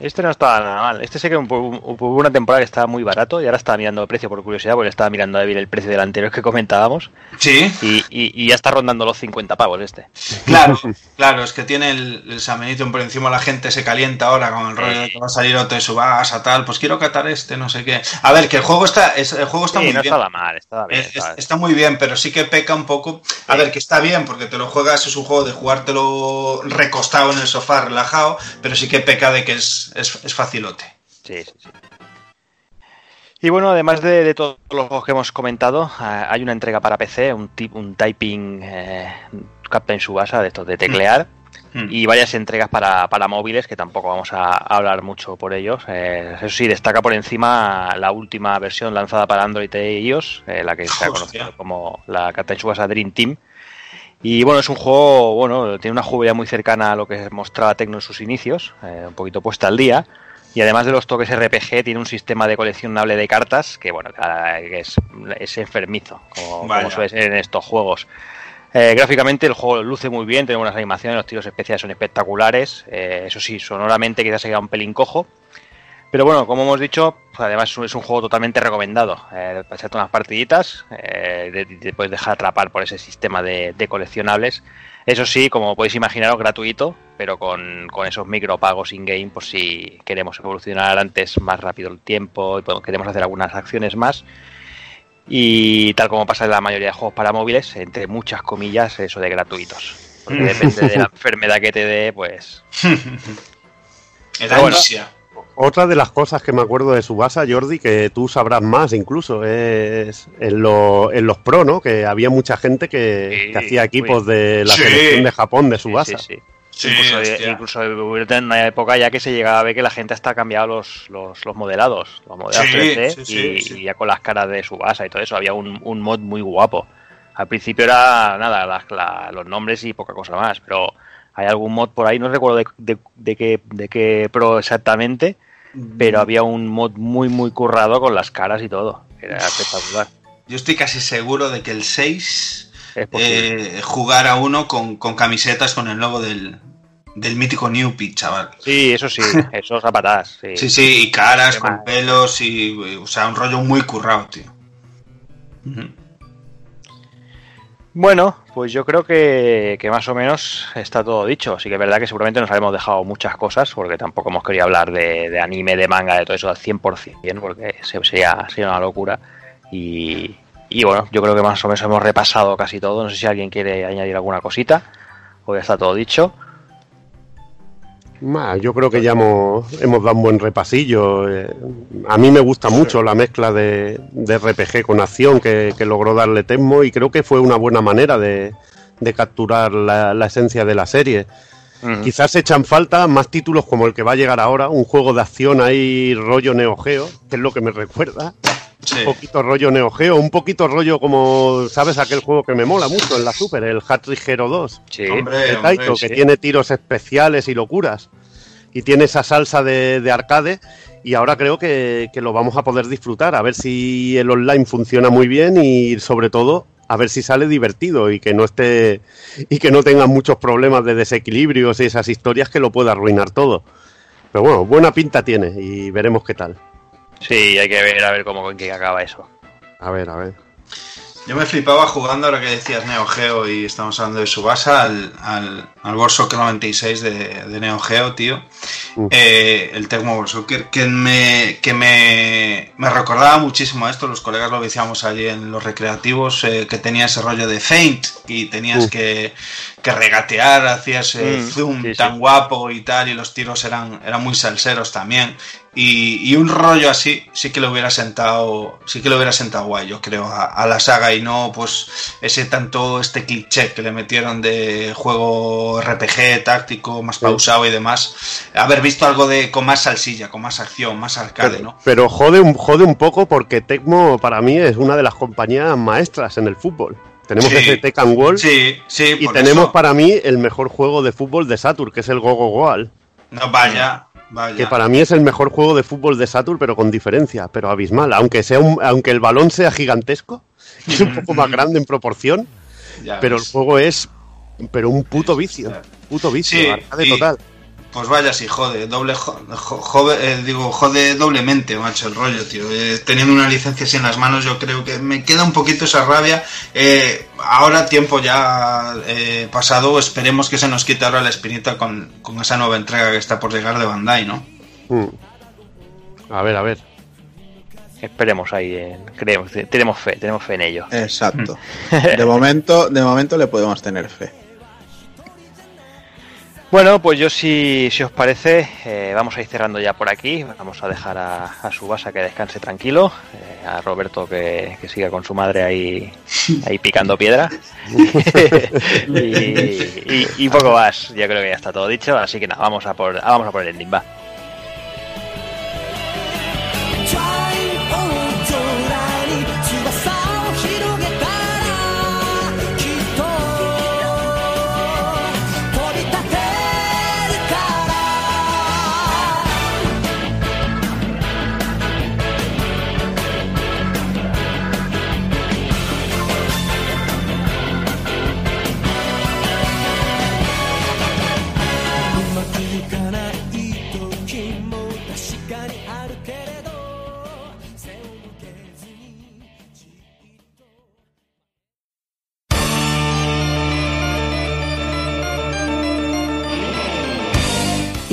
Este no estaba nada mal. Este sé que hubo una temporada que estaba muy barato y ahora estaba mirando el precio por curiosidad, porque estaba mirando a el precio del anterior que comentábamos. Sí. Y, y- y ya está rondando los 50 pavos este. Claro, claro, es que tiene el, el San Benito por encima, la gente se calienta ahora con el rollo de que va a salir otro de Subasa, tal, pues quiero catar este, no sé qué. A ver, que el juego está, es- el juego está Sí, muy no bien. estaba mal, estaba bien. Está muy bien, pero sí que peca un poco. A ver, que está bien, porque te lo juegas, es un juego de jugártelo recostado en el sofá, relajado, pero sí que peca de que es, es, es facilote. Sí, sí, sí. Y bueno, además de, de todos los juegos que hemos comentado, ah, hay una entrega para PC, un, tip, un typing eh, Captain Subasa de estos de teclear. Mm. Y varias entregas para, para móviles, que tampoco vamos a hablar mucho por ellos. Eh, eso sí, destaca por encima la última versión lanzada para Android e iOS, eh, la que se ha conocido como la Captain Subasa Dream Team. Y bueno, es un juego, bueno, tiene una jugabilidad muy cercana a lo que mostraba Tecno en sus inicios, eh, un poquito puesta al día. Y además de los toques RPG, tiene un sistema de coleccionable de cartas que, bueno, que es, es enfermizo, como, suele ser en estos juegos. Eh, gráficamente el juego luce muy bien, tiene buenas animaciones, los tiros especiales son espectaculares. eh, eso sí, sonoramente quizás se queda un pelín cojo. Pero bueno, como hemos dicho, pues además es un, juego totalmente recomendado. Eh, para echarte unas partiditas, eh, te puedes dejar atrapar por ese sistema de, de coleccionables. Eso sí, como podéis imaginaros, gratuito, pero con, con esos micropagos in-game, por si queremos evolucionar antes más rápido el tiempo y podemos- queremos hacer algunas acciones más. Y tal como pasa en la mayoría de juegos para móviles, entre muchas comillas, eso de gratuitos. Porque depende de la enfermedad que te dé, pues El ansia. Otra de las cosas que me acuerdo de Subasa, Jordi, que tú sabrás más incluso, es en, lo- en los pro, ¿no? Que había mucha gente que, Sí, que hacía equipos de la Sí. selección de Japón de Subasa. sí, sí. Sí, incluso, hubo una época ya que se llegaba a ver que la gente hasta cambiado los, los, los modelados, los modelados Sí, 3D sí, sí, y, sí. y ya con las caras de Subasa y todo eso, había un, un mod muy guapo. Al principio era nada, las- la- los nombres y poca cosa más, pero hay algún mod por ahí, no recuerdo de, de, de qué, de qué pro exactamente, pero había un mod muy muy currado con las caras y todo, era espectacular. Yo estoy casi seguro de que el 6 Es posible. eh, jugara uno con, con camisetas con el logo del, del mítico Newpie, chaval. Sí, eso sí, esos a patadas, sí. Sí, sí, y caras con pelos y, o sea, un rollo muy currado, tío. Bueno, pues yo creo que, que más o menos está todo dicho. Sí que es verdad que seguramente nos habremos dejado muchas cosas, porque tampoco hemos querido hablar de, anime, de manga, de todo eso al 100%, porque se- sería, sería una locura. Y, y bueno, yo creo que más o menos hemos repasado casi todo. No sé si alguien quiere añadir alguna cosita, o ya está todo dicho. Yo creo que ya hemos, hemos dado un buen repasillo. eh, A mí me gusta mucho la mezcla de, de RPG con acción que, que logró darle Tecmo y creo que fue una buena manera de, de capturar la, la esencia de la serie. Quizás echan falta más títulos como el que va a llegar ahora, un juego de acción ahí rollo Neo Geo, que es lo que me recuerda. Sí. Un poquito rollo Neo Geo, un poquito rollo como, ¿sabes? Aquel juego que me mola mucho en la Super, el Hat Trick Hero 2. Sí. Hombre, de hombre, Taito, sí. que tiene tiros especiales y locuras. Y tiene esa salsa de, de arcade. Y ahora creo que, que lo vamos a poder disfrutar. A ver si el online funciona muy bien y sobre todo a ver si sale divertido y que no esté y que no tenga muchos problemas de desequilibrios y esas historias que lo pueda arruinar todo. Pero bueno, buena pinta tiene y veremos qué tal. Sí, hay que ver a ver cómo en qué acaba eso. A ver, a ver. Yo me flipaba jugando, ahora que decías Neo Geo y estamos hablando de Subasa, al, al, al World Soccer 96 de, de Neo Geo, tío. Eh, el Tecmo World Soccer, que, me, que me, me recordaba muchísimo a esto. Los colegas lo decíamos allí en los recreativos, eh, que tenía ese rollo de feint y tenías que, que regatear, hacías eh, Mm, zoom sí, sí. tan guapo y tal, y los tiros eran, eran muy salseros también. Y, y un rollo así sí que le hubiera sentado, sí que le hubiera sentado guay, yo creo, a, a la saga y no pues ese tanto este cliché que le metieron de juego RPG táctico más pausado y demás. Haber visto algo de con más salsilla, con más acción, más arcade, Pero, ¿no? pero jode, un, jode un poco porque Tecmo para mí es una de las compañías maestras en el fútbol. Tenemos Sí. ese Tekken World Sí, sí, y tenemos eso. para mí el mejor juego de fútbol de Saturn, que es el Gogo Goal. No, vaya, vaya. Que para mí es el mejor juego de fútbol de Saturn, pero con diferencia, pero abismal. Aunque sea un, aunque el balón sea gigantesco, y es un poco más grande en proproporción, Ya pero el juego es pero un puto vicio, puto vicio, arcade total. Pues vaya, sí, jode, doble, jo- jo- jode, eh, digo, jode doblemente, macho, el rollo, tío. Eh, teniendo una licencia así en las manos, yo creo que me queda un poquito esa rabia. Eh, ahora, tiempo ya eh, pasado, esperemos que se nos quite ahora la espinita con, con esa nueva entrega que está por llegar de Bandai, ¿no? Mm. A ver, a ver. Esperemos ahí, en- creemos, tenemos fe, tenemos fe en ello. Exacto. De momento, de momento le podemos tener fe. Bueno, pues yo si, si os parece, eh, vamos a ir cerrando ya por aquí. Vamos a dejar a, a Subasa que descanse tranquilo, eh, a Roberto que, que siga con su madre ahí, ahí picando piedra. y, y- y poco más. Yo creo que ya está todo dicho, así que nada, vamos a por, vamos a por el ending,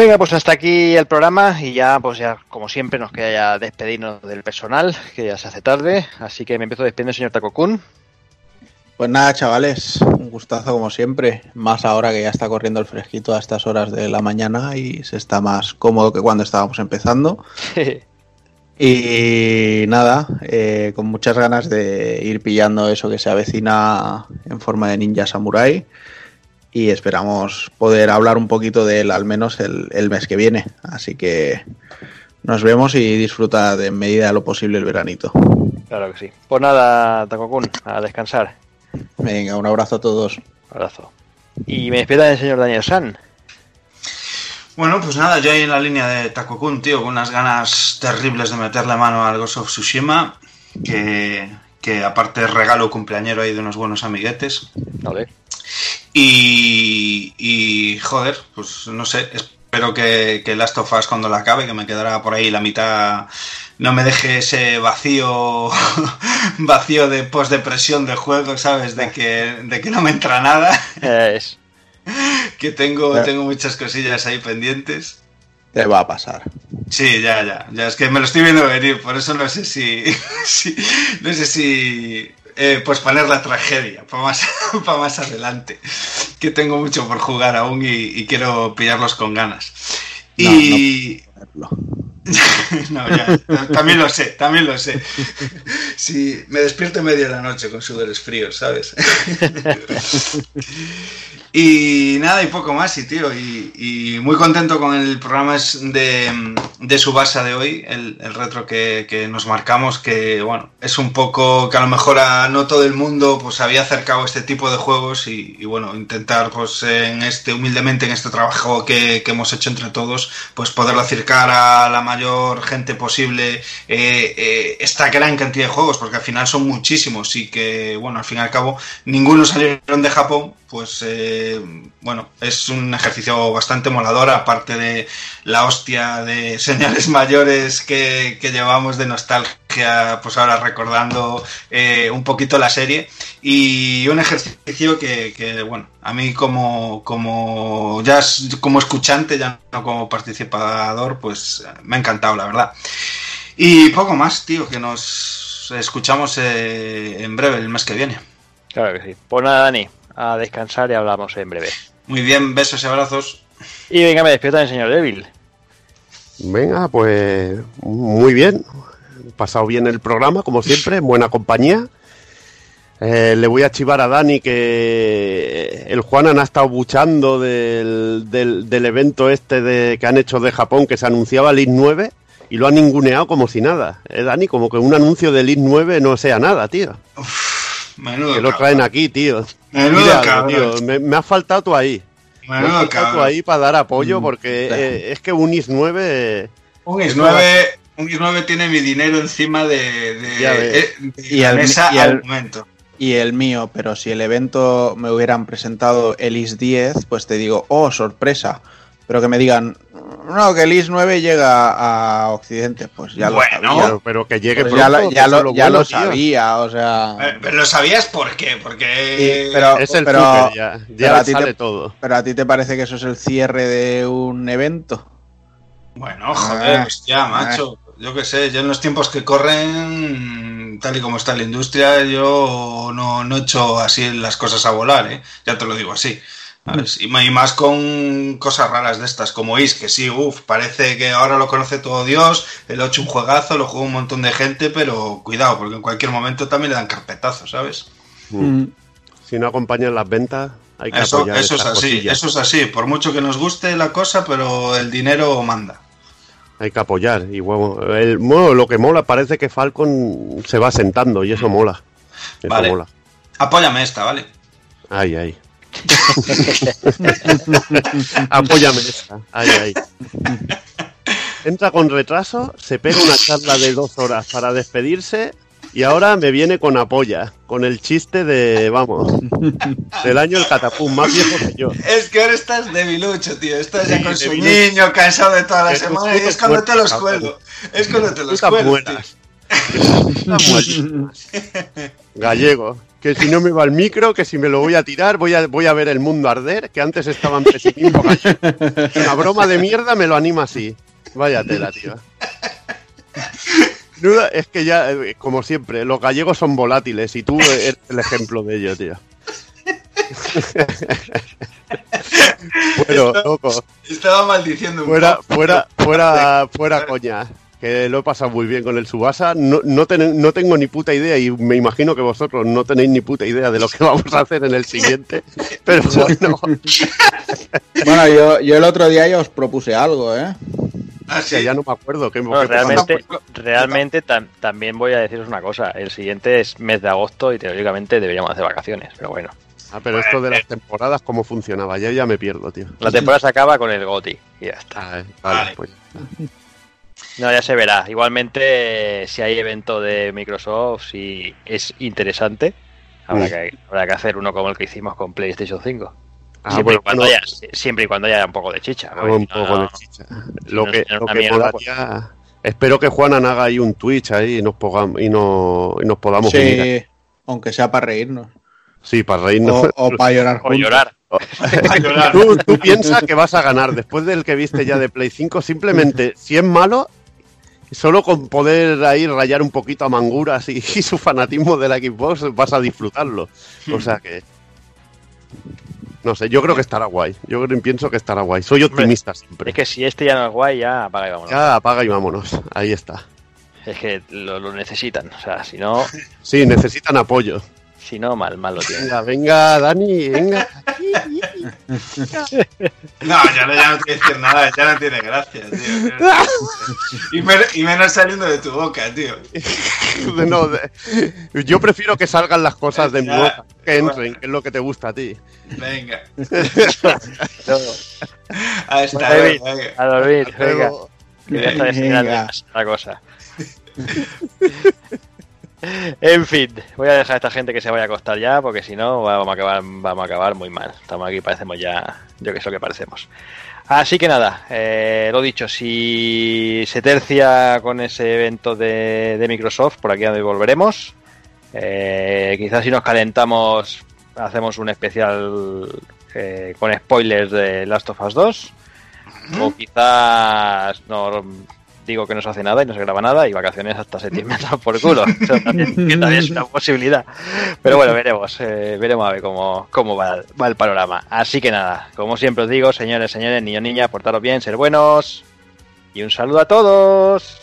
Venga, pues hasta aquí el programa y ya, pues ya, como siempre, nos queda ya despedirnos del personal, que ya se hace tarde. Así que me empiezo despidiendo, señor Takokun. Pues nada, chavales, un gustazo como siempre. Más ahora que ya está corriendo el fresquito a estas horas de la mañana y se está más cómodo que cuando estábamos empezando. Y nada, eh, con muchas ganas de ir pillando eso que se avecina en forma de ninja samurai. Y esperamos poder hablar un poquito de él al menos el, el mes que viene. Así que nos vemos y disfruta de en medida de lo posible el veranito. Claro que sí. Pues nada, Takokun, a descansar. Venga, un abrazo a todos. Un abrazo. Y me despido del señor Daniel San. Bueno, pues nada, yo ahí en la línea de Takokun, tío, con unas ganas terribles de meterle mano al Ghost of Tsushima, que, que aparte regalo cumpleañero ahí de unos buenos amiguetes. Vale. Y, y joder, pues no sé, es- espero que, que Last of Us cuando la acabe, que me quedará por ahí la mitad, no me deje ese vacío vacío de postdepresión del juego, ¿sabes? De que, de que no me entra nada, Es, que tengo, Eh. tengo muchas cosillas ahí pendientes. Te va a pasar. Sí, ya, ya, ya es que me lo estoy viendo venir, por eso no sé si, si- no sé si eh, pues poner la tragedia para más, para más adelante, que tengo mucho por jugar aún y, y quiero pillarlos con ganas. Y no, ya, también lo sé, también lo sé. Sí, me despierto en medio de la noche con sudores fríos, ¿sabes? Y nada, y poco más, y tío, y, muy contento con el programa de, de Subasa de hoy, el, el retro que, que nos marcamos, que bueno, es un poco que a lo mejor a no todo el mundo pues había acercado este tipo de juegos y, y, bueno, intentar pues en este, humildemente en este trabajo que, que hemos hecho entre todos, pues poderlo acercar a la mayor gente posible eh, eh, esta gran cantidad de juegos, porque al final son muchísimos y que bueno, al fin y al cabo ninguno salieron de Japón, pues eh, bueno, es un ejercicio bastante molador, aparte de la hostia de señales mayores que, llevamos de nostalgia, pues ahora recordando eh, un poquito la serie, y un ejercicio que, bueno, a mí como, como ya como escuchante, ya no como participador, pues me ha encantado, la verdad. Y poco más, tío, que nos escuchamos eh, en breve, el mes que viene. claro que sí. Pues nada, Dani, a descansar y hablamos en breve. Muy bien, besos y abrazos. Y venga, me despierta el señor Devil. Venga, pues muy bien. He pasado bien el programa, como siempre, en buena compañía. Eh, le voy a chivar a Dani que el Juanan ha estado buchando del, del, del evento este de, que han hecho de Japón, que se anunciaba el IS 9, y lo ha ninguneado como si nada. Eh, Dani, como que un anuncio del IS 9 no sea nada, tío. Menudo Que lo cabrón. traen aquí, tío. Menudo Mira, cabrón. tío, me, me has faltado tú ahí. Me has Menudo faltado tú cabrón. ahí para dar apoyo, Mm, porque eh, es que un IS 9... Un X9, un X9 tiene mi dinero encima de, de, eh, de Y la al- mesa y al al- momento. Y el mío, pero si el evento me hubieran presentado el IS 10, pues te digo, oh, sorpresa. Pero que me digan, no, que el IS 9 llega a Occidente, pues ya Bueno. lo sabía. Pero, pero que llegue Pues pronto, ya ya lo- ya bueno, lo sabía, o sea. Eh, Pero lo sabías por qué, porque... Sí, pero- Es el pero- Twitter ya, ya pero a ti sale te- todo. Pero a ti te parece que eso es el cierre de un evento. Bueno, joder, Ah, hostia, macho. Yo qué sé, yo en los tiempos que corren, tal y como está la industria, yo no, no he hecho así las cosas a volar, ¿eh? Ya te lo digo así. ¿Sabes? Y, más con cosas raras de estas, como Is, que sí, uff, parece que ahora lo conoce todo Dios, el 8 un juegazo, lo juega un montón de gente, pero cuidado, porque en cualquier momento también le dan carpetazo, ¿sabes? Mm. Si no acompañan las ventas, hay que Eso, apoyar eso es así, cosillas. eso es así, por mucho que nos guste la cosa, pero el dinero manda. Hay que apoyar. Y bueno, el, bueno, lo que mola parece que Falcon se va sentando y eso mola. Eso Vale. mola. Apóyame esta, ¿vale? Ay, ay. Apóyame esta. Ay, ay. Entra con retraso, se pega una charla de dos horas para despedirse y ahora me viene con apoya, con el chiste de, vamos, del año el catapum, más viejo que yo. Es que ahora estás debilucho, tío. Estás ya Sí, con su niño cansado de toda la tus semana y es cuando te los cuelgo. Es cuando te los cuelgo. Gallego. Que si no me va el micro, que si me lo voy a tirar, voy a, voy a ver el mundo arder, que antes estaba en pesimismo. Una broma de mierda me lo anima así. Vaya tela, tío. Es que ya, eh, como siempre, los gallegos son volátiles y tú eres el ejemplo de ello, tío. bueno, loco. Estaba maldiciendo un Fuera, poco. fuera, fuera, fuera coña. Que lo he pasado muy bien con el Subasa. No, no, ten- no tengo ni puta idea y me imagino que vosotros no tenéis ni puta idea de lo que vamos a hacer en el siguiente. Pero bueno, Bueno, yo, yo el otro día ya os propuse algo, ¿eh? Ah, sí. ya no me acuerdo. ¿qué, pasó? realmente, realmente tam- también voy a deciros una cosa. El siguiente es mes de agosto y teóricamente deberíamos hacer vacaciones. Pero bueno, Ah, pero esto de las temporadas, ¿cómo funcionaba? Ya, ya me pierdo, tío. la temporada se acaba con el GOTI y ya está. Ah, eh, vale, Vale. pues. No, ya se verá. Igualmente, si hay evento de Microsoft, si es interesante, habrá que, habrá que hacer uno como el que hicimos con PlayStation 5. Ah, siempre, bueno, y cuando haya, siempre y cuando haya un poco de chicha. un no, poco de chicha. Lo no que, lo mierda, Espero que Juanan haga ahí un Twitch ahí y nos, pogam- y no, y nos podamos unir. Sí, aunque sea para reírnos. Sí, para reírnos. O, o para llorar O juntos. llorar. tú, tú piensas que vas a ganar después del que viste ya de Play 5. Simplemente, si es malo, solo con poder ahí rayar un poquito a Manguras y, y su fanatismo de la Xbox vas a disfrutarlo. O sea que. No sé, yo creo que estará guay. Yo pienso que estará guay. Soy optimista siempre. Es que si este ya no es guay, ya apaga y vámonos. Ya apaga y vámonos. Ahí está. Es que lo, lo necesitan. O sea, si no, Sí, necesitan apoyo. Si no mal, mal lo tienen. Venga, venga, Dani, venga. No, ya no, ya no te voy a decir nada, ya no tiene gracia, tío. Y, men- y menos saliendo de tu boca, tío. No, de- yo prefiero que salgan las cosas de mi boca, que bueno. entren, que es lo que te gusta a ti. Venga. No, Ahí está, David, venga. a dormir, venga. Luego- Que destinando Venga. la cosa. En fin, voy a dejar a esta gente que se vaya a acostar ya, porque si no vamos a acabar, vamos a acabar muy mal. Estamos aquí, parecemos ya, yo que sé lo que parecemos. Así que nada, eh, lo dicho, si se tercia con ese evento de, de Microsoft, por aquí donde volveremos. Eh, quizás si nos calentamos, hacemos un especial eh, con spoilers de Last of Us 2. O quizás no digo que no se hace nada y no se graba nada y vacaciones hasta septiembre por culo. Eso también, que también es una posibilidad. Pero bueno, veremos, eh, veremos a ver cómo, cómo va, va el panorama. Así que nada, como siempre os digo, señores, señores, niños, niñas, portaros bien, ser buenos. Y un saludo a todos.